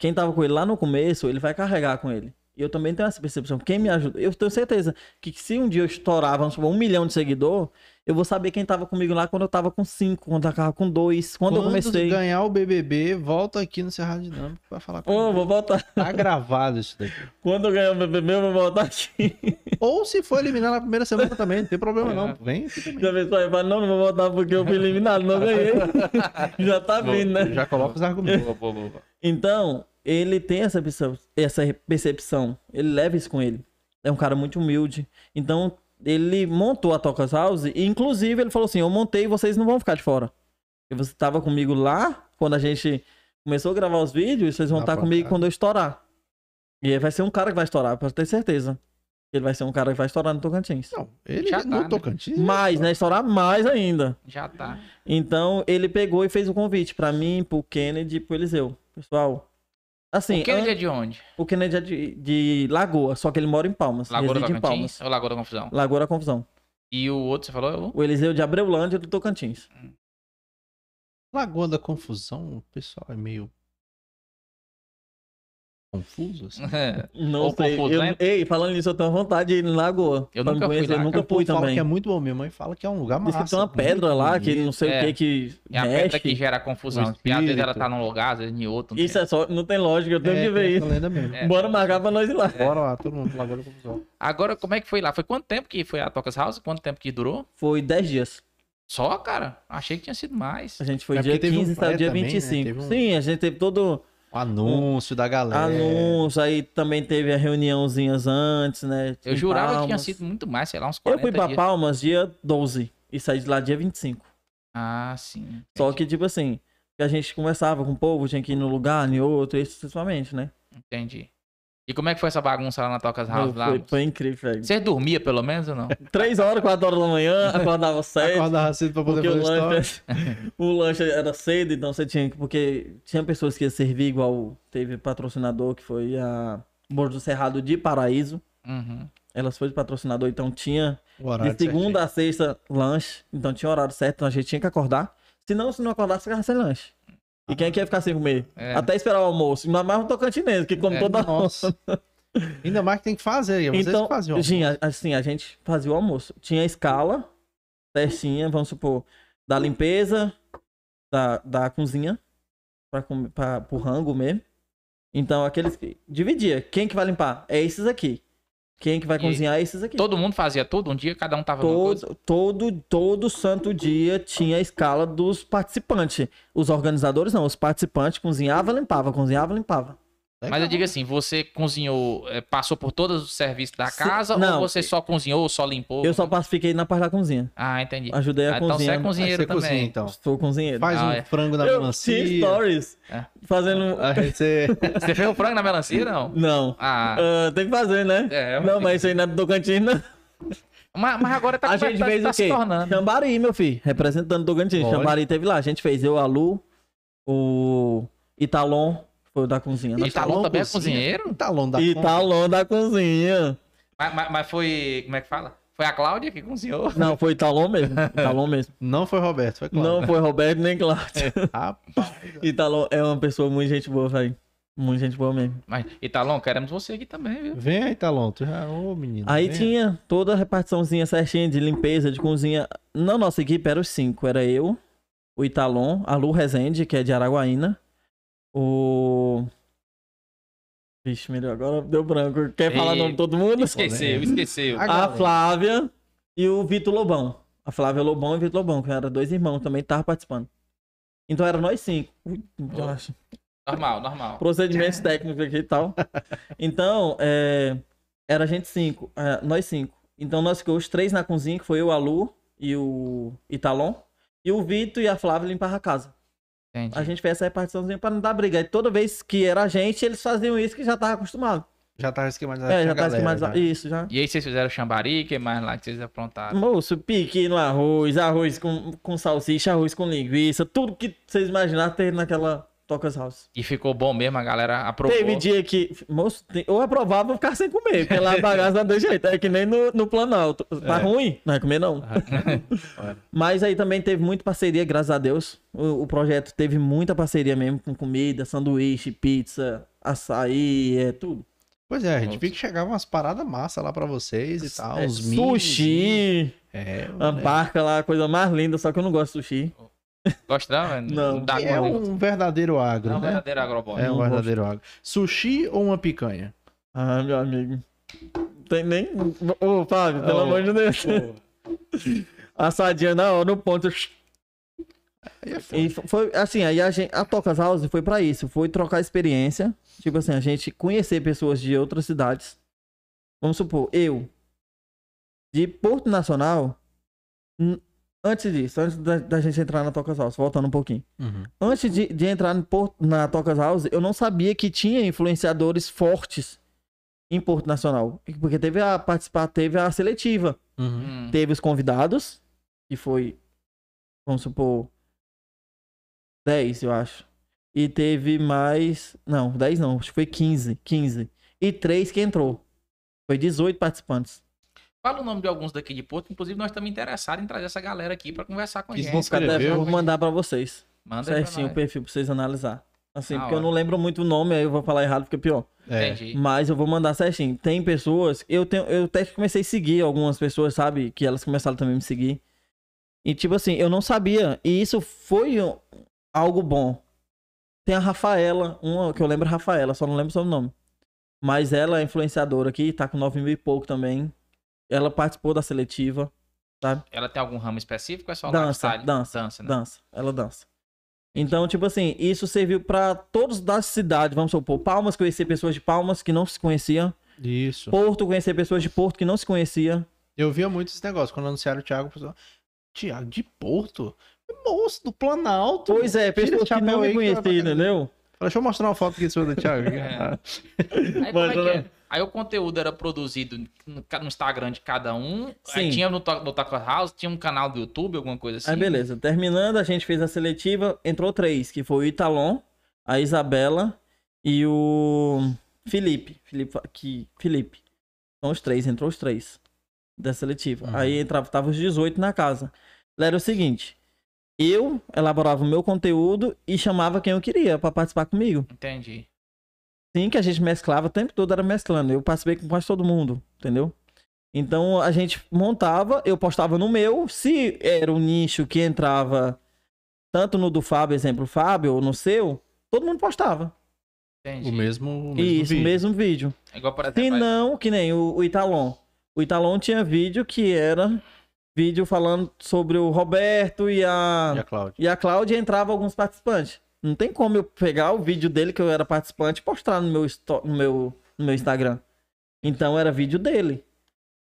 C: Quem tava com ele lá no começo, ele vai carregar com ele. E eu também tenho essa percepção. Quem me ajuda, eu tenho certeza que se um dia eu estourar, vamos supor, um milhão de seguidor, eu vou saber quem tava comigo lá quando eu tava com cinco, quando eu tava com dois, quando, eu comecei.
B: ganhar o BBB, volta aqui no Cerrado Dinâmico pra falar com
C: Ô, vou voltar.
B: Tá gravado isso daqui.
C: Quando eu ganhar o BBB, eu vou voltar aqui.
B: Ou se for eliminar na primeira semana também, não tem problema
A: É.
B: não. Vem aqui também.
C: Já pensou aí, fala, não, não vou voltar porque eu fui eliminado, não ganhei. Já tá vindo, né?
B: Já coloca os argumentos.
C: Então, ele tem essa percepção, essa percepção, ele leva isso com ele. É um cara muito humilde. Então, ele montou a Tocas House e, inclusive, ele falou assim: Eu montei e vocês não vão ficar de fora. Porque você tava comigo lá, quando a gente começou a gravar os vídeos, vocês vão estar comigo quando eu estourar. E ele vai ser um cara que vai estourar, pode ter certeza. Ele vai ser um cara que vai estourar no Tocantins.
B: Não, ele
A: Já tá,
B: no
A: né?
B: Tocantins.
C: Mais, né? Estourar mais ainda.
A: Já tá.
C: Então, ele pegou e fez o convite pra mim, pro Kennedy e pro Eliseu. Pessoal, assim,
A: o Kennedy é de onde?
C: o Kennedy é de, de Lagoa, só que ele mora em Palmas.
A: Lagoa da
C: reside em Palmas.
A: ou Lagoa da Confusão?
C: Lagoa da Confusão.
A: E o outro, você falou?
C: O Eliseu de Abreulândia do Tocantins.
B: Lagoa da Confusão, o pessoal é meio confuso, assim.
C: Não
A: Ou
C: sei.
A: confuso,
C: eu-
A: né?
C: Ei, falando nisso, eu tenho vontade de ir em Lagoa.
A: Eu nunca
C: me
A: fui
C: conhecer,
A: lá,
C: nunca
B: O povo
C: fui
B: fala
C: também.
B: que é muito bom. Minha mãe fala que é um lugar
C: Diz
B: massa.
C: que tem uma pedra lá, que
B: bonito.
C: não sei
A: É.
C: o que que
A: É a pedra que gera confusão.
B: O
A: Às vezes ela tá num lugar, às vezes em outro.
C: Isso é só, não tem lógica, eu tenho
B: É,
C: que ver isso.
B: lenda mesmo.
A: É.
C: Bora marcar pra nós ir lá.
B: Bora lá, todo mundo Lagoa da Confusão.
A: Agora, como é que foi lá? Foi quanto tempo que foi a Tocas House? Quanto tempo que durou?
C: Foi 10 dias.
A: Só, cara? Achei que tinha sido mais.
C: A gente foi
B: É
C: dia
B: porque teve um
C: 15 e saiu
B: pré
C: dia
B: também, né?
C: 25.
B: Teve um-
C: Sim, a gente teve todo
B: anúncio da galera.
C: anúncio, aí também teve a reuniãozinhas antes, né?
A: Eu jurava que tinha
C: Palmas.
A: sido muito mais, sei lá, uns
C: Eu
A: 40
C: fui pra
A: dias.
C: Palmas dia 12 e saí de lá dia 25.
A: Ah, sim.
C: Só que, tipo assim, a gente conversava com o povo, tinha que ir num lugar, em outro, isso principalmente, né?
A: Entendi. E como é que foi essa bagunça lá na Tocas House? Lá?
C: Foi, foi incrível, velho.
A: Você dormia pelo menos ou não?
C: 3 horas, 4 horas da manhã, acordava cedo.
B: Acordava cedo pra poder
C: o
B: fazer história.
C: lanche, o lanche era cedo, então você tinha que. Porque tinha pessoas que iam servir igual teve patrocinador, que foi a Bordo do Cerrado de Paraíso.
A: Uhum.
C: Elas foi de patrocinador, então tinha
B: O
C: de segunda a sexta lanche. Então tinha horário certo, então a gente tinha que acordar. Senão, se não acordasse, ficava sem lanche. E quem é que ia ficar sem comer?
A: É.
C: Até esperar o almoço. Ainda mais um tocantinense, que come
A: É,
C: toda hora.
B: Nossa. Ainda mais que tem que fazer. Vocês
C: Então,
B: que
C: tinha, assim, a gente fazia o almoço. Tinha a escala certinha, vamos supor, da limpeza, da, da cozinha, pra, pra, pro rango mesmo. Então, aqueles que... Dividia. Quem que vai limpar? É esses aqui. Quem que vai
A: E
C: cozinhar esses aqui.
A: Todo mundo fazia tudo? Um dia cada um tava?
C: Todo, todo, todo santo dia tinha a escala dos participantes. Os organizadores não, os participantes cozinhava, limpava, cozinhava, limpava.
A: Mas eu digo assim, você cozinhou, eh, passou por todos os serviços da casa
C: não.
A: ou você só cozinhou, só limpou?
C: Eu só pacifiquei na parte da cozinha.
A: Ah, entendi.
C: Ajudei a
A: Ah, então você
C: cozinhar.
A: é cozinheiro
B: você cozinha,
A: também.
B: então.
C: Sou cozinheiro.
B: Faz
A: Ah,
B: um
A: é.
B: frango na
C: Eu
B: melancia.
C: tinha stories
A: É.
C: fazendo.
B: Você...
A: Você fez o frango na melancia, não?
C: Não.
A: Ah,
C: Ah, tem que fazer, né?
A: é.
C: Não, mas isso aí não é do Tocantins, não.
A: Mas, mas agora tá,
C: a gente
A: tá-
C: fez
A: tá
C: o
A: se
C: quê?
A: tornando.
C: Xambari, meu filho. Representando o Tocantins. Xambari teve lá. A gente fez eu, a Lu, o Italon, foi o da cozinha. né?
A: Italon também é
B: cozinha.
A: cozinheiro?
B: Italon da
C: Italon da cozinha.
A: Mas, mas- mas foi. Como é que fala? Foi a Cláudia o senhor?
C: Não, foi Italon mesmo. Italon mesmo.
B: Não foi Roberto, foi Cláudio.
C: Não foi Roberto nem Cláudio.
B: Rapaz.
C: Italon é uma pessoa muito gente boa, velho. Muito gente boa mesmo.
A: Mas, Italon, queremos você aqui também, viu?
B: Vem aí, Talon. Tu já... Ô, menino.
C: Aí
B: vem.
C: tinha toda a repartiçãozinha certinha de limpeza, de cozinha. Na nossa equipe eram os cinco. Era eu, o Italon, a Lu Rezende, que é de Araguaína. O. Vixe, melhor, agora deu branco. Quer falar o nome de todo mundo?
A: Esqueceu, esqueceu.
B: A.
C: Flávia e o Vitor Lobão. A Flávia Lobão e o Vitor Lobão, que eram dois irmãos, também estavam participando. Então era nós cinco. Eu acho.
A: Normal, normal.
C: Procedimentos técnicos aqui e tal. Então, é, era a gente cinco, é, nós cinco. Então nós ficamos três na cozinha, que foi eu, a Lu e o Italon. E o Vitor e a Flávia limpavam a casa.
A: Entendi.
C: A gente fez essa repartiçãozinha pra não dar briga. E toda vez que era a gente, eles faziam isso que já tava acostumado.
B: Já tava esquematizado.
C: É, já tá
B: galera,
C: esquematizado.
B: já.
C: Isso, já.
A: E aí vocês fizeram chambari, o que mais lá que vocês aprontaram?
C: Moço, pique no arroz, arroz com, com salsicha, arroz com linguiça, tudo que vocês imaginaram ter naquela Tocas House.
A: E ficou bom mesmo, a galera aprovou.
C: Teve dia que, moço, tem- ou aprovava ou ficar sem comer, porque lá a bagaça não tem jeito, é que nem no, no Planalto. Tá
B: É.
C: ruim? Não vai comer não. Mas aí também teve muita parceria, graças a Deus. O, o projeto teve muita parceria mesmo com comida, sanduíche, pizza, açaí, é tudo.
B: Pois é, a gente
A: Nossa.
B: viu que chegava umas paradas massa lá pra vocês e tal.
C: É,
B: uns minis.
C: sushi,
B: É,
C: uma barca lá, a coisa mais linda, só que eu não gosto de sushi.
A: Gosta, não?
C: Não.
A: Dá
B: é um verdadeiro agro,
A: Não,
B: né?
A: verdadeiro agrobot.
B: É um
C: Não
B: verdadeiro agro. Sushi ou uma picanha?
C: Ah, meu amigo. Tem nem. Ô, Fábio, pelo amor de Deus. Assadinha na hora, no ponto.
B: Aí é.
C: E fo- foi assim, aí a gente. A Tocas House foi pra isso. Foi trocar experiência. Tipo assim, a gente conhecer pessoas de outras cidades. Vamos supor, eu. De Porto Nacional. Antes disso, antes da, da gente entrar na Tocas House, voltando um pouquinho.
B: Uhum.
C: Antes de, de entrar no Porto- na Tocas House, eu não sabia que tinha influenciadores fortes em Porto Nacional. Porque teve a participar, teve a seletiva.
B: Uhum.
A: Hum.
C: Teve os convidados, que foi, vamos supor, 10, eu acho. E teve mais. Não, 10 não, acho que foi 15. 15. E 3 que entrou. Foi 18 participantes.
A: Fala o nome de alguns daqui de Porto. Inclusive, nós estamos interessados em trazer essa galera aqui pra conversar com a gente.
B: Escreveu?
C: vou mandar pra vocês.
A: Manda
C: certinho o perfil pra vocês analisar. Assim, porque eu não lembro muito o nome, aí eu vou falar errado, fica pior.
B: É.
A: Entendi.
C: Mas eu vou mandar certinho. Tem pessoas. Eu, tenho, eu até comecei a seguir algumas pessoas, sabe? Que elas começaram também a me seguir. E tipo assim, eu não sabia. E isso foi um- algo bom. Tem a Rafaela, uma que eu lembro é a Rafaela, só não lembro o seu nome. Mas ela é influenciadora aqui, tá com 9 mil e pouco também. Ela participou da seletiva,
A: Ela tem algum ramo específico ou é só
C: Dança,
A: lifestyle?
C: dança,
A: dança, né?
C: dança. Ela dança. Então, tipo assim, isso serviu pra todos da cidade, vamos supor. Palmas, conhecer pessoas de Palmas que não se conheciam.
B: Isso.
C: Porto, conhecer pessoas de Porto que não se conhecia.
B: Eu via muito esse negócio. Quando anunciaram o Thiago, o pessoal. Thiago de Porto? Moço, do Planalto.
C: Pois é, pessoas que não me conheciam, entendeu?
B: Fala, Deixa eu mostrar uma foto aqui sua do Thiago.
A: É. Aí, como é é? Aí o conteúdo era produzido no Instagram de cada um. Tinha no, no Taco House, tinha um canal do YouTube, alguma coisa assim.
C: Aí beleza, terminando, a gente fez a seletiva, entrou três, que foi o Italon, a Isabela e o Felipe. Felipe, que, Felipe. São os três, entrou os três da seletiva.
B: Uhum.
C: Aí entrava, tava os 18 na casa. Era o seguinte, eu elaborava o meu conteúdo e chamava quem eu queria pra participar comigo.
A: Entendi.
C: Sim, que a gente mesclava, o tempo todo era mesclando. Eu participei com quase todo mundo, entendeu? Então a gente montava, eu postava no meu. Se era um nicho que entrava tanto no do Fábio, exemplo, Fábio, ou no seu, todo mundo postava.
A: Entendi.
B: O mesmo, o mesmo
C: Isso,
B: vídeo.
C: mesmo vídeo.
A: É Igual, por exemplo, aí-
C: não, que nem o, o Italon. O Italon tinha vídeo que era vídeo falando sobre o Roberto e a.
B: E a Cláudia.
C: E a Cláudia entrava alguns participantes. Não tem como eu pegar o vídeo dele que eu era participante e postar no meu, no meu, no meu Instagram. Então era vídeo dele.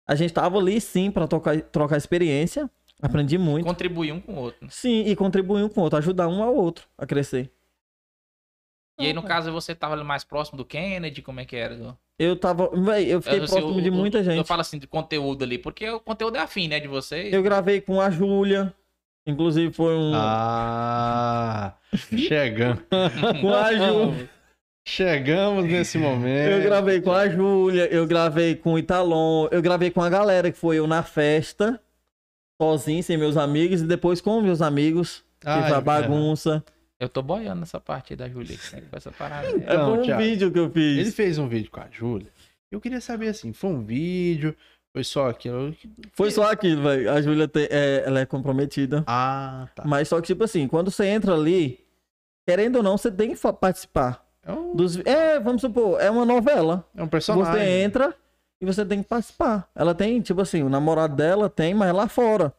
C: A gente tava ali sim pra trocar, trocar experiência. Aprendi muito.
A: contribuir um com o outro. né?
C: Sim, e contribuir um com o outro, ajudar um ao outro a crescer.
A: E aí, no caso, você tava ali mais próximo do Kennedy, como é que era?
C: Eu tava. Véi, eu fiquei
A: Eu, assim,
C: próximo
A: o-
C: de muita gente.
A: Eu falo assim, de conteúdo ali, porque o conteúdo é afim, né, de vocês.
C: Eu gravei com a Júlia. Inclusive foi um.
B: Ah, chegando.
C: Com a Ju.
B: Chegamos nesse momento.
C: Eu gravei com a Júlia, eu gravei com o Italon, eu gravei com a galera que foi eu na festa, sozinho, sem meus amigos, e depois com meus amigos, que
B: Ai,
C: foi a bagunça.
A: Eu tô boiando nessa parte aí da Júlia, que com essa parada.
C: É
B: Então,
C: foi um
B: Thiago,
C: vídeo que eu fiz.
B: Ele fez um vídeo com a Júlia. Eu queria saber assim, foi um vídeo, foi só aquilo.
C: Foi só aquilo, velho. A Júlia é, ela é comprometida.
B: Ah, tá.
C: Mas só que, tipo assim, quando você entra ali, querendo ou não, você tem que participar.
B: É um,
C: Dos... É, vamos supor, é uma novela.
B: é um personagem.
C: Você entra e você tem que participar. Ela tem, tipo assim, o namorado dela tem, mas lá fora.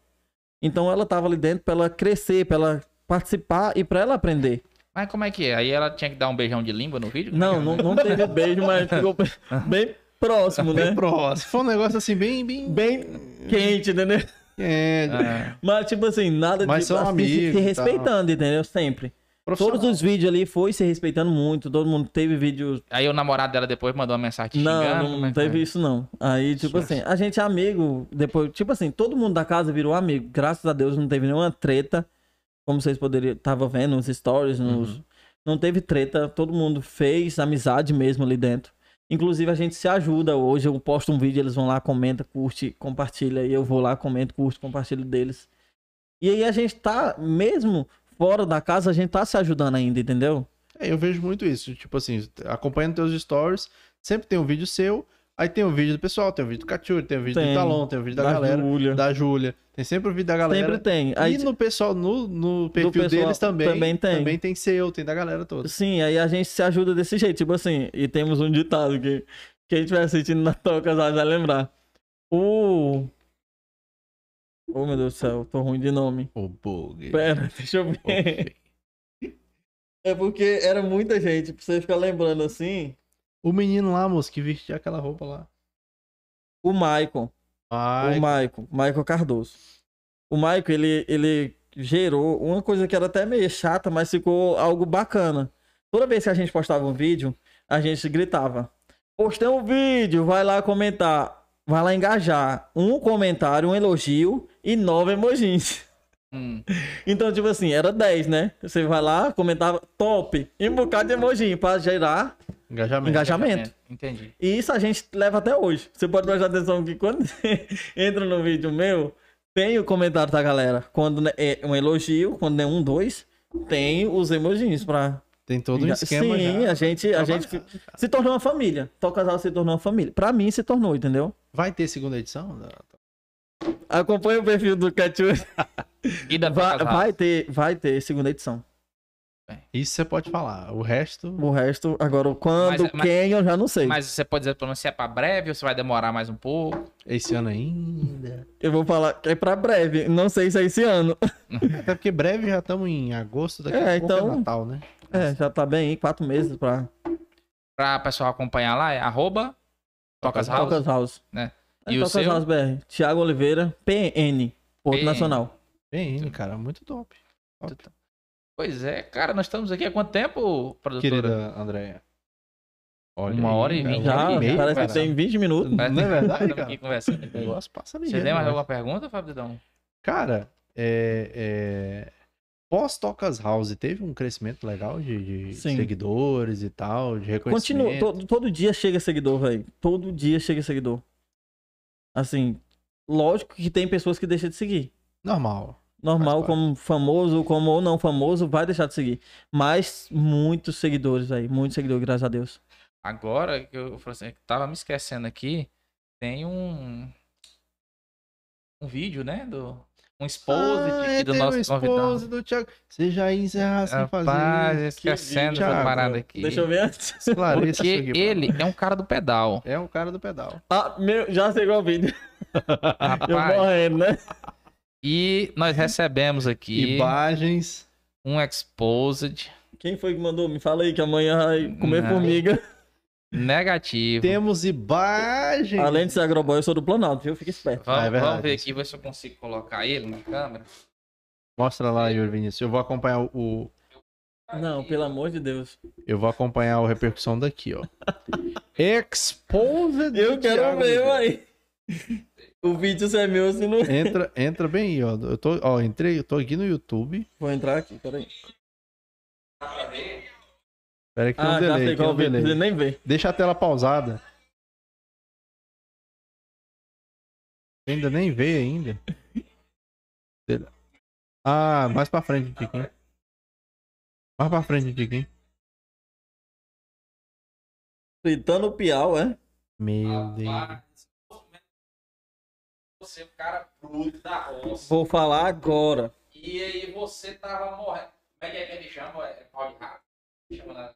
C: Então ela tava ali dentro pra ela crescer, pra ela participar e pra ela aprender.
A: Mas como é que é? Aí ela tinha que dar um beijão de língua no vídeo? Como é
C: Não,
A: é?
C: não, não teve beijo, mas ficou bem próximo,
B: Bem
C: né?
B: próximo. Foi um negócio assim, bem. bem...
C: Bem quente, entendeu?
B: É,
A: Ah,
C: Mas, tipo assim, nada
B: Mas
C: de.
B: são
C: assim,
B: amigos
C: se, respeitando, entendeu? Sempre. Todos os vídeos ali foi se respeitando muito. Todo mundo teve vídeo.
A: Aí o namorado dela depois mandou uma mensagem te
C: Não,
A: xingando.
C: não,
A: é que
C: teve isso, não. Aí, tipo assim, a gente é amigo. Depois, tipo assim, todo mundo da casa virou amigo. Graças a Deus não teve nenhuma treta. Como vocês poderiam. Tava vendo nos stories, nos.
B: Uhum.
C: Não teve treta. Todo mundo fez amizade mesmo ali dentro. Inclusive, a gente se ajuda. Hoje eu posto um vídeo, eles vão lá, comenta, curte, compartilha. E eu vou lá, comento, curto, compartilho deles. E aí a gente tá, mesmo fora da casa, a gente tá se ajudando ainda, entendeu?
B: É, eu vejo muito isso. Tipo assim, acompanhando teus stories, sempre tem um vídeo seu, aí tem um vídeo do pessoal, tem um vídeo do Cachuri, tem um vídeo
C: Tem.
B: do Talon, tem um vídeo da,
C: Da
B: galera,
C: Júlia.
B: da Júlia. Tem sempre o vídeo da galera.
C: Sempre tem. Aí,
B: e no pessoal, no, no perfil
C: pessoal
B: deles também,
C: também tem.
B: Também tem seu, tem da galera toda.
C: Sim, aí a gente se ajuda desse jeito, tipo assim, e temos um ditado que quem estiver assistindo na toca vai lembrar. O. Oh meu Deus do céu, tô ruim de nome.
B: O bug.
C: Pera, deixa eu ver. É porque era muita gente, pra você ficar lembrando assim.
B: O menino lá, moço, que vestia aquela roupa lá.
C: O Maicon.
B: Ai,
C: O Maicon, Maicon Cardoso. O Maicon, ele, ele gerou uma coisa que era até meio chata, mas ficou algo bacana. Toda vez que a gente postava um vídeo, a gente gritava: Postei um vídeo, vai lá comentar. Vai lá engajar. Um comentário, um elogio e nove emojis.
A: Hum.
C: Então, tipo assim, era 10, né? Você vai lá, comentava top, e um bocado de emoji pra gerar
B: engajamento.
C: engajamento.
A: Entendi.
C: E isso a gente leva até hoje. Você pode prestar atenção que quando você entra no vídeo meu, tem o comentário da galera. Quando é um elogio, quando é um, dois, tem os emojis pra.
B: Tem todo um esquema
C: Sim,
B: já.
C: a gente, a gente se tornou uma família. Tal casal se tornou uma família. Pra mim se tornou, entendeu?
B: Vai ter segunda edição?
C: Acompanha o perfil do Ketchup.
A: E da
C: Vai, vai ter, vai ter segunda edição.
B: Isso você pode falar. O resto.
C: O resto, agora, quando,
A: Mas- mas-
C: quem, eu já não sei.
A: Mas você pode dizer pelo menos se é pra breve ou se vai demorar mais um pouco.
B: Esse ano ainda.
C: Eu vou falar que é pra breve. Não sei se é esse ano.
B: Até porque breve já estamos em agosto, daqui
C: É,
B: a pouco
C: então-
B: é Natal, né?
C: É, já tá bem aí, quatro meses pra
A: Pra pessoal acompanhar lá, é arroba Tocas House.
C: Tocas House.
A: né?
C: É,
A: E o
C: Tocas
A: seu?
C: House BR. Thiago Oliveira, PN, Porto
A: PN.
C: Nacional.
B: Bem, cara, muito top. top.
A: Pois é, cara, nós estamos aqui há quanto tempo, produtora?
B: Querida Andréia. Olha
A: Uma
B: aí,
A: hora e vinte.
B: meia,
C: parece
B: cara.
C: que tem 20 minutos.
B: Não é verdade, cara?
A: aqui conversando.
B: O negócio passa
A: Você tem mais
B: né?
A: alguma pergunta, Fábio Didão?
B: Cara, é, é, pós-Tocas House, teve um crescimento legal de, de seguidores e tal, de reconhecimento.
C: Continua, todo, todo dia chega seguidor, velho. Todo dia chega seguidor. Assim, lógico que tem pessoas que deixam de seguir.
B: Normal.
C: Normal, como famoso, como ou não famoso, vai deixar de seguir. Mas muitos seguidores aí, muitos seguidores, graças a Deus.
A: Agora, que eu assim, que tava me esquecendo aqui, tem um um vídeo, né, do um exposed
B: Ah,
A: aqui
B: é,
A: do nosso
B: o esposo
A: convidado.
B: do Thiago. Você já ia encerrar sem
A: Rapaz,
B: fazer.
A: esquecendo
B: vídeo,
A: essa parada aqui.
C: Deixa eu ver antes.
B: Esclareça
A: Porque
B: aqui
A: ele é um cara do pedal.
B: É um cara do pedal.
C: Ah, meu, já sei qual vídeo. Eu
A: Rapaz,
C: morrendo, né?
A: E nós recebemos aqui
B: Imagens.
A: um exposed
C: Quem foi que mandou? Me fala aí que amanhã vai comer
A: Não.
C: formiga.
A: negativo.
B: Temos imagens.
C: Além de ser agroboy, eu sou do Planalto, viu? Fica esperto.
A: Vamos,
B: é verdade,
A: vamos ver aqui, ver se eu consigo colocar ele na câmera.
B: Mostra lá, Yuri Vinícius. Eu vou acompanhar o-.
C: Não, pelo amor de Deus.
B: Eu vou acompanhar a repercussão daqui, ó. Exposed.
C: Eu quero
B: Thiago
C: ver, aí. O vídeo se é meu, se não.
B: Entra, entra bem aí, ó. Eu tô, ó, entrei, eu tô aqui no YouTube.
C: Vou entrar aqui, peraí.
B: Pera aí que
C: Ah, já
B: delay,
C: qual
B: um
C: vídeo,
B: delay.
C: você nem vê.
B: Deixa a tela pausada. Ainda nem veio ainda. Ah, mais pra frente, Tiquinho. Mais pra frente, Tiquinho.
C: Fritando o piau, é?
B: Meu Deus.
A: Você é um cara bruto da roça.
C: Vou falar agora.
A: E aí você tava morrendo. Como é que é que ele chama? É pau de rato? Chama na...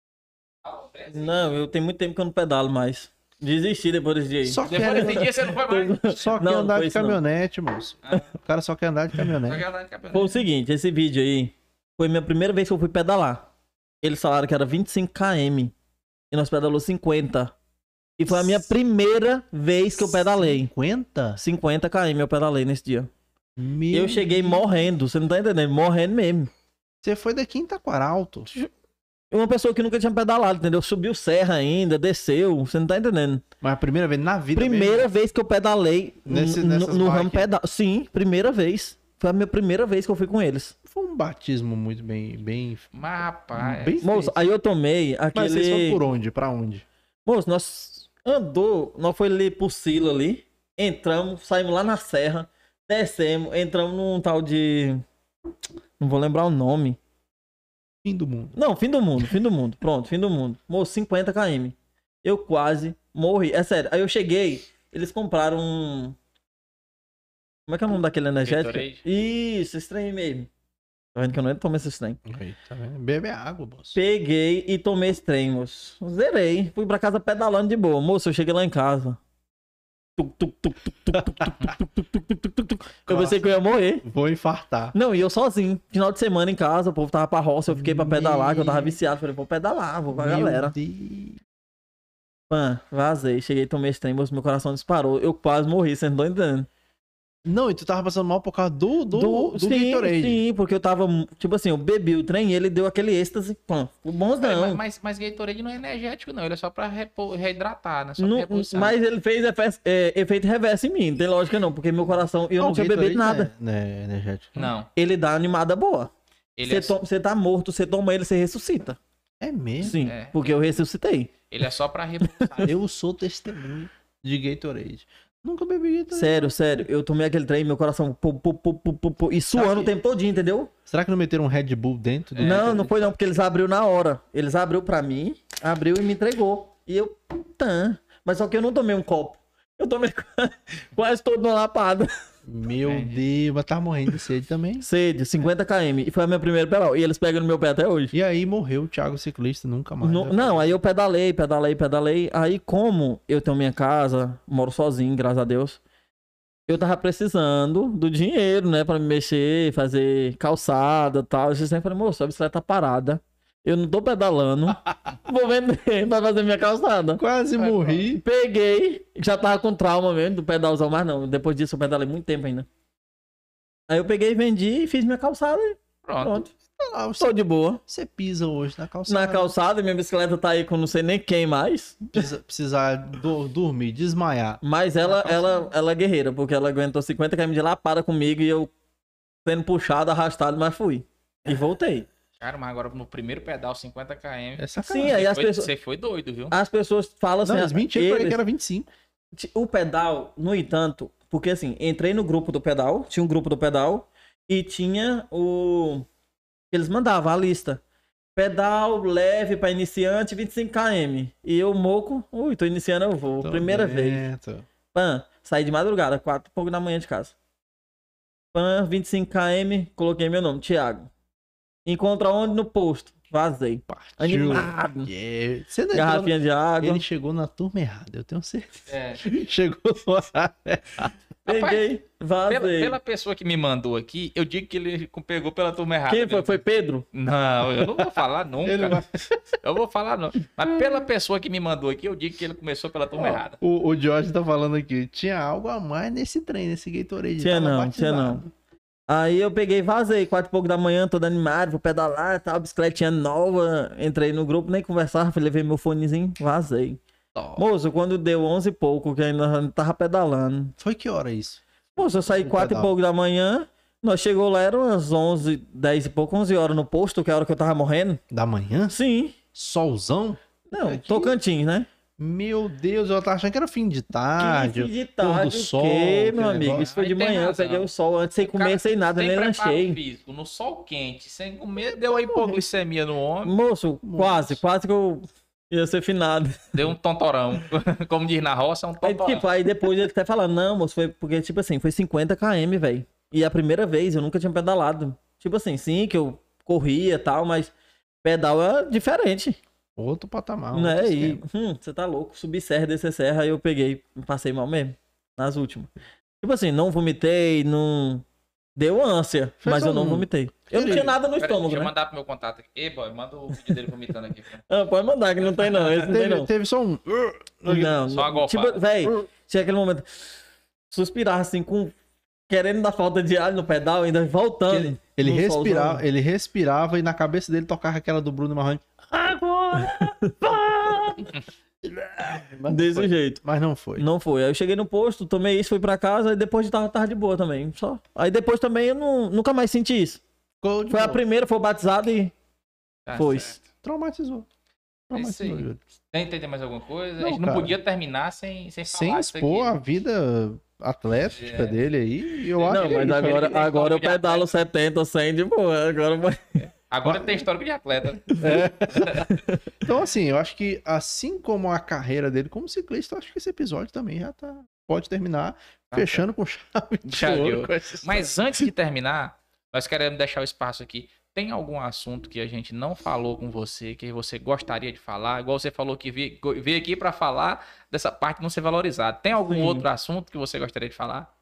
A: Ah.
C: Não, eu tenho muito tempo que eu não pedalo mais. Desisti depois desse dia aí.
B: Só
A: Depois
B: quer,
A: desse dia você não foi mais.
B: só quer
C: Não,
B: andar
C: foi
B: de
C: isso não.
B: caminhonete, moço. O cara só quer andar de
A: Só
B: caminhonete.
A: que ela é campeão.
C: Foi o seguinte, esse vídeo aí foi minha primeira vez que eu fui pedalar. Eles falaram que era 25 km e nós pedalou 50. E foi a minha primeira vez que eu pedalei.
B: 50?
C: 50 km eu pedalei nesse dia.
B: Meu
C: Eu cheguei morrendo, você não tá entendendo? Morrendo mesmo.
B: Você foi daqui em Taquaralto.
C: Uma pessoa que nunca tinha pedalado, entendeu? Subiu serra ainda, desceu, você não tá entendendo?
B: Mas a primeira vez na vida
C: Primeira vez que eu pedalei
B: Nesse-
C: no, ramo pedal. Sim, primeira vez. Foi a minha primeira vez que eu fui com eles.
B: Foi um batismo muito bem... bem,
A: Mas, rapaz.
B: bem
C: Moço, aí eu tomei
B: Mas vocês foram
C: aquele.
B: por onde? Pra onde?
C: Moço, nós andou, nós foi ali por Silo ali, entramos, saímos lá na serra, descemos, entramos num tal de. Não vou lembrar o nome.
B: Fim do mundo.
C: Não, fim do mundo, fim do mundo. Pronto, fim do mundo. Moço, 50 km. Eu quase morri. É sério, aí eu cheguei, eles compraram um. Como é que é o nome daquele energético?
A: Gatorade?
C: Isso, esse trem mesmo. Tá vendo que eu não tomo esses trem.
B: Tá Bebe água, moço.
C: Peguei e tomei esse trem, moço. Zerei. Fui pra casa pedalando de boa. Moço, eu cheguei lá em casa. Eu pensei que eu ia morrer.
B: Vou infartar.
C: Não, e eu sozinho. Final de semana em casa, o povo tava pra roça, eu fiquei pra pedalar, que eu tava viciado. Falei, vou pedalar, vou com a galera.
B: Deus.
C: Mano, vazei. Cheguei, tomei esse trem, meu coração disparou. Eu quase morri, você não tá entendendo.
B: Não, e tu tava passando mal por causa do, do, do,
C: sim,
B: Gatorade.
C: sim, porque eu tava, tipo assim, eu bebi o trem e ele deu aquele êxtase, pã, o bonzão.
A: Mas, mas, mas Gatorade não é energético, não. Ele é só pra repo- reidratar, né? Só pra
C: Não- mas ele fez efe- é, efeito reverso em mim, não tem lógica não, porque meu coração, eu não,
B: o
C: tinha bebido nada.
B: Não é, não é energético.
A: Não.
C: Ele dá animada boa. Você
A: é,
C: tá morto, você toma ele, você ressuscita.
B: É mesmo?
C: Sim,
A: É.
C: porque eu ressuscitei.
A: ele é só pra reposição.
B: Eu sou testemunho de Gatorade. Nunca bebi Gatorade.
C: Sério, sério, eu tomei aquele trem, meu coração pô, pô, pô, pô, pô, pô, e suando o tempo todinho, entendeu?
B: Será que não meteram um Red Bull dentro do
C: não, não foi não, porque eles abriu na hora. Eles abriu pra mim, abriu e me entregou. E eu, tá. Mas só que eu não tomei um copo. Eu tomei quase todo uma lapada.
B: Meu
A: Entendi.
B: Deus, mas tá morrendo de sede também.
C: Sede, 50 km. E foi a minha primeira pedal. E eles pegam no meu pé até hoje.
B: E aí morreu o Thiago Ciclista, nunca mais.
C: Não,
B: né?
C: não, aí eu pedalei, pedalei, pedalei. Aí, como eu tenho minha casa, moro sozinho, graças a Deus, eu tava precisando do dinheiro, né, pra me mexer, fazer calçada e tal. Eu sempre falei, moço, a bicicleta tá parada. Eu não tô pedalando. vou vender pra fazer minha calçada.
B: Quase morri.
C: Peguei, já tava com trauma mesmo do pedalzão, mas não. Depois disso eu pedalei muito tempo ainda. Aí eu peguei, vendi e fiz minha calçada e
A: Pronto.
C: pronto.
B: Ah, você,
C: Tô de boa.
B: você pisa hoje na calçada.
C: Na calçada, minha bicicleta tá aí com não sei nem quem mais.
B: Precisa- precisar do- dormir, desmaiar.
C: Mas ela, ela, ela é guerreira, porque ela aguentou 50 km de lapada comigo e eu sendo puxado, arrastado, mas fui. E voltei.
A: Cara, mas agora no primeiro pedal, 50 km.
B: É
C: Sim, aí
A: Você
C: as
A: foi,
C: pessoas.
A: você foi doido, viu?
C: As pessoas falam assim.
B: Não, eles mentiram pra ele
C: eles-
B: que era 25.
C: O pedal, no entanto, porque assim, entrei no grupo do pedal, tinha um grupo do pedal e tinha o. Eles mandavam a lista. Pedal leve pra iniciante, 25 km. E eu, moco, ui, tô iniciando, eu vou.
B: Tô
C: Primeira vez. Pan, saí de madrugada, quatro e pouco da manhã de casa. Pan, 25 km, coloquei meu nome, Thiago. Encontra onde? No posto. Vazei.
B: Partiu.
C: Animado.
B: Yeah. Você não entrou
C: Garrafinha de água.
B: Ele chegou na turma errada, eu tenho certeza.
A: É.
B: Chegou no horário errado.
C: Peguei, vazei.
A: Pela, pela pessoa que me mandou aqui, eu digo que ele pegou pela turma errada.
C: Quem foi? Foi Pedro?
A: Não, eu não vou falar nunca.
B: Vai-
A: Eu vou falar não. Mas pela pessoa que me mandou aqui, eu digo que ele começou pela turma errada.
B: O, o George tá falando aqui, tinha algo a mais nesse trem, nesse Gatorade.
C: Tinha não, tinha
B: batizado.
C: Aí eu peguei, vazei, quatro e pouco da manhã, todo animado, vou pedalar, tal, bicicletinha nova. Entrei no grupo, nem conversava, levei meu fonezinho, vazei.
A: Ó,
C: Moço, quando deu 11 e pouco, que ainda tava pedalando.
B: Foi que hora isso?
C: Moço, eu saí quatro e pouco da manhã, nós chegou lá, eram umas 11, 10 e pouco, 11 horas no posto, que é a hora que eu tava morrendo.
B: Da manhã?
C: Sim,
B: solzão.
C: Não,
B: Aqui-
C: Tocantins, né?
B: Meu Deus, eu tava achando que era fim de tarde.
C: Que de
B: do
C: tarde, o
B: sol,
C: quê, meu amigo?
B: negócio.
C: Isso foi de
A: Aí
C: manhã, eu
A: razão.
C: peguei o sol antes, sem comer, sem nada,
A: sem
C: nem lanchei.
A: físico, no sol quente, sem comer, deu a hipoglicemia no homem,
C: Moço, quase, quase que eu ia ser finado.
A: deu um tontorão. Como diz na roça, é um
C: Aí,
A: tontorão.
C: tipo, aí depois ele até falando, não, moço, foi porque, tipo assim, foi 50 km, velho. E a primeira vez eu nunca tinha pedalado. Tipo assim, sim, que eu corria e tal, mas pedal é diferente,
B: Outro patamar.
C: né?
B: outro
C: E,
B: esquema.
C: hum, você tá louco, subir serra, descer serra, aí eu peguei, passei mal mesmo, nas últimas. Tipo assim, não vomitei, não... Deu ânsia,
B: Fez
C: mas eu não vomitei. Eu não tinha nada no
A: Pera
C: estômago,
A: deixa eu
C: né?
A: mandar pro meu contato aqui. Ei, boy, manda o vídeo dele vomitando aqui.
C: Ah, pode mandar, que não tem não, esse não tem
B: Teve,
C: não.
B: teve só um.
A: Só
C: Não, não.
A: golpada.
C: Tipo, véi, tinha aquele momento. Suspirar assim, com. Querendo dar falta de ar no pedal, ainda voltando.
B: Ele, ele respirava,
C: solzão.
B: ele respirava e na cabeça dele tocava aquela do Bruno Marrone. Agora! Mas
C: Desse
B: foi.
C: jeito.
B: Mas não foi.
C: Não foi. Aí eu cheguei no posto, tomei isso, fui pra casa e depois de tava, tava de boa também. Só. Aí depois também eu não, nunca mais senti isso. Foi a primeira, foi batizado e.
A: Tá
C: Foi.
A: certo.
B: Traumatizou.
A: É
B: Traumatizou.
A: Tem, tem, tem mais alguma coisa?
B: Não,
A: a gente não
B: cara.
A: podia terminar sem, sem falar
B: Sem
A: isso
B: expor a vida atlética
A: É.
B: dele aí. Eu acho
C: Não,
B: que é
C: mas
B: isso.
C: agora,
A: ele tem
C: agora eu pedalo 70, 100 de boa. Agora vai.
A: Agora tem histórico de atleta.
B: Então, assim, eu acho que assim como a carreira dele como ciclista, eu acho que esse episódio também já tá. Pode terminar
A: Tá
B: fechando com chave de
A: Chave
B: ouro.
A: Mas antes de terminar, nós queremos deixar o espaço aqui. Tem algum assunto que a gente não falou com você, que você gostaria de falar? Igual você falou que veio, veio aqui para falar dessa parte não ser valorizada. Tem algum
C: Sim.
A: outro assunto que você gostaria de falar?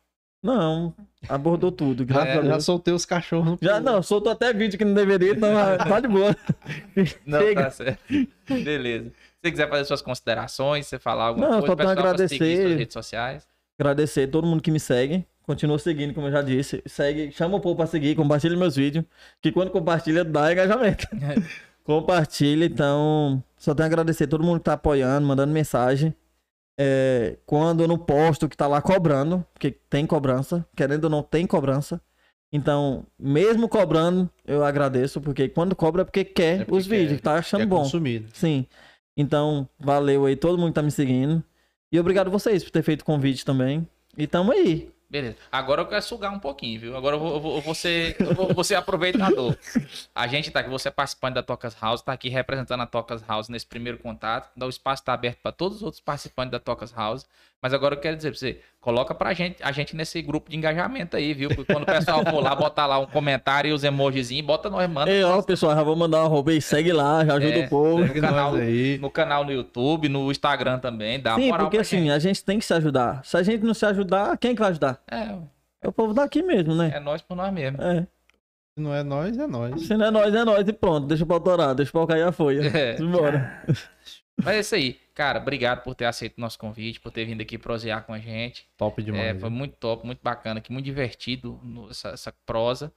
C: Não, abordou tudo.
B: Já,
C: Graças a
B: já soltei os cachorros.
C: Já não, soltou até vídeo que não deveria, então tá de boa. Chega.
A: tá certo. Beleza. Se você quiser fazer suas considerações, você falar alguma
C: Não,
A: coisa,
C: só
A: pessoal seguir
C: agradecer.
A: suas redes sociais.
C: Agradecer todo mundo que me segue. Continua seguindo, como eu já disse. Segue, chama o povo pra seguir, compartilha meus vídeos. Que quando compartilha, dá engajamento. compartilha, então. Só tenho a agradecer todo mundo que tá apoiando, mandando mensagem. É, quando eu não posto, que tá lá cobrando, porque tem cobrança. Querendo ou não, tem cobrança. Então, mesmo cobrando, eu agradeço, porque quando cobra é porque quer
B: É porque
C: os vídeos,
B: quer-
C: que tá achando
B: Quer
C: bom.
B: consumir.
C: Sim. Então, valeu aí todo mundo que tá me seguindo. E obrigado vocês por ter feito o convite também. E tamo aí.
A: Beleza. Agora eu quero sugar um pouquinho, viu? Agora eu vou, eu vou, ser, eu vou, vou ser aproveitador. A gente tá aqui, você é participante da Tocas House, tá aqui representando a Tocas House nesse primeiro contato. O espaço tá aberto para todos os outros participantes da Tocas House. Mas agora eu quero dizer pra você, coloca pra gente, a gente nesse grupo de engajamento aí, viu? Porque quando o pessoal for lá, botar lá um comentário e os emojizinhos, bota nós, manda
C: Ei, ó, pessoal, já vou mandar uma roupa aí. Segue lá, já ajuda
A: É,
C: o povo.
B: Segue
A: no canal,
B: aí.
A: no canal no YouTube, no Instagram também, dá uma
C: Sim,
A: moral
C: porque
A: pra
C: assim,
A: gente.
C: a gente tem que se ajudar. Se a gente não se ajudar, quem que vai ajudar?
A: É,
C: É o povo daqui mesmo, né?
A: é nós por nós mesmo.
C: É.
B: Se não é nós, é nós.
C: Se não é nós, é nós. E pronto, deixa o pau torar, deixa o pau cair a folha.
A: É.
C: Simbora.
A: Mas é isso aí. Cara, obrigado por ter aceito o nosso convite, por ter vindo aqui prosear com a gente.
B: Top demais.
A: É, foi muito top, muito bacana aqui, muito divertido essa, essa prosa.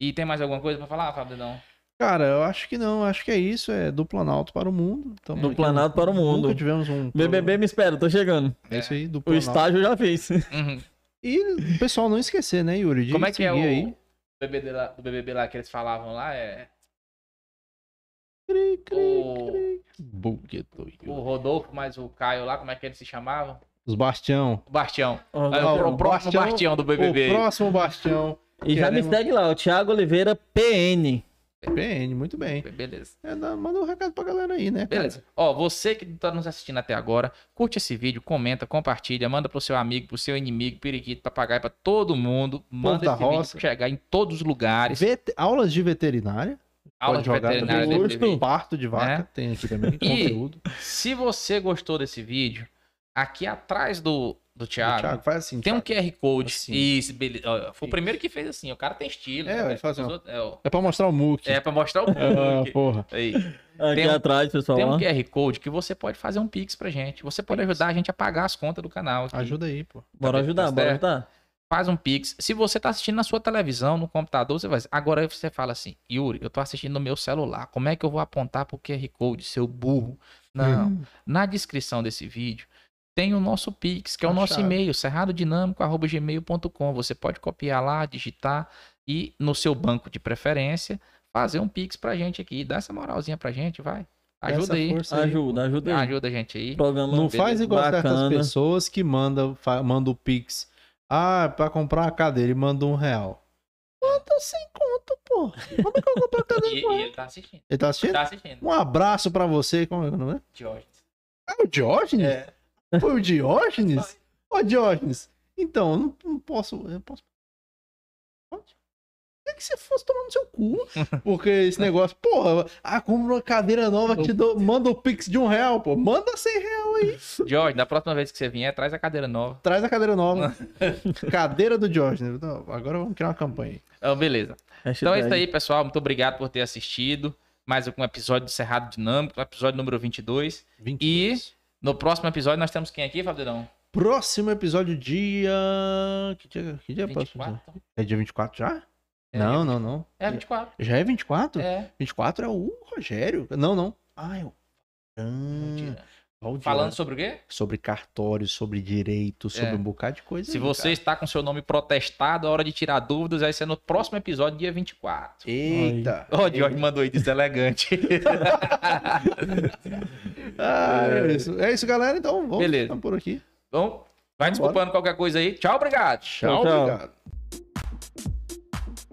A: E tem mais alguma coisa pra falar, Fábio Dedão?
B: Cara, eu acho que não. Acho que é isso. É do Planalto para o mundo. Tamo
C: Do Planalto para o mundo.
B: Nunca tivemos um.
C: BBB me espera, tô chegando.
B: É isso aí, do
C: O
B: Planalto.
C: estágio eu já fiz.
A: Uhum.
B: E o pessoal não esquecer, né, Yuri? de
A: Como é que é o
B: aí.
A: BBB lá, do BBB lá que eles falavam lá? É
B: Cri, cri,
A: O-
B: cri.
A: O Rodolfo mais o Caio lá, como é que eles se chamavam?
B: Os Bastião.
A: O Bastião. É, o,
B: o
A: o próximo
B: Bastião-
A: Bastião do
B: O
A: BBB.
B: próximo Bastião.
C: E já me segue lá, o Thiago Oliveira PN.
B: PN, muito bem.
A: Beleza.
B: É, dá- manda um recado pra galera aí, né? cara?
A: Beleza. Ó, você que tá nos assistindo até agora, curte esse vídeo, comenta, compartilha, manda pro seu amigo, pro seu inimigo, periquito, papagaio, pra todo mundo. Manda
B: da
A: esse vídeo
B: roça.
A: chegar em todos os lugares.
B: Vet- Aulas de veterinária.
A: Aula
B: pode
A: de
B: jogar
A: veterinária
C: também.
A: deve vir.
B: Parto de vaca.
A: É.
B: Tem aqui também.
A: E-
B: Conteúdo.
A: Se você gostou desse vídeo, aqui atrás do, do Thiago,
B: Thiago, faz assim.
A: tem um. QR Code.
B: Assim.
A: Isso, beleza. Foi o primeiro que fez assim. O cara tem estilo.
B: É,
A: né,
B: faz assim,
A: outros- é, ó.
B: É pra mostrar o Mook.
A: É pra mostrar o
B: Ah,
A: público.
B: porra.
A: Aí.
C: Aqui
A: Tem um-
C: atrás, pessoal.
A: Tem um. QR Code que você pode fazer um Pix pra gente. Você pode ajudar a gente a pagar as contas do canal. aqui.
B: Ajuda aí, pô.
C: Bora
A: Tá
C: ajudar, bora
A: certo?
C: ajudar.
A: Faz um Pix. Se você tá assistindo na sua televisão, no computador, você vai. Agora você fala assim, Yuri, eu tô assistindo no meu celular. Como é que eu vou apontar pro QR Code, seu burro? Não.
B: Hum.
A: Na descrição desse vídeo tem o nosso Pix, que é o
B: A
A: nosso e-mail, cerradodinâmico.gmail.com. Você pode copiar lá, digitar e no seu banco de preferência fazer um Pix pra gente aqui. Dá essa moralzinha pra gente, vai. Ajuda aí.
B: aí.
C: Ajuda, ajuda aí.
A: Ajuda a gente aí.
C: Programa
B: Não faz igual certas pessoas que mandam manda o Pix. Ah, pra comprar uma cadeira e manda um real. Manda sem conta, pô. Como é que eu compro a
A: E,
B: cadeira?
A: e
B: com
A: ele tá assistindo.
B: Ele tá assistindo?
A: Tá assistindo.
B: Um abraço pra você. Como é que é o nome?
A: Jorge.
B: Ah, o Diógenes?
C: É.
B: Foi o Diógenes? Ô, Diógenes. Então, eu não, não posso. Eu posso. Pode? É que você fosse tomar no seu cu. Porque esse negócio, porra, ah, compra uma cadeira nova, te dou, manda o Pix de um real, pô. Manda 100 real aí.
A: Jorge, da próxima vez que você vier, traz a cadeira nova.
B: Traz a cadeira nova. cadeira do Diógenes. Não, agora vamos criar uma campanha aí.
A: Então, beleza.
C: Hashtag.
A: Então é isso aí, pessoal. Muito obrigado por ter assistido. Mais um episódio do Cerrado Dinâmico, episódio número 22.
B: 22.
A: No próximo episódio nós temos quem aqui, Fabiano?
B: Próximo episódio, dia. Que dia, que dia é o próximo?
A: 24?
B: É dia 24 já?
A: É,
B: não, não, não.
A: É 24.
B: Já é 24?
A: É.
B: 24 é o Rogério. Não, não. Ah, é o.
A: Falando sobre o quê?
B: sobre cartório, sobre direito, sobre
A: É.
B: um bocado de coisa.
A: Se
B: aí,
A: você
B: cara.
A: está com seu nome protestado, a hora de tirar dúvidas vai ser no próximo episódio, dia 24.
B: Eita!
A: Ó, o Jorge mandou aí, deselegante.
B: Ah, é isso. É isso, galera. Então, vamos
A: Beleza.
B: por aqui.
A: Então, vai desculpando qualquer coisa aí. Tchau, obrigado.
B: Tchau,
C: Tchau.
B: obrigado.